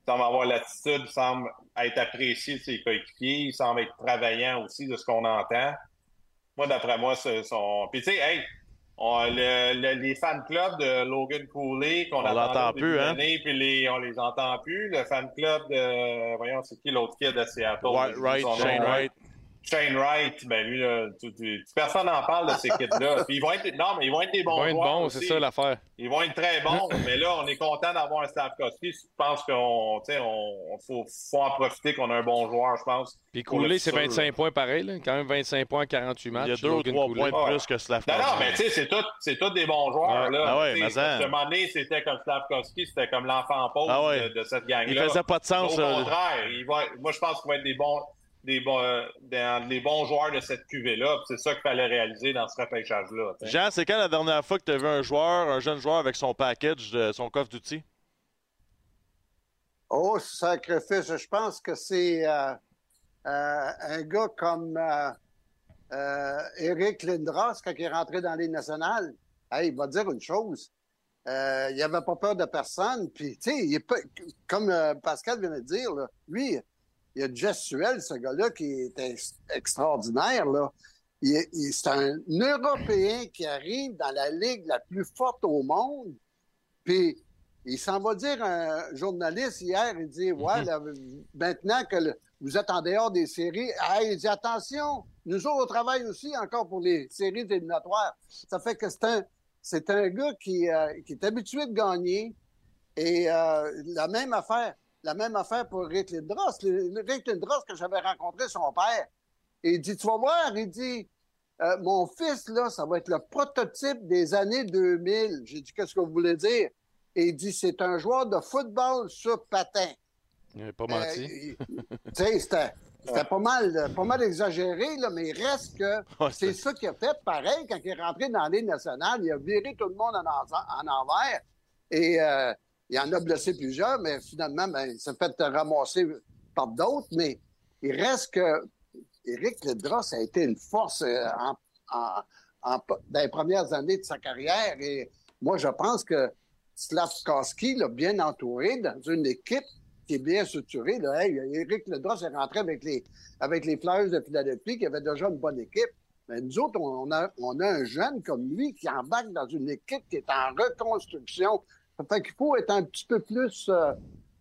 il semble avoir l'attitude, il semble être apprécié de ses coéquipiers, il semble être travaillant aussi de ce qu'on entend. moi, d'après moi, c'est son. Puis, tu sais, hey, on- le- le- les fan clubs de Logan Cooley, qu'on début plus, hein? puis les, on les entend plus. Le fan club de. Voyons, c'est qui l'autre kid de Seattle? White, right, Shane hein? Wright. Shane Wright, ben lui, là, tu- tu- personne n'en parle de ces kids-là. Ils vont être, non, mais ils vont être des bons Ils vont être bons, c'est ça l'affaire. Ils vont être très bons, mais là, on est content d'avoir un Stavkovski. Je pense qu'on, tu sais, on, on- faut, faut en profiter qu'on a un bon joueur, je pense. Puis Cooley, c'est futur, 25 là. points pareil. Là. Quand même 25 points en 48 matchs. Il y a deux ou trois Cooley. points de plus que Slavkovski. non, mais tu sais, c'est tout, c'est tous des bons joueurs, Ouais. là. Ah ouais, Tu sais, mais ça- À un moment donné, c'était comme Slavkovski, c'était comme l'enfant pauvre Ah ouais. de, de cette gang-là. Il faisait pas de sens, Au là. contraire, il va, moi, je pense qu'il va être des bons, des bons, euh, bons joueurs de cette cuvée-là. puis C'est ça qu'il fallait réaliser dans ce repêchage-là. Jean, c'est quand la dernière fois que tu as vu un joueur, un jeune joueur avec son package, de son coffre d'outils? Oh, sacrifice. Je pense que c'est euh, euh, un gars comme euh, euh, Eric Lindros, quand il est rentré dans les nationales. Hey, il va dire une chose. Euh, il n'avait pas peur de personne. Puis, tu sais, il est pas- comme euh, Pascal vient de dire, là, lui, il a du gestuel, ce gars-là, qui est ex- extraordinaire. Là. Il est- il- c'est un Européen qui arrive dans la ligue la plus forte au monde. Puis, il s'en va dire un journaliste hier, il dit Ouais, là, maintenant que le- vous êtes en dehors des séries, hey, il dit attention, nous autres, on travaille aussi encore pour les séries éliminatoires. Ça fait que c'est un, c'est un gars qui, euh, qui est habitué de gagner. Et euh, la même affaire, la même affaire pour Rick Lindros. Le- Rick Lindros, que j'avais rencontré son père, et il dit Tu vas voir, il dit euh, Mon fils, là, ça va être le prototype des années 2000. J'ai dit Qu'est-ce que vous voulez dire? Et il dit c'est un joueur de football sur patin. Il pas menti. Euh, il- tu sais, c'était, c'était pas mal, pas mal exagéré, là, mais il reste que Ouais, c'est ça qu'il a fait pareil quand il est rentré dans les nationales. Il a viré tout le monde en, en- en envers et euh, il en a blessé plusieurs, mais finalement, ben, il s'est fait ramasser par d'autres. Mais il reste que Éric Ledros a été une force euh, dans les premières années de sa carrière. Et moi, je pense que Slavkowski l'a bien entouré dans une équipe qui est bien structurée. Là. Hey, Éric est rentré avec les, avec Flyers de Philadelphie qui avaient déjà une bonne équipe. Mais nous autres, on a un jeune comme lui qui embarque dans une équipe qui est en reconstruction. Fait qu'il faut être un petit peu plus euh,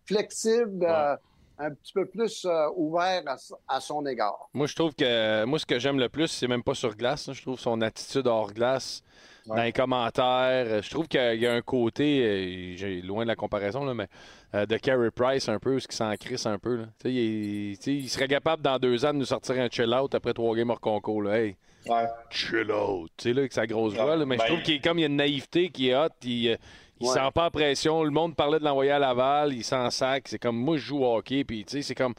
flexible, euh, un petit peu plus euh, ouvert à, à son égard. Moi, je trouve que moi, ce que j'aime le plus, c'est même pas sur glace. là. Je trouve son attitude hors glace, dans les commentaires. Je trouve qu'il y a un côté, j'ai loin de la comparaison, là, mais euh, de Carey Price un peu, ce qui s'en crisse un peu. là. Il, serait capable dans deux ans de nous sortir un chill-out après trois games hors concours. Là. Hey, Ouais. chill out. Tu sais, là, avec sa grosse voix. là. Mais Ben, je trouve qu'il est comme il y a une naïveté qui est hot. Il, il Ouais. sent pas la pression. Le monde parlait de l'envoyer à Laval. Il s'en sac. C'est comme moi, je joue au hockey. Puis, tu sais, c'est comme.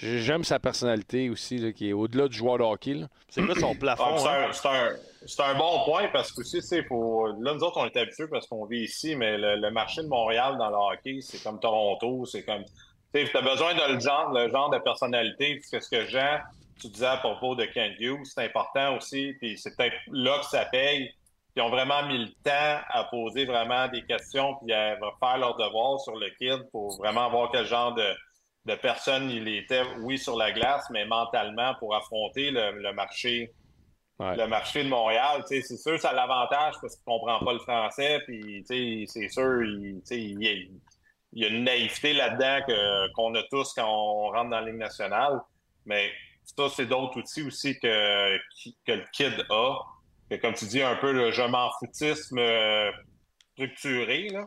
J'aime sa personnalité aussi, là, qui est au-delà du joueur de hockey. là. C'est quoi son plafond? Ah, c'est, hein? un, c'est un- bon point parce que aussi. Là, nous autres, on est habitués parce qu'on vit ici, mais le, le marché de Montréal dans le hockey, c'est comme Toronto, c'est comme. Tu as besoin de le genre, le genre de personnalité. Puis c'est ce que Jean, tu disais à propos de Ken Hughes, c'est important aussi. Puis c'est peut-être là que ça paye. Ils ont vraiment mis le temps à poser vraiment des questions puis à faire leur devoir sur le kid pour vraiment voir quel genre de, de personne il était, oui, sur la glace, mais mentalement pour affronter le, le marché Ouais. le marché de Montréal, c'est sûr, ça a l'avantage parce qu'il comprend pas le français, puis c'est sûr, il, y a- il y a une naïveté là-dedans qu'on a tous quand on rentre dans la Ligue nationale. Mais ça, c'est d'autres outils aussi que, qui- que le kid a. Que, comme tu dis, un peu le je m'en foutisme euh, structuré, là.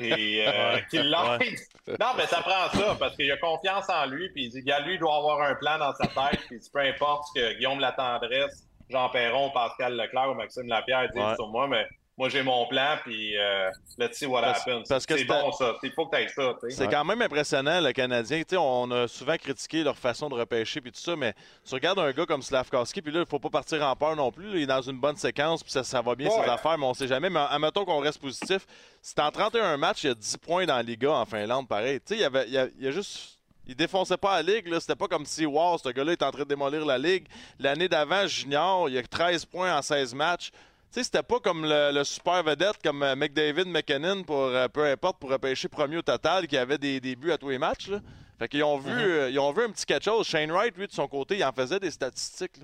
Et euh, qu'il l'aide. Non, mais ça prend ça, parce qu'il a confiance en lui, puis il dit, gars, lui, il doit avoir un plan dans sa tête, puis peu importe ce que Guillaume Latendresse, Jean Perron, Pascal Leclerc ou Maxime Lapierre disent Ouais. sur moi, mais moi, j'ai mon plan, puis euh, let's see what Parce- happens. parce que c'est bon, ça. Il faut que tu aies ça. C'est quand même impressionnant, le Canadien. On a souvent critiqué leur façon de repêcher puis tout ça, mais tu regardes un gars comme Slavkowski, puis là, il faut pas partir en peur non plus. il est dans une bonne séquence, puis ça, ça va bien Ouais. ses affaires, mais on sait jamais. Mais admettons qu'on reste positif. C'est en 31 matchs, il y a 10 points dans la Liga en Finlande, pareil. Tu sais, il y avait, il y a, il y a juste... Il défonçait pas la Ligue, là. C'était pas comme si, wow, ce gars-là est en train de démolir la Ligue. L'année d'avant, junior, il y a 13 points en 16 matchs. Tu sais, c'était pas comme le, le super vedette comme euh, McDavid, McKinnon, pour euh, peu importe, pour repêcher premier au total, qui avait des, des buts à tous les matchs. Là. Fait qu'ils ont vu, euh, ils ont vu un petit quelque chose. Shane Wright, lui, de son côté, il en faisait des statistiques.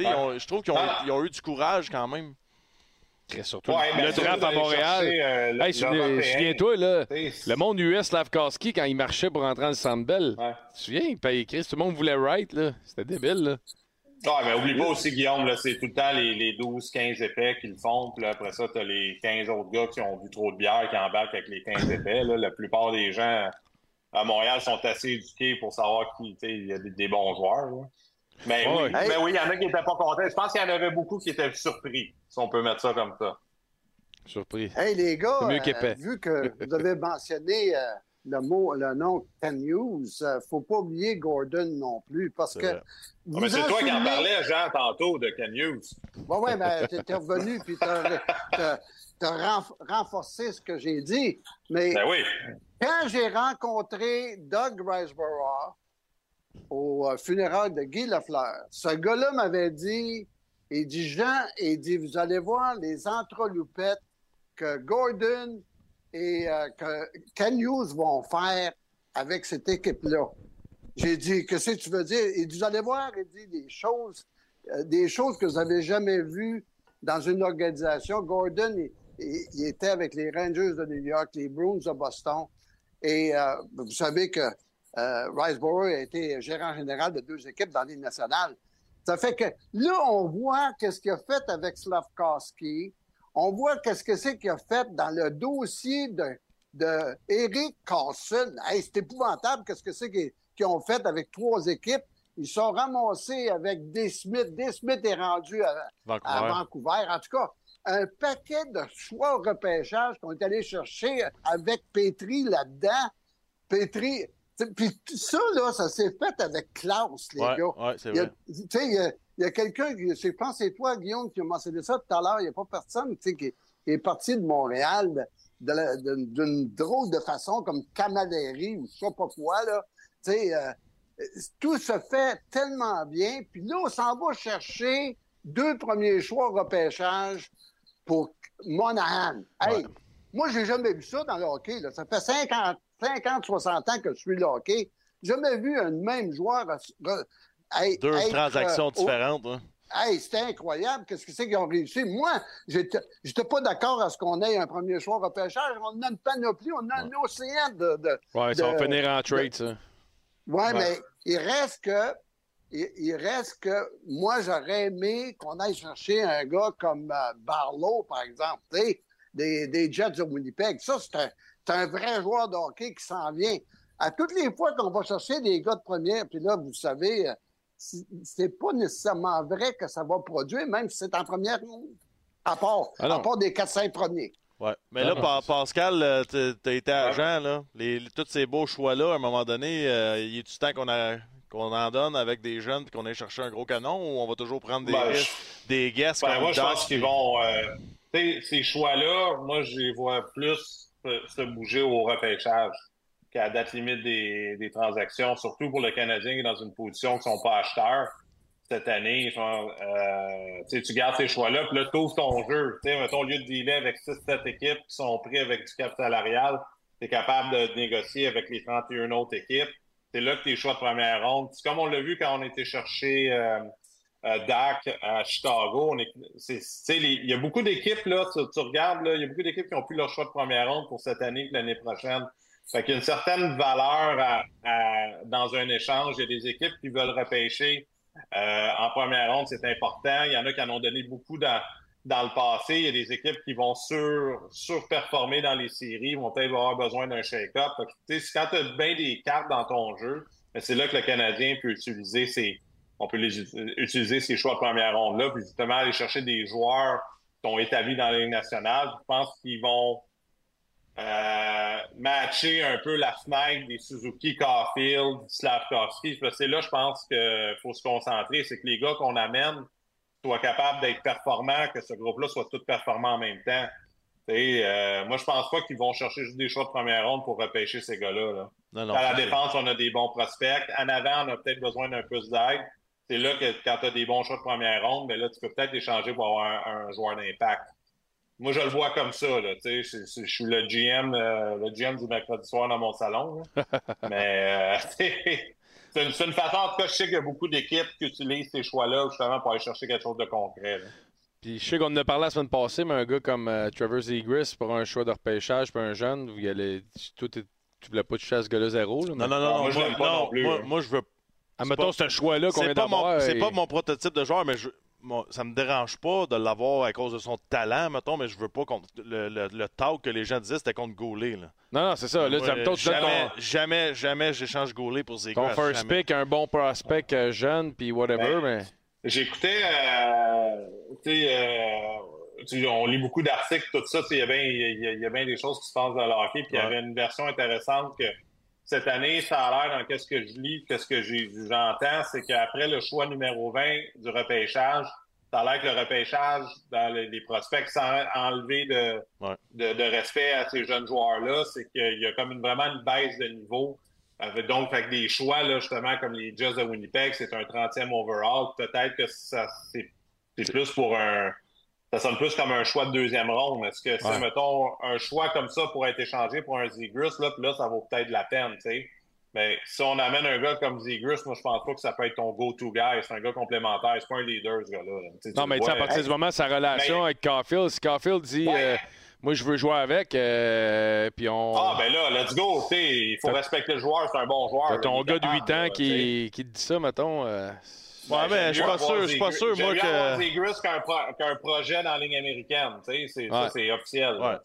ont- je trouve qu'ils ont, Ah. ils ont eu du courage quand même. Très surtout. Ouais, ben, le draft à Montréal. chercher, euh, le- Hey, souviens- l'Européen. Souviens-toi, le monde US Slavkowski, quand il marchait pour entrer dans le Centre Bell, Ouais. tu te souviens, il payait Chris, tout le monde voulait Wright, là. C'était débile, là. Ah, mais oublie pas aussi, Guillaume, là, c'est tout le temps les, les 12-15 épais qui le font. Puis là, après ça, t'as les 15 autres gars qui ont bu trop de bière qui embarquent avec les 15 épais. Là. La plupart des gens à Montréal sont assez éduqués pour savoir qu'il y a des, des bons joueurs. là. Mais, oui, mais oui, il y en a qui n'étaient pas contents. Je pense qu'il y en avait beaucoup qui étaient surpris, si on peut mettre ça comme ça. Surpris. Hey, les gars, mieux euh, vu que vous avez mentionné euh, le mot, le nom Ken Hughes, euh, faut pas oublier Gordon non plus, parce que. Ah, mais c'est toi qui en parlais, Jean, tantôt, de Ken Hughes. Ouais, ouais, ben, t'es revenu puis t'as t'as- t'as renf- renforcé ce que j'ai dit. Mais Ben oui. quand j'ai rencontré Doug Riceborough au euh, funérail de Guy Lafleur, ce gars-là m'avait dit, il dit, Jean, il dit, vous allez voir les entreloupettes que Gordon et euh, que vont faire avec cette équipe-là. J'ai dit, qu'est-ce que tu veux dire? Il vous allez voir, il dit des choses, euh, des choses que vous n'avez jamais vues dans une organisation. Gordon, il, était avec les Rangers de New York, les Bruins de Boston. Et euh, vous savez que euh, Riceborough a été gérant général de deux équipes dans les nationales. Ça fait que là, on voit qu'est-ce qu'il a fait avec Slavkowski. On voit qu'est-ce que c'est qu'il a fait dans le dossier de, de Eric Carlson. Hey, c'est épouvantable qu'est-ce que c'est qu'ils ont fait avec trois équipes. Ils sont ramassés avec des Smith. Des Smith est rendu à, à Vancouver. En tout cas, un paquet de choix au repêchage qu'on est allé chercher avec Petri là-dedans. Petri. Puis tout ça, là, ça s'est fait avec Klaus, les Ouais, gars. ouais, c'est vrai. Tu sais, il y a, il y a quelqu'un, je pense que c'est toi, Guillaume, qui a mentionné ça tout à l'heure. Il n'y a pas personne qui, qui est parti de Montréal d'une drôle de façon, comme Camalerie ou je sais pas quoi. Là. Tu sais, euh, tout se fait tellement bien. Puis là, on s'en va chercher deux premiers choix au repêchage pour Monahan. Hey, Ouais. moi, j'ai jamais vu ça dans le hockey. là. Ça fait 50, 50, 60 ans que je suis le hockey. J'ai jamais vu un même joueur. Hey, Deux être, transactions euh, au- différentes. hein. Hey, c'était incroyable. Qu'est-ce que c'est qu'ils ont réussi? Moi, j'étais j'étais pas d'accord à ce qu'on ait un premier choix au repêchage. On a une panoplie, on a un océan de. de- Ouais, ça va finir en trade, ça. Ouais, mais il reste que. Il, il reste que moi, j'aurais aimé qu'on aille chercher un gars comme euh, Barlow, par exemple, des, des Jets de Winnipeg. Ça, c'est un, un vrai joueur de hockey qui s'en vient. À toutes les fois qu'on va chercher des gars de première, puis là, vous savez, euh, c'est pas nécessairement vrai que ça va produire, même si c'est en première ronde. À part, Ah à part des 4-5 premiers. Ouais. Mais Ah là, Pa- Pascal, euh, t'as t'as été agent, là. Les, les- tous ces beaux choix-là, à un moment donné, euh, il est-tu temps qu'on a- qu'on en donne avec des jeunes et qu'on aille chercher un gros canon ou on va toujours prendre des Ben, risques, des guests Ben, moi, je pense qu'ils vont. euh, tu sais, ces choix-là, moi, je les vois plus se, se bouger au repêchage la date limite des, des transactions, surtout pour le Canadien qui est dans une position qui ne sont pas acheteurs cette année. Euh, tu gardes ces choix-là, puis là, tu ouvres ton jeu. Au lieu de dealer avec 6-7 équipes qui sont pris avec du cap salarial, tu es capable de négocier avec les 31 autres équipes. C'est là que tes choix de première ronde. Comme on l'a vu quand on était chercher euh, euh, Dak à Chicago. Il y a beaucoup d'équipes, là, tu, regardes, il y a beaucoup d'équipes qui ont plus leur choix de première ronde pour cette année l'année prochaine. Fait qu'il y a une certaine valeur à- à- dans un échange. Il y a des équipes qui veulent repêcher euh, en première ronde, c'est important. Il y en a qui en ont donné beaucoup dans, dans le passé. Il y a des équipes qui vont sur, surperformer dans les séries, vont peut-être avoir besoin d'un shake-up. Quand tu as bien des cartes dans ton jeu, mais c'est là que le Canadien peut utiliser ses, on peut les, ut- utiliser ces choix de première ronde-là, puis justement aller chercher des joueurs qui sont établis dans la Ligue nationale. Je pense qu'ils vont euh, matcher un peu la fenêtre des Suzuki, Caulfield, Slavkovski. C'est là, je pense qu'il faut se concentrer. C'est que les gars qu'on amène soient capables d'être performants, que ce groupe-là soit tout performant en même temps. Euh, moi, je pense pas qu'ils vont chercher juste des choix de première ronde pour repêcher ces gars-là. Là. Non, non, à la défense, on a des bons prospects. En avant, on a peut-être besoin d'un peu d'aide. C'est là que quand tu as des bons choix de première ronde, mais là, tu peux peut-être échanger pour avoir un, un joueur d'impact. Moi, je le vois comme ça. Là, je suis le GM, euh, le GM du mercredi soir dans mon salon. là. mais euh, c'est une, façon, en tout cas, je sais qu'il y a beaucoup d'équipes qui utilisent ces choix-là justement pour aller chercher quelque chose de concret. là. Puis je sais qu'on en a parlé la semaine passée, mais un gars comme euh, Trevor Zegris pour un choix de repêchage, pour un jeune, vous y allez, toi, t'es- tu voulais pas toucher à ce gars-là zéro. Là, Non, non, non, moi, je moi, pas non, non plus, moi, je veux. Admettons, ce choix-là qu'on C'est vient d'avoir. c'est et- pas mon prototype de joueur, mais je, ça me dérange pas de l'avoir à cause de son talent, mettons, mais je veux pas contre le, le, le talk que les gens disaient, c'était contre Goulet. Là. Non, non, c'est ça. Là, jamais, ton, jamais, jamais j'échange Goulet pour Zegras. ton first jamais. pick, un bon prospect euh, jeune, puis whatever, Ben, mais. J'écoutais, euh, tu sais, euh, on lit beaucoup d'articles, tout ça, tu sais, il y a bien il y a- il y a bien des choses qui se passent dans le hockey, puis il y avait une version intéressante que cette année, ça a l'air dans qu'est-ce que je lis, qu'est-ce que j'entends, c'est qu'après le choix numéro 20 du repêchage, ça a l'air que le repêchage dans les, prospects, sans enlever de, Ouais. de, de respect à ces jeunes joueurs-là, c'est qu'il y a comme une, vraiment une baisse de niveau. Avec- donc, avec des choix, là, justement, comme les Jazz de Winnipeg, c'est un 30e overall. Peut-être que ça, c'est, c'est plus pour un. Ça sonne plus comme un choix de deuxième ronde. Est-ce que c'est, Ouais. mettons, un choix comme ça pourrait être échangé pour un Zegris, là, puis là, ça vaut peut-être la peine, tu sais. Mais si on amène un gars comme Zegris, moi, je pense pas que ça peut être ton go-to guy. C'est un gars complémentaire. C'est pas un leader, ce gars-là. là. Non, mais tu sais, à vois, partir du moment, sa relation Mais- avec Caulfield, si Caulfield dit Ouais. euh, Moi, je veux jouer avec, euh, puis on. Ah, ben là, let's go. tu sais, Il faut respecter le joueur. C'est un bon joueur. T'as ton gars de 8 capable, ans qui, qui te dit ça, mettons. euh, Ouais, Ben, mais j'aime je suis pas sûr, je suis pas sûr, moi, que- avoir Zegras qu'un pro- qu'un projet dans la ligne américaine. tu sais, C'est ça, Ouais. c'est officiel. là,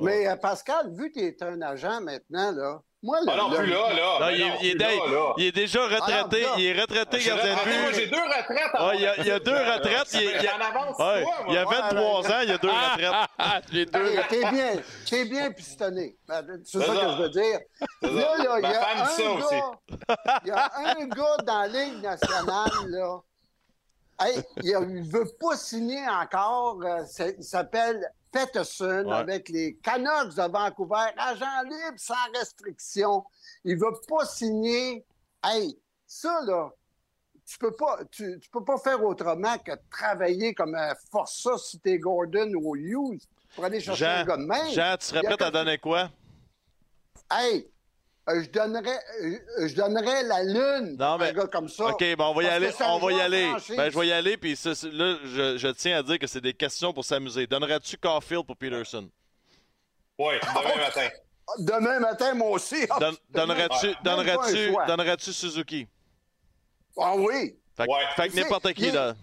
Mais euh, Pascal, vu que tu es un agent maintenant, là, moi, le, Ah non, plus là, là. Non, Ben il, est- non, il est plus dé- là, là. il est déjà retraité. Ah, non, il est retraité gardien de but. j'ai deux retraites. en Ah, il y a- il y a deux là. retraites, il- il y a- J'en avance, Ouais, toi, il y a moi. 23 ans, il y a deux retraites. J'ai deux. Hey, T'es bien, t'es bien pistonné. Ben, C'est ça que je veux dire. Là, là, il y a un aussi. gars, il y a un gars dans la Ligue nationale, là. Hey, il ne veut pas signer encore. euh, il s'appelle Peterson Ouais. avec les Canucks de Vancouver. Agent libre sans restriction. Il ne veut pas signer. Hey, ça, là, tu peux pas, tu, tu peux pas faire autrement que travailler comme un forçat si t'es Gordon ou Hughes pour aller chercher un Jean, gars de même. Jean, tu serais prêt à donner quoi? Hey, je donnerais, euh, je donnerais la lune Non, à un gars comme ça. OK, ben on va y aller. On va y aller. Ben, je vais y aller, puis ça, là, je, je tiens à dire que c'est des questions pour s'amuser. Donnerais-tu Caulfield pour Peterson? Oui, demain matin. Demain matin, moi aussi. Ah, Don- Donnerais-tu donnerais-tu Suzuki? Ah oui. Fait, que- Ouais. fait que Tu sais, n'importe qui, il- là.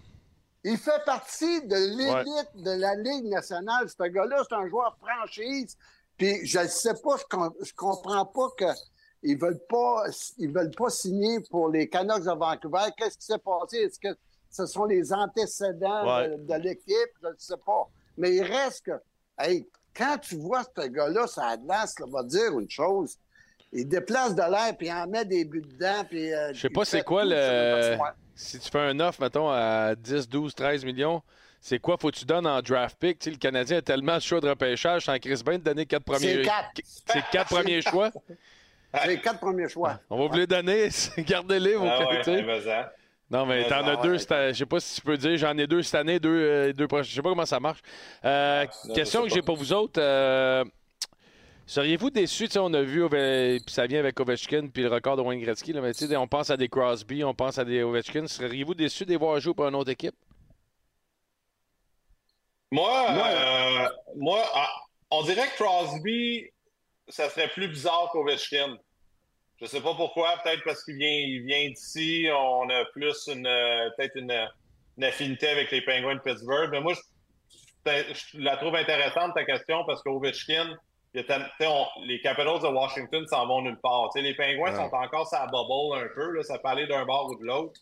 Il fait partie de l'élite de la Ligue nationale. Ce gars-là, c'est un joueur franchise. Puis je ne sais pas, je, com- je comprends pas que ils veulent pas, ils veulent pas signer pour les Canucks de Vancouver. Qu'est-ce qui s'est passé? Est-ce que ce sont les antécédents Ouais. de, de l'équipe? Je ne sais pas. Mais il reste que, hey, quand tu vois ce gars-là, ça glace, là, va dire une chose. Il déplace de l'air, puis il en met des buts dedans. Puis, euh, Je sais pas c'est quoi le. Si tu fais un offre, mettons, à 10, 12, 13 millions, c'est quoi faut que tu donnes en draft pick? Le Canadien a tellement de choix de repêchage, sans Chris bien de donner quatre premiers. C'est quatre. C'est quatre premiers choix. Les quatre premiers choix. On va vous les donner. Gardez-les, vos Ah ouais. Non, mais t'en as ouais. deux, cette- je sais pas si tu peux dire, j'en ai deux cette année, deux, euh, deux prochaines. Je sais pas comment ça marche. Euh, je question que j'ai pas. pour vous autres. euh, Seriez-vous sais, on a vu, Ove- puis ça vient avec Ovechkin, puis le record de Wayne Gretzky, là, mais tu sais, on pense à des Crosby, on pense à des Ovechkin. Seriez-vous déçus de les voir jouer pour une autre équipe? Moi, euh, moi ah, on dirait que Crosby, ça serait plus bizarre qu'Ovechkin. Je sais pas pourquoi, peut-être parce qu'il vient, il vient d'ici, on a plus une euh, peut-être une, une affinité avec les Penguins de Pittsburgh. Mais moi, je, je la trouve intéressante ta question parce qu'Ovechkin, on- les Capitals de Washington s'en vont nulle part. Les Penguins Ouais. sont encore la bubble un peu, là, ça peut aller d'un bord ou de l'autre.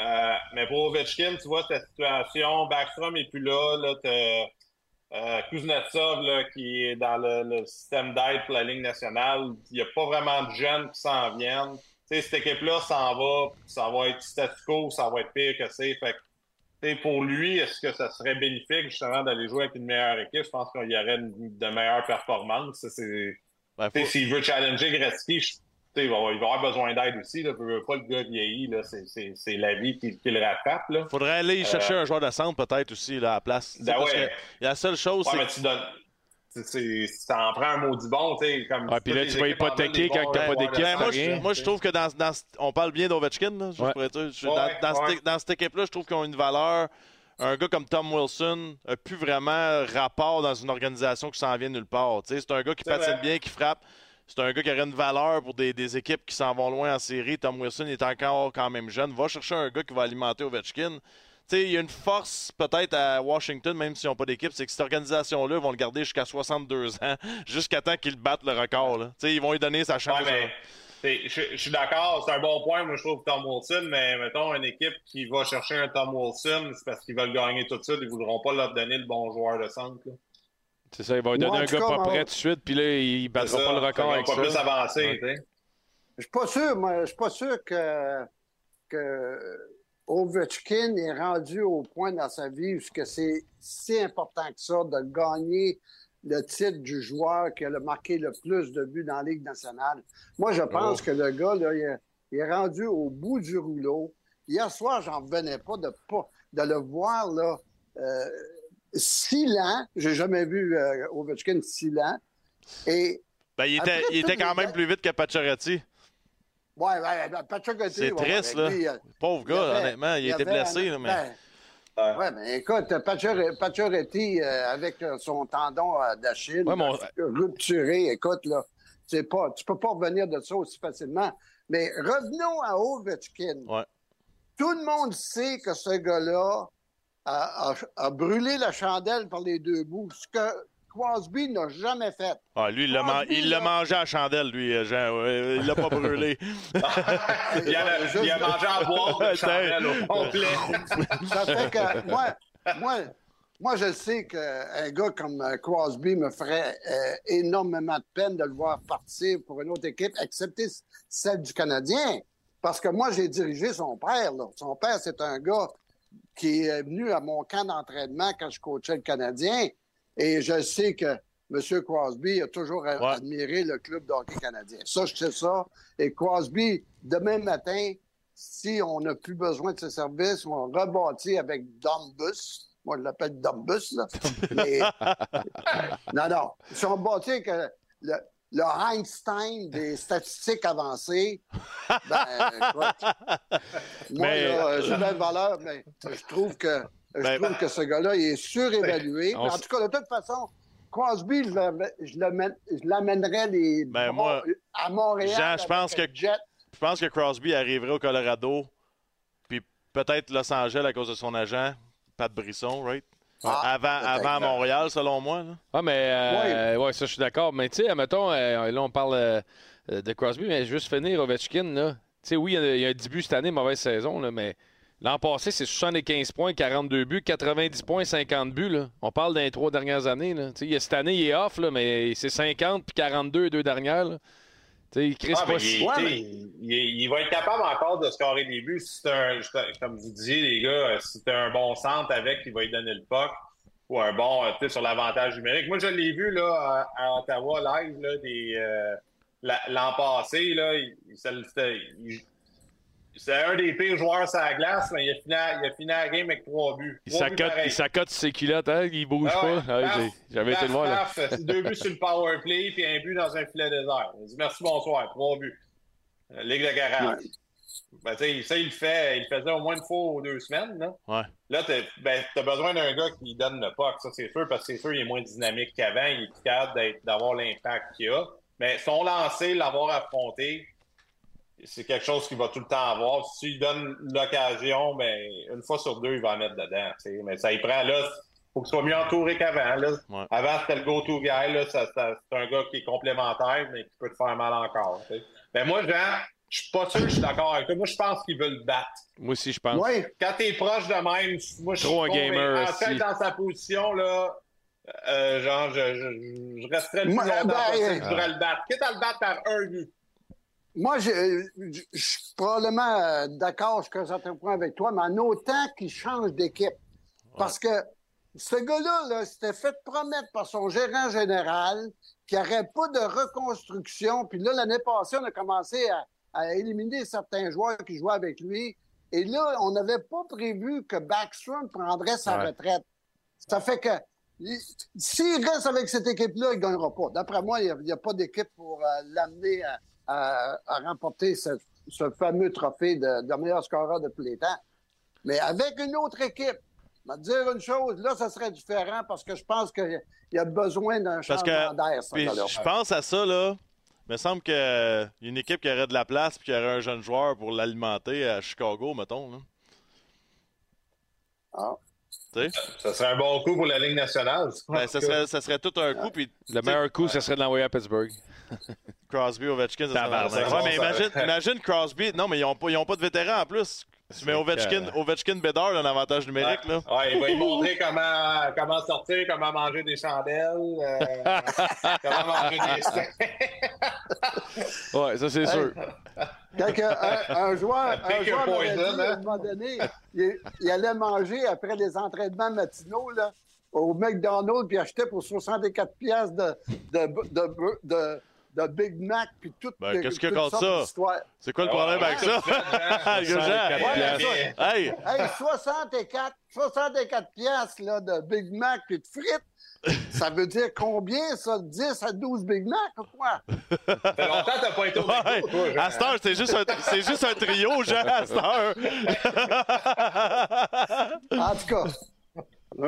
Euh, mais pour Ovechkin, tu vois cette situation, Backstrom n'est plus là, là t'as euh, Kuznetsov là, qui est dans le, le système d'aide pour la Ligue nationale. Il n'y a pas vraiment de jeunes qui s'en viennent. Tu sais, cette équipe-là s'en va, ça va être statu quo, ça va être pire que c'est. Fait que, tu sais, pour lui, est-ce que ça serait bénéfique justement d'aller jouer avec une meilleure équipe? Je pense qu'il y aurait une- de meilleures performances. C'est... Ben, Tu sais, faut- S'il veut challenger Gretzky, il va, il va avoir besoin d'aide aussi. Là. Il veut pas le gars vieilli. Là. C'est, c'est, c'est la vie qui, qui le rattrape. Là. Faudrait aller chercher un joueur de centre peut-être aussi là, à la place. Ben parce ouais. que la seule chose, Ouais, c'est mais tu donnes. c'est- ça en prend un maudit bon, tu sais. Comme Ah, puis là, tu vas hypothéquer quand t'as pas d'équipe, Ben, moi, je, moi, je trouve que dans, dans- on parle bien d'Ovechkin. Ouais. dans, dans dans cette équipe-là, je trouve qu'ils ont une valeur. Un gars comme Tom Wilson n'a plus vraiment rapport dans une organisation qui s'en vient nulle part. Tu sais, C'est un gars qui patine vrai. bien, qui frappe. C'est un gars qui aurait une valeur pour des, des équipes qui s'en vont loin en série. Tom Wilson est encore quand même jeune. Va chercher un gars qui va alimenter Ovechkin. Tu sais, il y a une force peut-être à Washington, même s'ils n'ont pas d'équipe, c'est que cette organisation-là vont le garder jusqu'à 62 ans, jusqu'à temps qu'ils battent le record. là. Tu sais, Ils vont lui donner sa chance. Ouais, mais c'est- je, je suis d'accord, c'est un bon point, moi je trouve Tom Wilson, mais mettons une équipe qui va chercher un Tom Wilson, c'est parce qu'ils veulent gagner tout de suite, ils ne voudront pas leur donner le bon joueur de centre. là. C'est ça, il va lui donner un gars cas, pas prêt tout de suite, puis là, il C'est battra ça, pas le record vont pas plus ça. avancer, Ouais. tu sais. Je suis pas sûr, moi, je suis pas sûr que, que Ovechkin est rendu au point dans sa vie où c'est si important que ça de gagner le titre du joueur qui a le marqué le plus de buts dans la Ligue nationale. Moi, je pense Oh. que le gars, là, il est, il est rendu au bout du rouleau. Hier soir, j'en revenais pas de, pas de le voir là, euh, si lent. J'ai jamais vu euh, Ovechkin si lent. Et Ben, il était, il était quand même plus vite que Pacioretty. Ouais, ouais, ben, Patrick Gauthier, C'est ouais, triste, là. lui, euh, Pauvre gars, avait- honnêtement. Il, il était blessé, un- là, mais. ben, Ouais. Mais écoute, Pacioretty Pacioretty, euh, avec euh, son tendon euh, d'Achille Ouais, mon- rupturé, écoute, là, pas, tu peux pas revenir de ça aussi facilement. Mais revenons à Ovechkin. Ouais. Tout le monde sait que ce gars-là a, a- a brûlé la chandelle par les deux bouts, ce que Crosby n'a jamais fait. Ah, lui, il l'a man- mangé à chandelle, lui, euh, Jean. il l'a pas brûlé. il, a, il a mangé à boire de chandelle au complet. Ça fait que moi, moi, moi, je sais qu'un gars comme euh, Crosby me ferait euh, énormément de peine de le voir partir pour une autre équipe, excepté celle du Canadien. Parce que moi, j'ai dirigé son père. là. Son père, c'est un gars qui est venu à mon camp d'entraînement quand je coachais le Canadien. Et je sais que M. Crosby a toujours Ouais. admiré le club de hockey canadien. Ça, je sais ça. Et Crosby, demain matin, si on n'a plus besoin de ses services, on rebâtit avec Dombus. Moi, je l'appelle Dombus, là. Mais, non, non. Si on bâtit avec euh, le, le Einstein des statistiques avancées, ben, moi, Mais- là, j'ai bien de valeur, mais je trouve que, je Ben, trouve que ce gars-là, il est surévalué. On Mais en tout cas, de toute façon, Crosby, je l'amè- je l'amène- je l'amènerais les Ben, bras moi, à Montréal. Jean, je pense que- jet. Je pense que Crosby arriverait au Colorado, puis peut-être Los Angeles à cause de son agent, Pat Brisson, right? Ah, avant, avant Montréal, selon moi. là. Ah, mais euh, ouais. ça, je suis d'accord. Mais tu sais, admettons, euh, là, on parle euh, de Crosby, mais juste finir Ovechkin, là. Tu sais, oui, il y a- il y, a un début cette année, mauvaise saison, là, mais l'an passé, c'est 75 points, 42 buts, 90 points, 50 buts, là. On parle des trois dernières années, là. Tu sais, il y a- cette année, il est off, là, mais c'est 50 puis 42 les deux dernières, là. Tu sais, Chris, Ah, il, Ouais, tu sais, mais- il- il- il va être capable encore de scorer des buts. Si c'est un, comme vous disiez, les gars, euh, si tu un bon centre avec, il va lui donner le puck ou un bon euh, tu sais, sur l'avantage numérique. Moi, je l'ai vu là, à, à Ottawa live là, des, euh, la- l'an passé. Là, il- c'est un des pires joueurs sur la glace, mais il a fini, à- il a fini la game avec trois buts. il Trois s'accote il ses culottes, hein, il bouge Ah ouais, pas. Ah, J'avais été le voir, là. paf, c'est deux buts sur le power play puis un but dans un filet désert. Il dit merci, bonsoir, trois buts. Euh, Ligue de garage. Ben, tu ça, il le fait, il le faisait au moins une fois ou deux semaines. Là, Ouais. là tu ben, as besoin d'un gars qui donne le puck, ça c'est sûr, parce que c'est sûr, il est moins dynamique qu'avant, il est plus capable d'avoir l'impact qu'il a. Mais son lancer, l'avoir affronté, c'est quelque chose qu'il va tout le temps avoir. S'il donne l'occasion, ben, une fois sur deux, il va en mettre dedans. Mais ça y prend là. faut qu'il soit mieux entouré qu'avant. là. Ouais. Avant, c'était le go-to guy. Là, ça- ça- c'est un gars qui est complémentaire, mais qui peut te faire mal encore. tu sais. Ben, moi, Jean, je suis pas sûr que je suis d'accord avec toi. Moi, je pense qu'il veut le battre. Moi aussi, je pense. Oui, Quand t'es proche de même, moi, je suis Trop un convaincu. gamer, En fait, dans sa position, là, euh, genre, je, je, je resterais le plus longtemps ben, possible. euh, Je voudrais le battre. Quitte à le battre par un but. Moi, je, je- je suis probablement euh, d'accord jusqu'à un certain point avec toi, mais en autant qu'il change d'équipe. Parce que ce gars-là, là, s'était fait promettre par son gérant général qu'il n'y aurait pas de reconstruction. Puis là, l'année passée, on a commencé à, à éliminer certains joueurs qui jouaient avec lui. Et là, on n'avait pas prévu que Backstrom prendrait sa Ouais. retraite. Ça fait que il- s'il reste avec cette équipe-là, il ne gagnera pas. D'après moi, il n'y a, pas d'équipe pour euh, l'amener à, à- à remporter ce, ce fameux trophée de, de meilleur scoreur de tous les temps. Mais avec une autre équipe, je vais te dire une chose, là, ça serait différent parce que je pense qu'il y a besoin d'un changement d'air, je pense à ça, là. Il me semble qu'il y a une équipe qui aurait de la place puis qui aurait un jeune joueur pour l'alimenter à Chicago, mettons. Là. Ah. Ça serait un bon coup pour la Ligue nationale. Ben, ça, serait, ça serait tout un coup. Puis, Le meilleur coup, ce serait de l'envoyer à Pittsburgh. Crosby, Ovechkin, ça ouais, mais imagine, imagine Crosby. Non, mais ils n'ont pas, ils ont pas de vétérans en plus. Tu mets Ovechkin. Ovechkin Bédard, un avantage numérique. Là. Ouais, il va lui montrer comment, comment sortir, comment manger des chandelles, euh, comment manger des steaks. Ouais, ça, c'est sûr. Quand que un, un joueur, un joueur m'avait poison, dit, à un hein? moment donné, il, il allait manger après les entraînements matinaux là, au McDonald's puis achetait pour 64 pièces de, de, de, de, de Big Mac puis tout. Ben, qu'est-ce qu'il y a contre ça? C'est quoi le problème avec ça? Hey! Hey, 64, 64 pièces là, de Big Mac puis de frites. Ça veut dire combien, ça? 10 à 12 Big Mac ou quoi? Ça fait longtemps que t'as pas été au Ouais. McDo, toi, Jean. À cette heure, c'est juste, un- c'est juste un trio, Jean, à cette heure. En tout cas,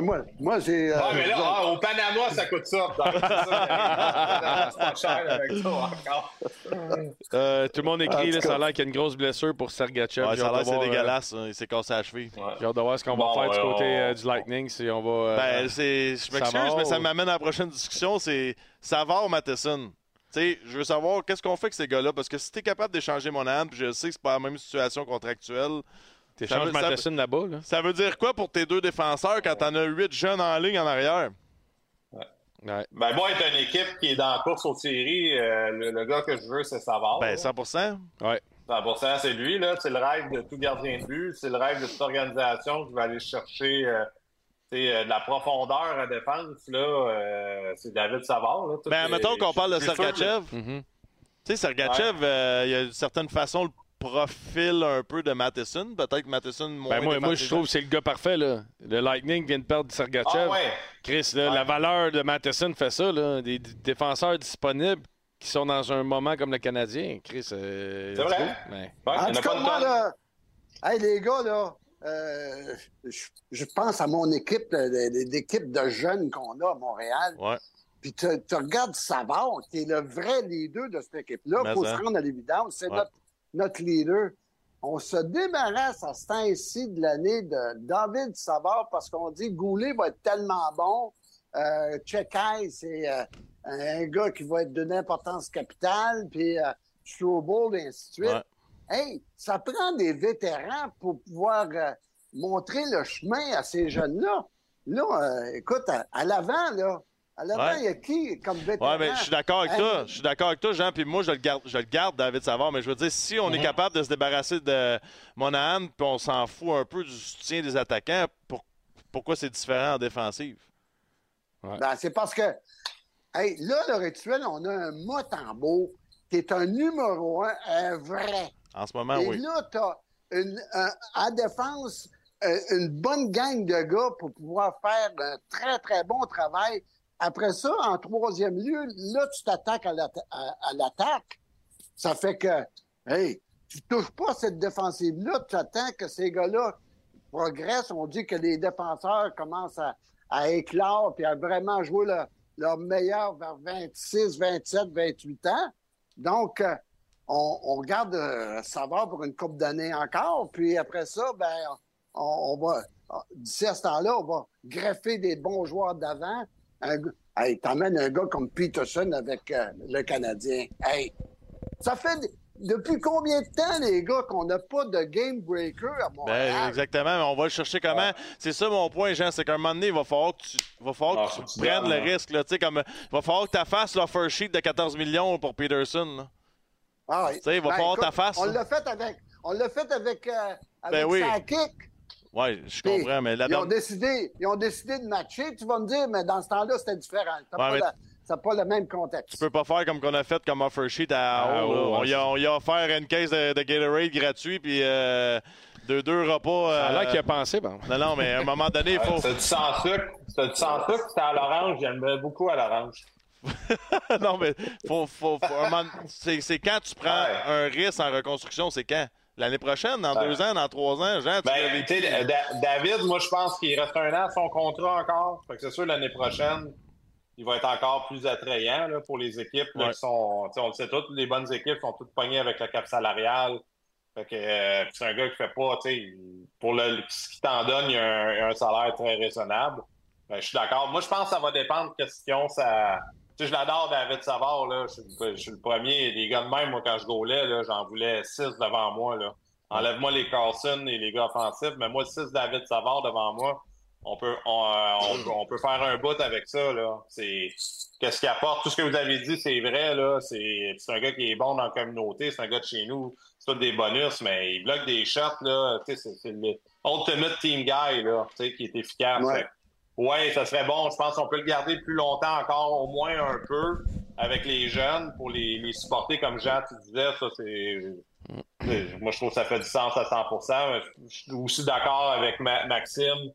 moi, moi j'ai. euh, Ah, mais là, ah, au Panama, ça coûte ça. C'est ça, C'est pas cher avec ça encore. Euh, tout le monde écrit, là, ça a l'air qu'il y a une grosse blessure pour Sergachev. Ouais, ça a hâte l'air de c'est voir, euh, dégueulasse. hein. Il s'est cassé la cheville. J'ai hâte de voir ce qu'on va faire du côté on- euh, du Lightning. Si on va. euh, Ben, c'est, je m'excuse, mais ça m'amène à la prochaine discussion. C'est Savard ou Matheson? Tu sais, je veux savoir qu'est-ce qu'on fait avec ces gars-là? Parce que si t'es capable d'échanger mon âme, puis je sais que c'est pas la même situation contractuelle, T'échanges ça Matheson là-bas, là. ça veut dire quoi pour tes deux défenseurs quand t'en as huit jeunes en ligne en arrière? Ouais. Ben, moi, être une équipe qui est dans la course aux séries, euh, le, le gars que je veux, c'est Savard. Ben, là. 100 Ouais. 100%, c'est lui, là. C'est le rêve de tout gardien de but. C'est le rêve de toute organisation qui va aller chercher euh, euh, de la profondeur à défense, là. euh, c'est David Savard, là. Tout Ben, est- mettons qu'on parle de Sergachev. Mhm. Tu sais, Sergachev, il y a d'une certaine façon le profil un peu de Matheson. Peut-être que Matheson moins. Ben, moi, moi, je trouve que c'est le gars parfait. Là. Le Lightning vient de perdre Sergachev. Ah, ouais. Chris, là, Ouais. la valeur de Matheson fait ça. Là. Des défenseurs disponibles qui sont dans un moment comme le Canadien. Chris, euh, C'est vrai? Ouais, En tout cas, moi, là, hey, les gars, là, euh, je, je pense à mon équipe, l'équipe de jeunes qu'on a à Montréal. Ouais. Puis tu tu regardes Savard, qui est le vrai leader de cette équipe-là. Il faut hein. se rendre à l'évidence. C'est Ouais. notre, notre leader. On se débarrasse à ce temps-ci de l'année de David Savard parce qu'on dit Goulet va être tellement bon. Euh, Chekai, c'est euh, un gars qui va être d'une importance capitale. Puis euh, et ainsi de suite. Ouais. Hey, ça prend des vétérans pour pouvoir euh, montrer le chemin à ces jeunes-là. Là, euh, écoute, à, à l'avant, là, à l'avant, Ouais. il y a qui comme vétéran? Ouais, mais je suis d'accord avec toi. Je suis d'accord avec toi, Jean. Puis moi, je le garde, je le garde, David Savard. Mais je veux dire, si on est capable de se débarrasser de Monahan, puis on s'en fout un peu du soutien des attaquants, pour- pourquoi c'est différent en défensive? Ben, c'est parce que, hey, là, le rituel, on a un Motambo qui est un numéro un, un vrai. En ce moment, Et oui. là, tu as à défense euh, une bonne gang de gars pour pouvoir faire un très, très bon travail. Après ça, en troisième lieu, là, tu t'attaques à l'atta- à- à l'attaque. Ça fait que, hey, tu touches pas cette défensive-là, tu attends que ces gars-là progressent. On dit que les défenseurs commencent à, à éclore puis à vraiment jouer leur, leur meilleur vers 26, 27, 28 ans. Donc, euh, on, on garde euh, Savard pour une coupe d'années encore. Puis après ça, ben, on, on va, d'ici à ce temps-là, on va greffer des bons joueurs d'avant. Un Hey, t'emmènes un gars comme Peterson avec euh, le Canadien. Hey, ça fait depuis combien de temps, les gars, qu'on n'a pas de game breaker à Ben, Montréal? exactement, mais on va le chercher comment? C'est ça mon point, Jean, c'est qu'à un moment donné, il va falloir que tu, va falloir Ah, que faut tu que tu prennes le risque. Là, Tu sais, comme, il va falloir que tu fasses l'offer sheet de 14 millions pour Peterson. là. Ah. Tu il va falloir ta face, On là. l'a fait avec, on l'a fait avec, euh, avec Ben oui. Sakic. Oui, je comprends, mais la ils, ont décidé, ils ont décidé de matcher. Tu vas me dire, mais dans ce temps-là, c'était différent. N'a Ouais, pas, la- ça a pas le même contexte. Tu peux pas faire comme qu'on a fait comme offer sheet à Ah, là. on, y a, on y a offert une caisse de, de Gatorade gratuit, puis euh, Deux-deux repas. Ça a euh, l'air qu'il a pensé, bon. Non, non, mais à un moment donné, il faut. C'est du sans sucre. C'est du sans sucre, c'était à l'orange. J'aime beaucoup à l'orange. non, mais faut, faut, faut un moment- c'est, c'est quand tu prends Ouais. un risque en reconstruction, c'est quand? L'année prochaine, dans Ouais. deux ans, dans trois ans, Jean, tu Ben, vécu. Da- David, moi, je pense qu'il reste un an à son contrat encore. Fait que c'est sûr, l'année prochaine, il va être encore plus attrayant là, pour les équipes là, Ouais. qui sont. On le sait toutes, les bonnes équipes sont toutes pognées avec le cap salarial. Fait que euh, c'est un gars qui fait pas, tu sais, pour le, ce qu'il t'en donne, il y a un, un salaire très raisonnable. Ben, je suis d'accord. Moi, je pense que ça va dépendre question ça. Sais, je l'adore, David Savard, là. Je, suis le- je suis le premier. Les gars de même, moi, quand je gaulais, là, j'en voulais six devant moi, là. Enlève-moi les Carlson et les gars offensifs, mais moi, six David Savard devant moi, on peut, on, euh, on- on peut faire un bout avec ça, là. C'est, qu'est-ce qu'il apporte? Tout ce que vous avez dit, c'est vrai, là. C'est, c'est un gars qui est bon dans la communauté, c'est un gars de chez nous. C'est tout des bonus, mais il bloque des shots, là. Tu sais, c'est, c'est le ultimate team guy, là, tu sais, qui est efficace. Ouais. Ouais, ça serait bon. Je pense qu'on peut le garder plus longtemps encore, au moins un peu, avec les jeunes, pour les, les supporter, comme Jean, tu disais. Ça, c'est. Moi, je trouve que ça fait du sens à 100 mais Je suis aussi d'accord avec Ma- Maxime.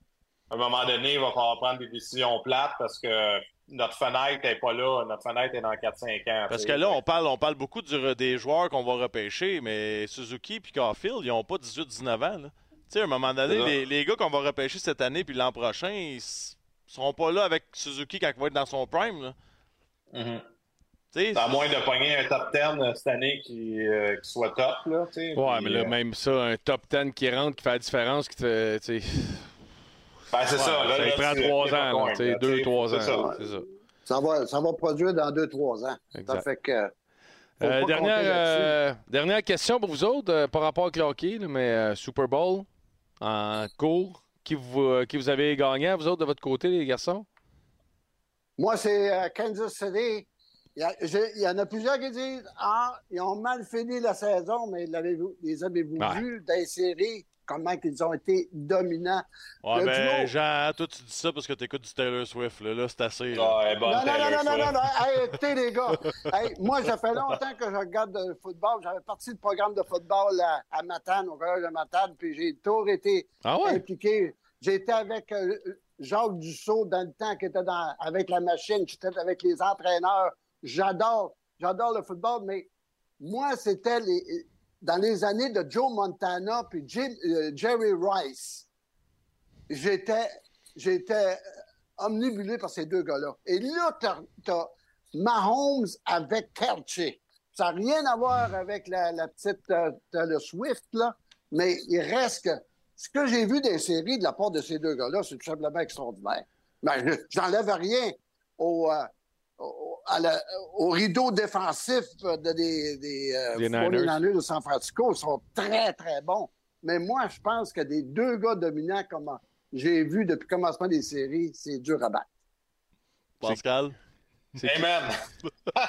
À un moment donné, il va falloir prendre des décisions plates parce que notre fenêtre n'est pas là. Notre fenêtre est dans 4-5 ans. Parce que là, on parle, on parle beaucoup du- des joueurs qu'on va repêcher, mais Suzuki et Caulfield, ils n'ont pas 18-19 ans. là. Tu sais, à un moment donné, les, les gars qu'on va repêcher cette année puis l'an prochain, ils seront pas là avec Suzuki quand il va être dans son prime. Là. Tu sais, À moins de pogner un top 10 euh, cette année qui, euh, qui soit top. Là, tu sais. Ouais, Puis, mais là, euh, même ça, un top 10 qui rentre, qui fait la différence, qui te ben, c'est ça. Là, ça là, prend trois ans, tu sais, deux, trois c'est ans. ça. C'est ça. Ça va, ça va produire dans 2-3 ans. Ça fait que. Euh, dernière, euh, dernière question pour vous autres, euh, par rapport à hockey, mais euh, Super Bowl en cours. Qui vous, euh, qui vous avez gagné, vous autres, de votre côté, les garçons? Moi, c'est euh, Kansas City. Il y, a- j'ai- il y en a plusieurs qui disent Ah, ils ont mal fini la saison, mais l'avez-vous- les avez-vous Ouais. vus dans les séries? Comment ils ont été dominants? Ouais, ben, duo. Jean, toi, tu dis ça parce que tu écoutes du Taylor Swift. Là, Là, c'est assez. là. Non, non, non, non, non, non, non. Hey, écoutez, les gars. Hey, moi, ça fait longtemps que je regarde le football. J'avais parti le programme de football à, à Matane, au collège de Matane, puis j'ai toujours été Ah ouais? impliqué. J'étais avec euh, Jacques Dussault dans le temps qui était dans, avec la machine. J'étais avec les entraîneurs. J'adore, j'adore le football, mais moi, c'était les, dans les années de Joe Montana puis euh, Jerry Rice. J'étais, j'étais euh, omnibulé par ces deux gars-là. Et là, t'as, t'as Mahomes avec Kelce. Ça n'a rien à voir avec la, petite euh, Taylor Swift, là, mais il reste que ce que j'ai vu des séries de la part de ces deux gars-là, c'est tout simplement extraordinaire. Ben, je- j'enlève rien au, à la- au rideau défensif de- des, des, euh, Des 49ers Niners. de San Francisco. Ils sont très, très bons. Mais moi, je pense que des deux gars dominants comme j'ai vu depuis le commencement des séries, c'est dur à battre. Pascal? Amen.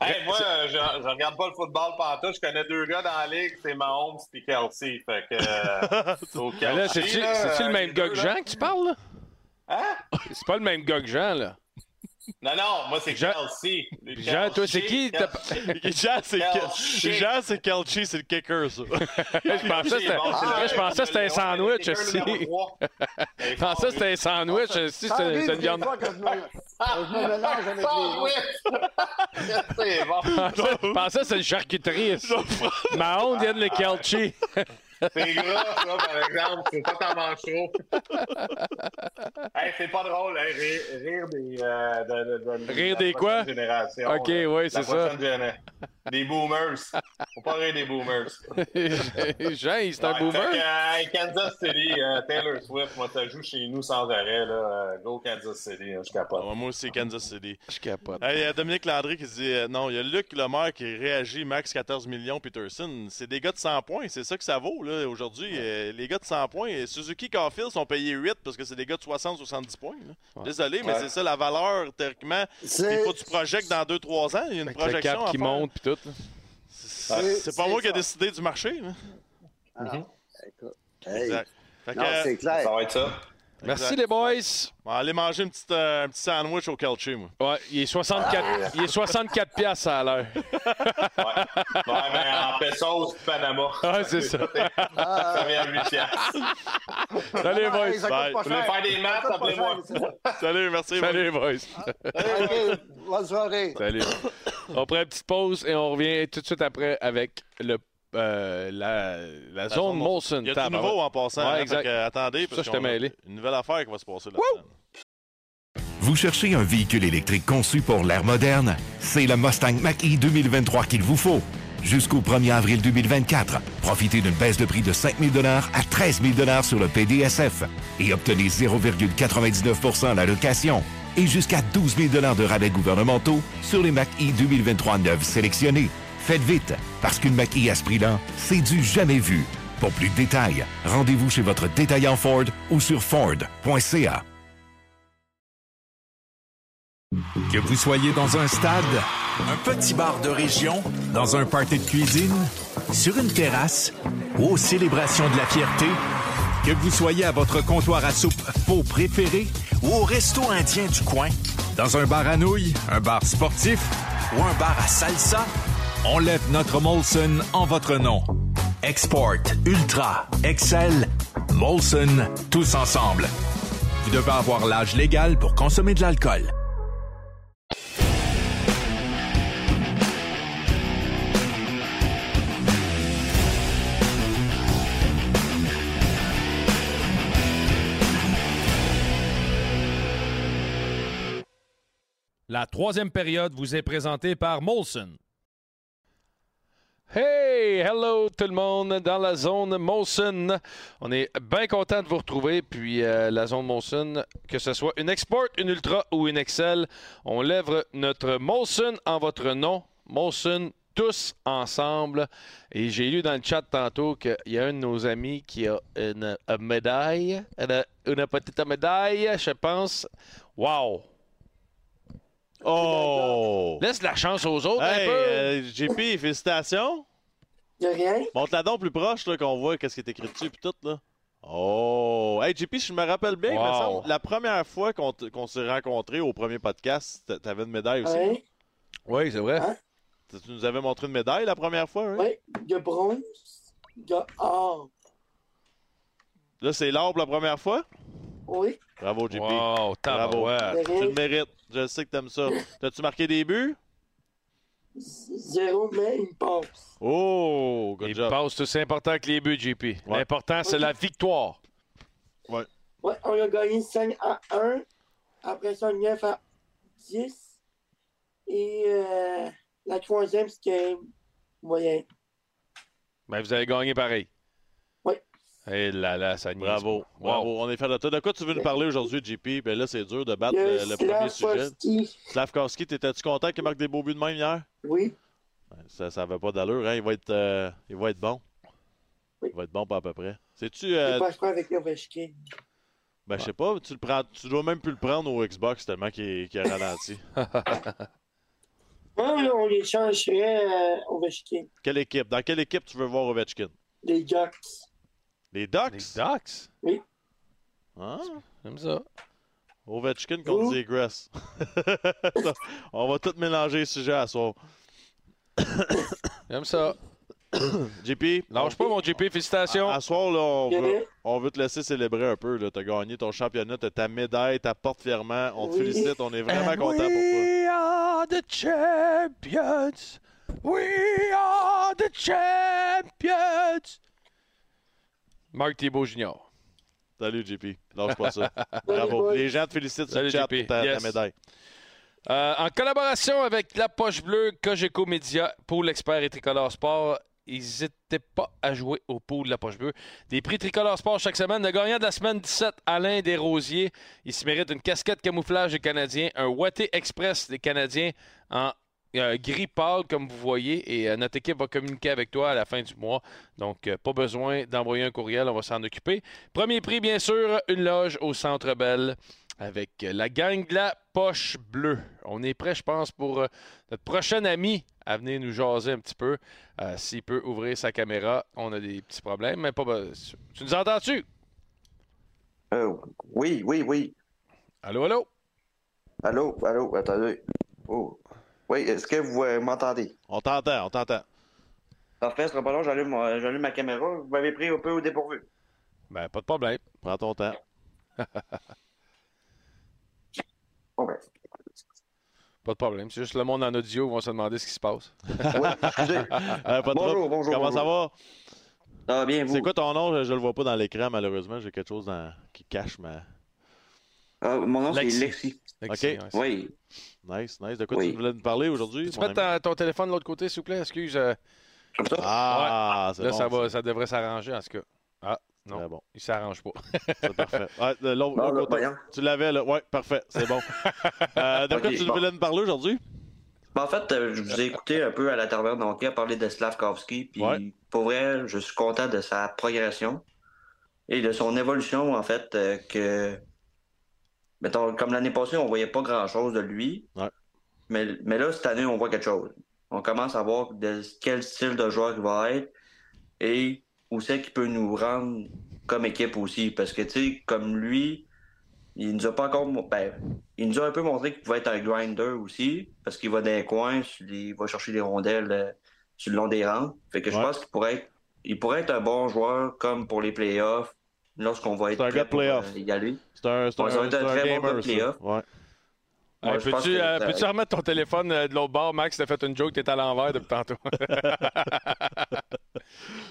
hey, moi, je, je regarde pas le football pantoute. Je connais deux gars dans la ligue, c'est Mahomes et Kelsey. Fait que. euh, c'est-tu le euh, même gars que. Jean que tu parles, là? Hein? C'est pas le même gars que Jean, là. Non, non, moi, c'est Jean- Kelsey. Jean, toi, c'est qui? T'as- Jean, c'est. Jean, c'est le kicker, ça. Je pensais que c'était je pensais que c'était un sandwich aussi. Je pensais que c'était un sandwich aussi. Ça C'est une viande. je me, mélange avec les c'est bon. Je pensais que c'était une charcuterie. ici. Mahon vient de le Kelchi. C'est gras, ça, par exemple. C'est pas ta manche hey, c'est pas drôle, hein, rire, rire des. euh, de, de- de- Rire des quoi? Génération, Ok, La c'est ça. géné- Des boomers. Faut pas rire des boomers. Jean, c'est un Ouais, boomer. que, euh, Kansas City, euh, Taylor Swift, moi, ça joue chez nous sans arrêt. Là. Euh, Go Kansas City, hein, je capote. Ouais, moi aussi, Kansas City. Je capote. Il y a Dominique Landry qui dit euh, non, il y a Luc Lemaire qui réagit, max 14 millions, Peterson. C'est des gars de 100 points, c'est ça que ça vaut là aujourd'hui. Euh, les gars de 100 points, Suzuki Caulfield sont payés 8 parce que c'est des gars de 60-70 points. là. Désolé, mais Ouais. c'est ça la valeur, théoriquement. C'est- Il faut que tu projettes dans 2-3 ans. Il y a une Avec le projection qui faire. monte puis tout. C'est pas moi qui ai décidé du marché. là. Ah non. Écoute, hey. Exact. Fait que, Non, c'est clair. Ça va être ça. Merci Exact. les boys. On va aller manger une petite, euh, un petit sandwich au Kelchi, moi. Ouais, il est 64, il est 64 piastres à l'heure. Ouais, mais en pesos du Panama. Ouais, c'est ça. Ça vient à 8 piastres. Salut les boys. Bye. Vous voulez faire des maths, appelez-moi. Salut, merci. Salut les boys. OK, bonne soirée. Salut. On prend une petite pause et on revient tout de suite après avec le, euh, la, la zone Molson. Il y a du Tabarouette. nouveau en passant. Ouais, hein, exact. fait que, attendez, Ça, parce je t'ai qu'on a mêlé. Une nouvelle affaire qui va se passer là-dedans. Vous cherchez un véhicule électrique conçu pour l'ère moderne? C'est le Mustang Mach-E 2023 qu'il vous faut. Jusqu'au 1er avril 2024, profitez d'une baisse de prix de 5 000 à 13 000 sur le PDSF et obtenez 0,99% à la location et jusqu'à 12 000 de rabais gouvernementaux sur les Mach-E 2023 neufs sélectionnés. Faites vite, parce qu'une Mach-E à ce prix-là, c'est du jamais vu. Pour plus de détails, rendez-vous chez votre détaillant Ford ou sur Ford.ca. Que vous soyez dans un stade, un petit bar de région, dans un party de cuisine, sur une terrasse ou aux célébrations de la fierté, que vous soyez à votre comptoir à soupe faux préféré ou au resto indien du coin, dans un bar à nouilles, un bar sportif ou un bar à salsa, on lève notre Molson en votre nom. Export, Ultra, Excel, Molson, tous ensemble. Vous devez avoir l'âge légal pour consommer de l'alcool. La troisième période vous est présentée par Molson. Hey, hello tout le monde dans la zone Molson. On est bien content de vous retrouver. Puis euh, la zone Molson, que ce soit une Export, une Ultra ou une Excel, on lève notre Molson en votre nom. Molson tous ensemble. Et j'ai lu dans le chat tantôt qu'il y a un de nos amis qui a une, une médaille, une, une petite médaille, je pense. Wow! Oh! Laisse la chance aux autres Hey, un peu. euh, JP, félicitations. De rien. Montre-la donc plus proche, là, qu'on voit qu'est-ce qui est écrit dessus, puis tout, là. Oh! Hey, JP, si je me rappelle bien, Wow. semble, la première fois qu'on t- qu'on s'est rencontrés au premier podcast, t'a- t'avais une médaille aussi. Ouais. Oui, c'est vrai. Hein? Tu nous avais montré une médaille la première fois, hein? Ouais. De bronze. De or. Là, c'est l'or pour la première fois? Oui. Bravo, JP. Wow, Bravo. De Tu le mérites. Je sais que t'aimes ça. T'as-tu marqué des buts? Zéro, mais une passe. Oh! Good Il job. passe c'est important que les buts, JP. L'important, c'est Ok. la victoire. Ouais, on a gagné 5 à 1. Après ça, 9 à 10. Et euh, la troisième, c'était moyen. Mais vous avez gagné pareil. Oui. Et là, là, ça Bravo. pas. Bravo. On est fiers de toi. De quoi tu veux nous parler aujourd'hui, JP? Ben là, c'est dur de battre a le, le premier sujet. Slavkovski. Slavkovski, t'étais-tu content qu'il marque des beaux buts de même hier? Oui. Ouais, Ça ça avait pas d'allure, hein? Il va être, euh, il va être bon. Oui. Il va être bon pas à peu près. Sais-tu, Je euh, pas avec Ovechkin. ben je sais pas, tu le prends, tu dois même plus le prendre au Xbox tellement qu'il est- qu'il a ralenti. Ouais, là, on les changerait euh, Ovechkin. quelle équipe? Dans quelle équipe tu veux voir Ovechkin? Les Ducks. Les Ducks? Les Ducks? Oui. Ah, J'aime ça. Ovechkin contre. Zegras. On va tout mélanger les sujets à soir. J'aime ça. JP, Lâche pas, mon JP. Félicitations. À, à soir, là, on, veut, on veut te laisser célébrer un peu. Tu as gagné ton championnat, tu ta médaille, ta porte fièrement. On te Oui. félicite, on est vraiment And content pour toi. We are the champions. We are the champions. Marc Thibault Jr. Salut, JP. Lâche pas ça. Bravo. Les gens te félicitent sur Salut, le chat JP. pour ta, ta Yes. médaille. Euh, en collaboration avec La Poche Bleue, Cogeco Média, Pôle Expert et Tricolore Sport, n'hésitez pas à jouer au Pôle de La Poche Bleue. Des prix Tricolore Sport chaque semaine. Le gagnant de la semaine 17, Alain Desrosiers. Il se mérite une casquette camouflage des Canadiens, un Watté Express des Canadiens en euh, gris pâle, comme vous voyez. Et euh, notre équipe va communiquer avec toi à la fin du mois. Donc, euh, pas besoin d'envoyer un courriel, on va s'en occuper. Premier prix, bien sûr, une loge au Centre Bell avec euh, la gang de la Poche Bleue. On est prêt, je pense, pour notre prochain ami à venir nous jaser un petit peu. S'il peut ouvrir sa caméra, on a des petits problèmes, mais pas. Tu nous entends-tu? Euh, oui, oui, oui. Allô, allô? Allô, allô, attendez. Oh. Oui, est-ce que vous euh, m'entendez? On t'entend, on t'entend. Parfait, ce sera pas long, j'allume, j'allume ma caméra. Vous m'avez pris un peu au dépourvu. Ben, pas de problème. Prends ton temps. Bon, ben, Pas de problème. C'est juste le monde en audio vont se demander ce qui se passe. ouais, excusez. Euh, Bonjour, bonjour, Comment ça va? Ça va bien, vous? C'est quoi ton nom? Je, je le vois pas dans l'écran, malheureusement. J'ai quelque chose dans- qui cache ma. Ah, mon nom, c'est Lexi. Lexi. OK. ouais, Oui. Nice, nice. De quoi Oui. tu voulais nous parler aujourd'hui? Tu mets ta- ton téléphone de l'autre côté, s'il vous plaît? Excuse. euh, Comme ça? Ah, c'est là, bon. ça, va, ça devrait s'arranger, en tout cas. Ah, non. Bon. Il s'arrange pas. C'est parfait. Ouais, l'autre Non, l'autre côté. Tu l'avais, là. Ouais, parfait. C'est bon. Euh, de quoi tu bon. voulais nous parler aujourd'hui? Ben, en fait, euh, je vous ai écouté un peu à la taverne d'Hockey parler de Slavkovski. Puis, Ouais. pour vrai, je suis content de sa progression et de son évolution, en fait, euh, que. Mettons, comme l'année passée, on voyait pas grand-chose de lui. Ouais. Mais, mais là, cette année, on voit quelque chose. On commence à voir de quel style de joueur il va être et où c'est qu'il peut nous rendre comme équipe aussi. Parce que, tu sais, comme lui, il nous a pas encore. Ben, il nous a un peu montré qu'il pouvait être un grinder aussi, parce qu'il va dans les coins, il va chercher des rondelles euh, sur le long des rangs. Fait que je pense qu'il pourrait être, il pourrait être un bon joueur comme pour les playoffs, lorsqu'on va être prêt pour, euh, y aller. C'est un, Ouais, un, très bon gamer, playoff. Ouais. Ouais, Peux-tu euh, peux-tu remettre ton téléphone euh, de l'autre bord, Max? T'as fait une joke, t'es à l'envers depuis tantôt.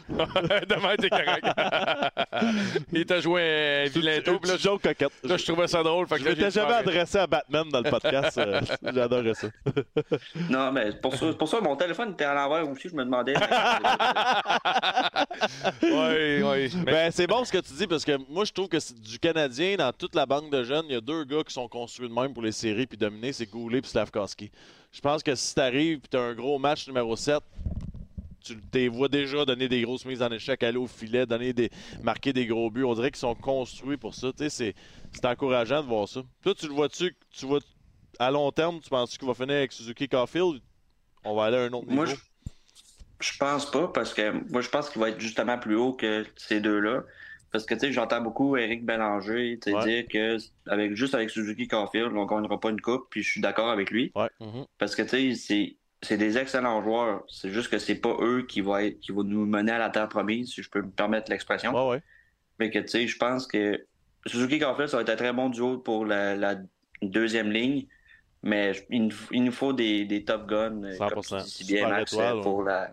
Demain, t'es correct. Il t'a joué un vilain tour, là, joke coquette. là, je trouvais ça drôle. Fait que Je m'étais jamais parlé. adressé à Batman dans le podcast. euh, J'adorais ça. Non, mais pour ça, pour ça mon téléphone était à l'envers aussi, je me demandais. Oui, oui. Mais- Ben, c'est bon ce que tu dis parce que moi, je trouve que c'est du Canadien, dans toute la banque de jeunes, il y a deux gars qui sont construits de même pour les séries puis dominer, c'est Goulet et Slavkowski. Je pense que si t'arrives et t'as un gros match numéro 7, tu les vois déjà donner des grosses mises en échec, aller au filet, donner des, marquer des gros buts. On dirait qu'ils sont construits pour ça. Tu c'est encourageant de voir ça. Toi, tu le vois-tu, tu vois, à long terme, tu penses qu'il va finir avec Suzuki Caulfield? On va aller à un autre Moi, niveau. je, je pense pas, parce que moi, je pense qu'il va être justement plus haut que ces deux-là. Parce que, tu sais, j'entends beaucoup Eric Bélanger Ouais. dire que avec, juste avec Suzuki Caulfield, on ne gagnera pas une coupe, puis je suis d'accord avec lui. Mhm. Parce que, tu sais, c'est- c'est des excellents joueurs. C'est juste que c'est pas eux qui vont, être, qui vont nous mener à la terre promise, si je peux me permettre l'expression. Ouais, ouais. Mais que, tu sais, je pense que Suzuki Caulfield, ça va être un très bon duo pour la, la deuxième ligne. Mais il, nous- il nous faut des, des top guns, euh, comme 100%. tu dis si bien, Max, étoile, euh, pour, la,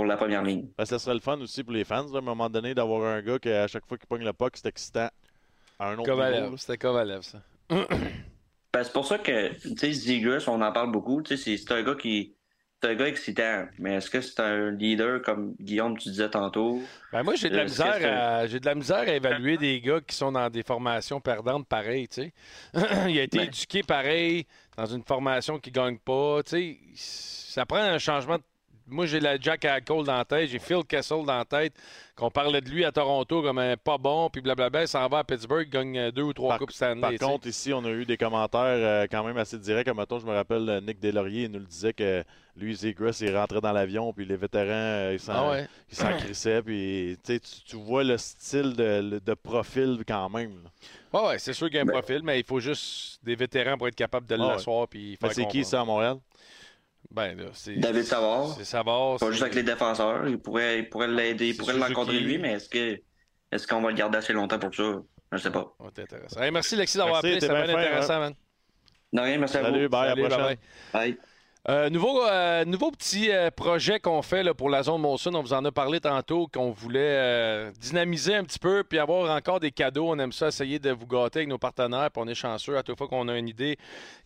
pour la première ligne. Ben, ça serait le fun aussi pour les fans, là, à un moment donné, d'avoir un gars qui, à chaque fois qu'il pogne le puck, c'est excitant à un autre niveau. Kovalev, là. c'était Kovalev, ça. Ben, c'est pour ça que, tu sais, Zegras, on en parle beaucoup. Tu sais, c'est- un gars qui. C'est un gars excitant. Mais est-ce que c'est un leader comme Guillaume, tu disais tantôt? Ben moi, j'ai de la Euh, misère à, j'ai de la misère à évaluer des gars qui sont dans des formations perdantes pareil, tu sais. Il a été Ben. éduqué pareil dans une formation qui gagne pas, tu sais. Ça prend un changement. de- Moi, j'ai la Jack Cole dans la tête, j'ai Phil Kessel dans la tête, qu'on parlait de lui à Toronto comme un pas bon, puis blablabla, il s'en va à Pittsburgh, il gagne euh, deux ou trois Par, coupes Stanley. par contre, ici, on a eu des commentaires euh, quand même assez directs. Comme mettons, je me rappelle, euh, Nick Deslauriers il nous le disait que lui, Zegras, il rentrait dans l'avion, puis les vétérans, euh, ils s'en Ah ouais. ils s'en crissaient. Puis, tu, vois le style de, de profil quand même. là. Ouais, c'est sûr qu'il y a un profil, mais il faut juste des vétérans pour être capable de Ah ouais. l'asseoir. c'est qui ça à Montréal? Ben là, c'est. David Savard. C'est Savard. Pas juste avec les défenseurs. Il pourrait, il pourrait l'aider, il pourrait l'encadrer lui, mais est-ce que est-ce qu'on va le garder assez longtemps pour ça? Je ne sais pas. Ouais, c'est intéressant. Hey, merci, Lexi, d'avoir Merci, appelé. C'était bien intéressant, man. Non, rien, merci à Salut, vous. bye, à la prochaine. Bye. Euh, nouveau, euh, nouveau petit euh, projet qu'on fait pour la zone Molson. On vous en a parlé tantôt qu'on voulait euh, dynamiser un petit peu puis avoir encore des cadeaux. On aime ça, essayer de vous gâter avec nos partenaires. Puis on est chanceux. À toute fois qu'on a une idée,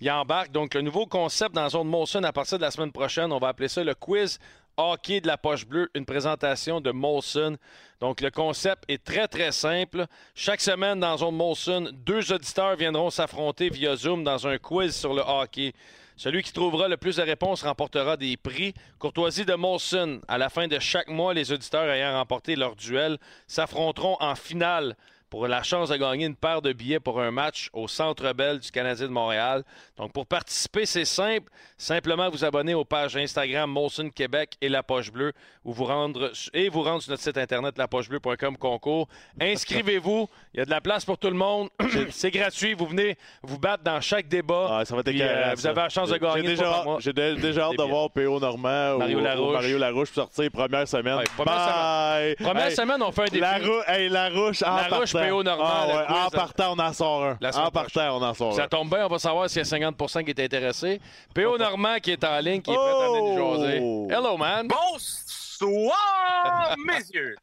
il embarque. Donc, le nouveau concept dans la zone Molson à partir de la semaine prochaine, on va appeler ça le quiz hockey de la poche bleue. Une présentation de Molson. Donc, le concept est très, très simple. Chaque semaine, dans Zone Molson, deux auditeurs viendront s'affronter via Zoom dans un quiz sur le hockey. Celui qui trouvera le plus de réponses remportera des prix. Courtoisie de Molson. À la fin de chaque mois, les auditeurs ayant remporté leur duel s'affronteront en finale pour la chance de gagner une paire de billets pour un match au Centre Bell du Canadien de Montréal. Donc, pour participer, c'est simple. Simplement vous abonner aux pages Instagram Molson Québec et La Poche Bleue ou vous rendre, et vous rendre sur notre site internet lapochebleu.com concours. Inscrivez-vous. Il y a de la place pour tout le monde. c'est gratuit. Vous venez vous battre dans chaque débat. Ah, ça va être Puis, écœurant, euh, vous avez la chance de J'ai gagner. déjà, par mois. j'ai déjà hâte de voir P.O. Normand Mario ou, ou Larouche. Mario Larouche pour sortir première semaine. Ouais, première Bye! Première Hey, semaine, on fait un défi. La, rou- hey, la rouche en Larouche, partant. P.O. Normand, Ah, ouais, quiz, en ça- partant, on en sort un. En partant, on en sort Ça un. tombe bien, on va savoir s'il y a 50% qui est intéressé. P.O. Normand qui est en ligne, qui est prêt à venir nous jaser. Oh! Hello, man. Bonsoir, messieurs.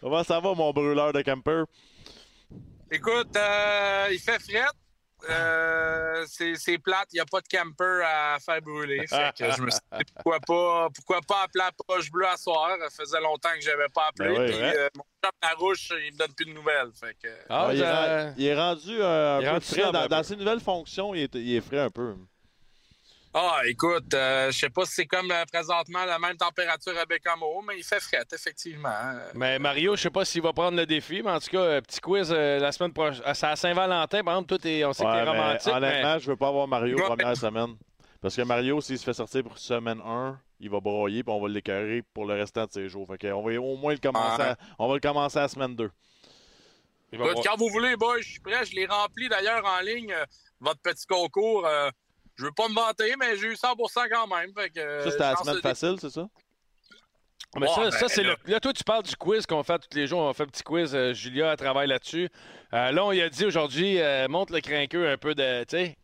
Comment ça va, mon brûleur de camper? Écoute, euh, il fait fret. Euh, c'est plate, il n'y a pas de camper à faire brûler. Fait que je me suis dit pourquoi pas, pourquoi pas appeler la poche bleue à soir? Ça faisait longtemps que je n'avais pas appelé. Ben oui, puis, ouais. euh, mon chum Larouche, il me donne plus de nouvelles. Fait que... Ah, Ouais, il, est il rendu euh, un Il est peu rendu frais. Dans, un dans peu. ses nouvelles fonctions, il est, il est frais un peu. Ah, écoute, euh, je sais pas si c'est comme euh, présentement la même température à Bécamo, mais il fait fret, effectivement. Euh, Mais Mario, je sais pas s'il va prendre le défi, mais en tout cas, euh, petit quiz euh, la semaine prochaine. C'est à Saint-Valentin, par exemple, tout est, on sait que Ouais, t'es mais romantique. honnêtement, mais- je veux pas avoir Mario Ouais. première semaine. Parce que Mario, s'il se fait sortir pour semaine 1, il va broyer puis on va l'écœurer pour le restant de ses jours. Fait qu'on va au moins le commencer Ouais. à, on va le commencer à la semaine 2. il va Écoute, voir- quand vous voulez, boys, je suis prêt. Je l'ai rempli d'ailleurs en ligne, votre petit concours. Je veux pas me vanter, mais j'ai eu 100% quand même. Fait que, ça, c'était la semaine facile, c'est ça? Mais ça, Ouais, ça, ben, c'est là- le. Là, toi, tu parles du quiz qu'on fait tous les jours. On fait un petit quiz. euh, Julia elle travaille là-dessus. Euh, là, on lui a dit aujourd'hui, euh, monte le crinqueux un peu de. Tu sais.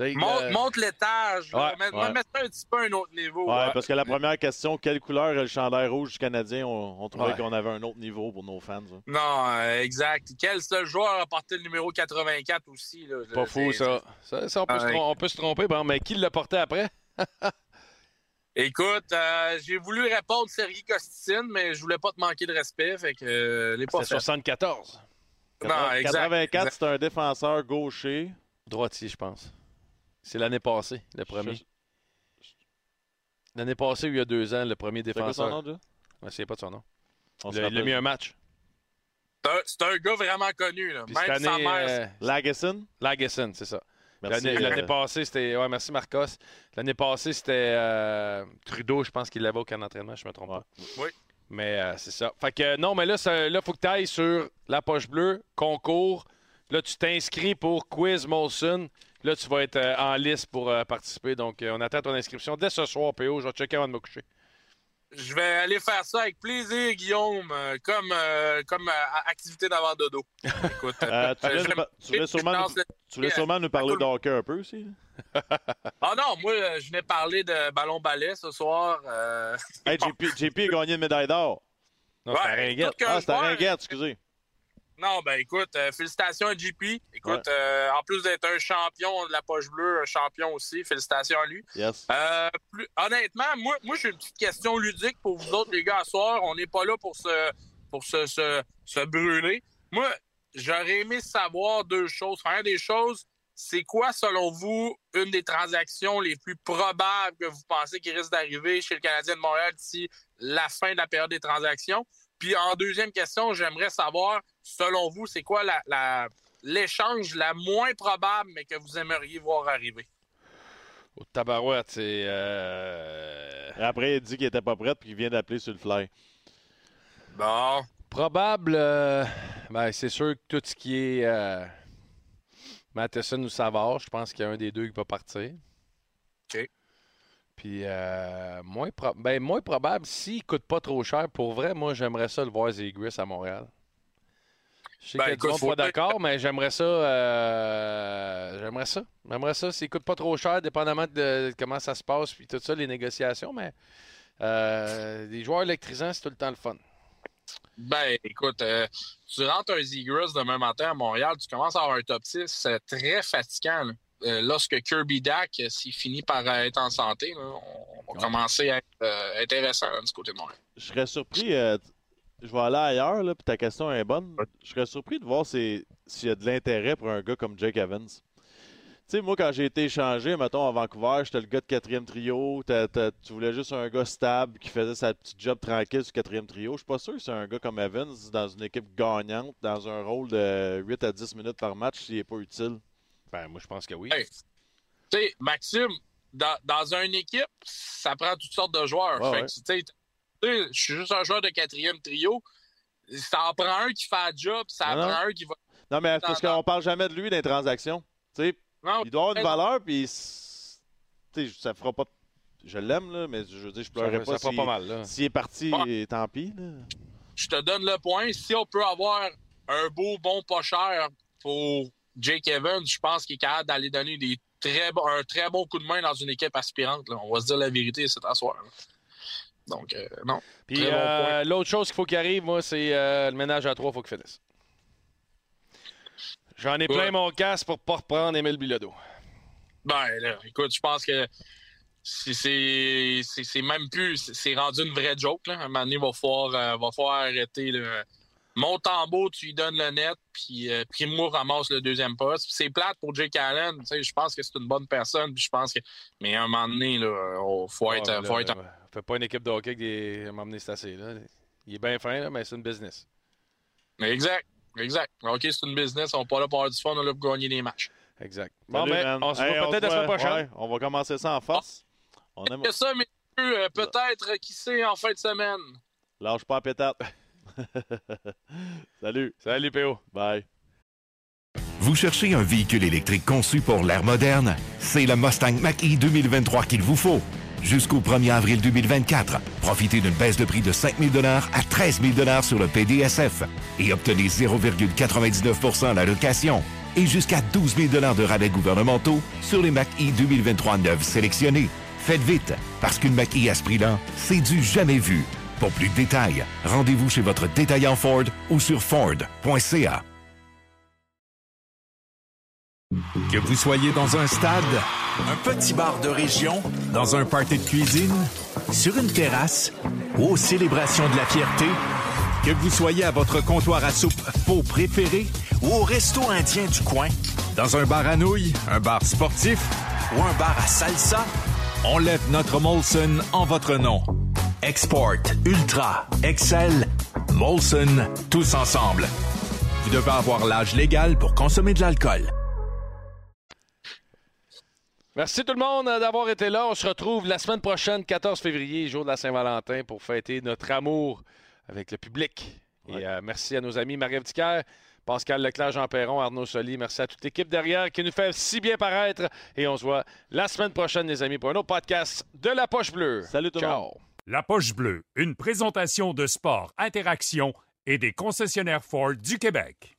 Monte, euh, monte l'étage. Ouais, mets ça un petit peu à un autre niveau. Ouais, parce que la première question, quelle couleur est le chandail rouge du Canadien? On, on trouvait Ouais. qu'on avait un autre niveau pour nos fans. ça. Non, euh, exact. Quel seul joueur a porté le numéro 84 aussi? Là? Pas fou, ça. Ça, ça, on, peut se Ouais. trom- on peut se tromper. Bon, mais qui l'a porté après? Écoute, euh, j'ai voulu répondre Sergei Costicine, mais je voulais pas te manquer de respect. Fait que euh, les pas C'était fait. 74. Non, exact. 84, exact. c'est un défenseur gaucher. Droitier, je pense. C'est l'année passée, le premier. L'année passée, il y a deux ans, le premier C'est quoi son défenseur. nom, déjà? Je ne sais pas de son nom. On Il a- mis un match. C'est un- gars vraiment connu. Là. Puis Même cette sa année, mère. euh, Lagesson? Lagesson, c'est ça. Merci. L'année l'année euh, passée, c'était. Ouais, merci Marcos. L'année passée, c'était euh, Trudeau, je pense qu'il l'avait au camp d'entraînement, je me trompe Ouais. pas. Oui. Mais euh, c'est ça. Fait que non, mais là, il faut que tu ailles sur la poche bleue, concours. Là, tu t'inscris pour Quiz Molson. Là, tu vas être euh, en liste pour euh, participer. Donc, euh, on attend ton inscription dès ce soir, PO. Je vais checker avant de me coucher. Je vais aller faire ça avec plaisir, Guillaume, comme, euh, comme euh, activité d'avant dodo. Écoute, euh, tu, voulais, tu voulais sûrement, nous, tu voulais sûrement nous parler cool. de hockey un peu aussi? Ah non, moi, je venais parler de ballon-ballet ce soir. euh, Hey, JP, JP a gagné une médaille d'or. Non, Ouais, c'est à Ringuette. Ah, c'était joueur- Ringuette, excusez. Non, ben écoute, euh, félicitations à JP. Écoute, Ouais. euh, en plus d'être un champion de la poche bleue, un champion aussi, félicitations à lui. Yes. Euh, plus- honnêtement, moi, moi j'ai une petite question ludique pour vous autres, les gars, à soir. On n'est pas là pour se, pour se, se, se brûler. Moi, j'aurais aimé savoir deux choses. Enfin, des choses, c'est quoi, selon vous, une des transactions les plus probables que vous pensez qui risque d'arriver chez le Canadien de Montréal d'ici la fin de la période des transactions? Puis en deuxième question, j'aimerais savoir, selon vous, c'est quoi la, la- l'échange la moins probable, mais que vous aimeriez voir arriver? Au tabarouette, c'est. euh, Après, il dit qu'il était pas prêt puis qu'il vient d'appeler sur le fly. Bon. Probable, euh, ben, c'est sûr que tout ce qui est euh, Matheson ou Savard, je pense qu'il y a un des deux qui va partir. OK. Puis, euh, moins, pro- ben, moins probable, s'il ne coûte pas trop cher, pour vrai, moi, j'aimerais ça le voir Zegris à Montréal. Je sais Ben, monde faut pas d'accord, mais j'aimerais ça. euh, j'aimerais ça. J'aimerais ça. S'il coûte pas trop cher, dépendamment de comment ça se passe, puis tout ça, les négociations, mais euh, les joueurs électrisants, c'est tout le temps le fun. Ben, écoute, euh, tu rentres un Zegras demain matin à Montréal, tu commences à avoir un top 6, c'est très fatigant. là. Euh, lorsque Kirby Dak, s'il finit par être en santé, là, on, va commencer à être euh, intéressant là, du côté de Montréal. Je serais surpris. Je vais aller ailleurs, là, puis ta question est bonne. Je serais surpris de voir si- s'il y a de l'intérêt pour un gars comme Jake Evans. Tu sais, moi, quand j'ai été échangé, mettons, à Vancouver, j'étais le gars de quatrième trio. T'as- t'as- tu voulais juste un gars stable qui faisait sa petite job tranquille sur quatrième trio. Je suis pas sûr que c'est un gars comme Evans dans une équipe gagnante, dans un rôle de 8 à 10 minutes par match, s'il n'est pas utile. Ben, moi, je pense que oui. Hey, tu sais, Maxime, dans, dans une équipe, ça prend toutes sortes de joueurs. Ouais, Fait ouais. que, je suis juste un joueur de quatrième trio. Ça en prend un qui fait la job, ça en Non, prend un qui va. Non, mais c'est parce qu'on parle jamais de lui dans les transactions. Tu sais, Non, il doit avoir une valeur, puis c- tu sais, ça fera pas. Je l'aime, là, mais je veux dire, je pleurerais Ça- pas ça fera s'il pas mal, s'il est parti, tant pis. là. Je te donne le point. Si on peut avoir un beau, bon, pas cher pour Jake Evans, je pense qu'il est capable d'aller donner des très bon- un très bon coup de main dans une équipe aspirante. là. On va se dire la vérité cet soir. Donc, euh, non. Puis bon euh, l'autre chose qu'il faut qu'il arrive, moi, c'est euh, le ménage à trois, il faut qu'il finisse. J'en ai plein mon casque pour pas reprendre Émile Bilodeau. Ben, là, écoute, je pense que c'est- même plus. c'est- rendu une vraie joke. Là. À un moment donné, il va falloir, va falloir arrêter. Le... Mon tambour, tu lui donnes le net, puis euh, Primo ramasse le deuxième poste. C'est plate pour Jake Allen. tu sais, Je pense que c'est une bonne personne. Puis je pense que. Mais à un moment donné, il faut être. Ah, faut là, être... ouais. Fait pas une équipe de hockey qui est... m'emmener c'est assez. Là. Il est bien fin, là, mais c'est une business. Exact. Exact. OK, c'est une business. On n'est pas là pour avoir du fun, on est là pour gagner des matchs. Exact. Bon, Salut, mais man. on se Hey, voit peut-être la se semaine prochaine. ouais, on va commencer ça en force. On aime... Que ça, messieurs, euh, peut-être, euh, qui sait, en fin de semaine? Lâche pas la pétate. Salut. Salut, PO. Bye. Vous cherchez un véhicule électrique conçu pour l'ère moderne? C'est le Mustang Mach-E 2023 qu'il vous faut. Jusqu'au 1er avril 2024, profitez d'une baisse de prix de 5 000 à 13 000 sur le PDSF et obtenez 0,99% à la location et jusqu'à 12 000 de rabais gouvernementaux sur les Mach-E 2023 neufs sélectionnés. Faites vite, parce qu'une Mach-E à ce prix-là, c'est du jamais vu. Pour plus de détails, rendez-vous chez votre détaillant Ford ou sur Ford.ca. Que vous soyez dans un stade, un petit bar de région, dans un party de cuisine, sur une terrasse ou aux célébrations de la fierté, que vous soyez à votre comptoir à soupe faux préféré ou au resto indien du coin, dans un bar à nouilles, un bar sportif ou un bar à salsa, on lève notre Molson en votre nom. Export, Ultra, Excel, Molson, tous ensemble. Vous devez avoir l'âge légal pour consommer de l'alcool. Merci tout le monde euh, d'avoir été là. On se retrouve la semaine prochaine, 14 février, jour de la Saint-Valentin, pour fêter notre amour avec le public. Et euh, merci à nos amis Marie-Ève Dicker, Pascal Leclerc, Jean Perron, Arnaud Soli. Merci à toute l'équipe derrière qui nous fait si bien paraître. Et on se voit la semaine prochaine, les amis, pour un autre podcast de La Poche Bleue. Salut tout le Ciao. monde. La Poche Bleue, une présentation de sport, interaction et des concessionnaires Ford du Québec.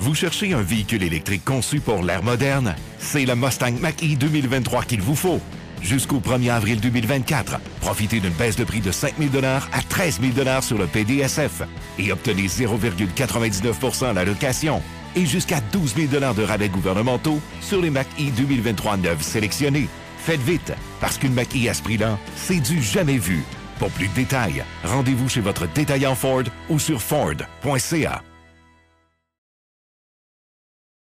Vous cherchez un véhicule électrique conçu pour l'ère moderne? C'est le Mustang Mach-E 2023 qu'il vous faut. Jusqu'au 1er avril 2024, profitez d'une baisse de prix de 5 000 à 13 000 sur le PDSF et obtenez 0,99 à la location et jusqu'à 12 000 de rabais gouvernementaux sur les Mach-E 2023 neufs sélectionnés. Faites vite, parce qu'une Mach-E à ce prix-là, c'est du jamais vu. Pour plus de détails, rendez-vous chez votre détaillant Ford ou sur Ford.ca.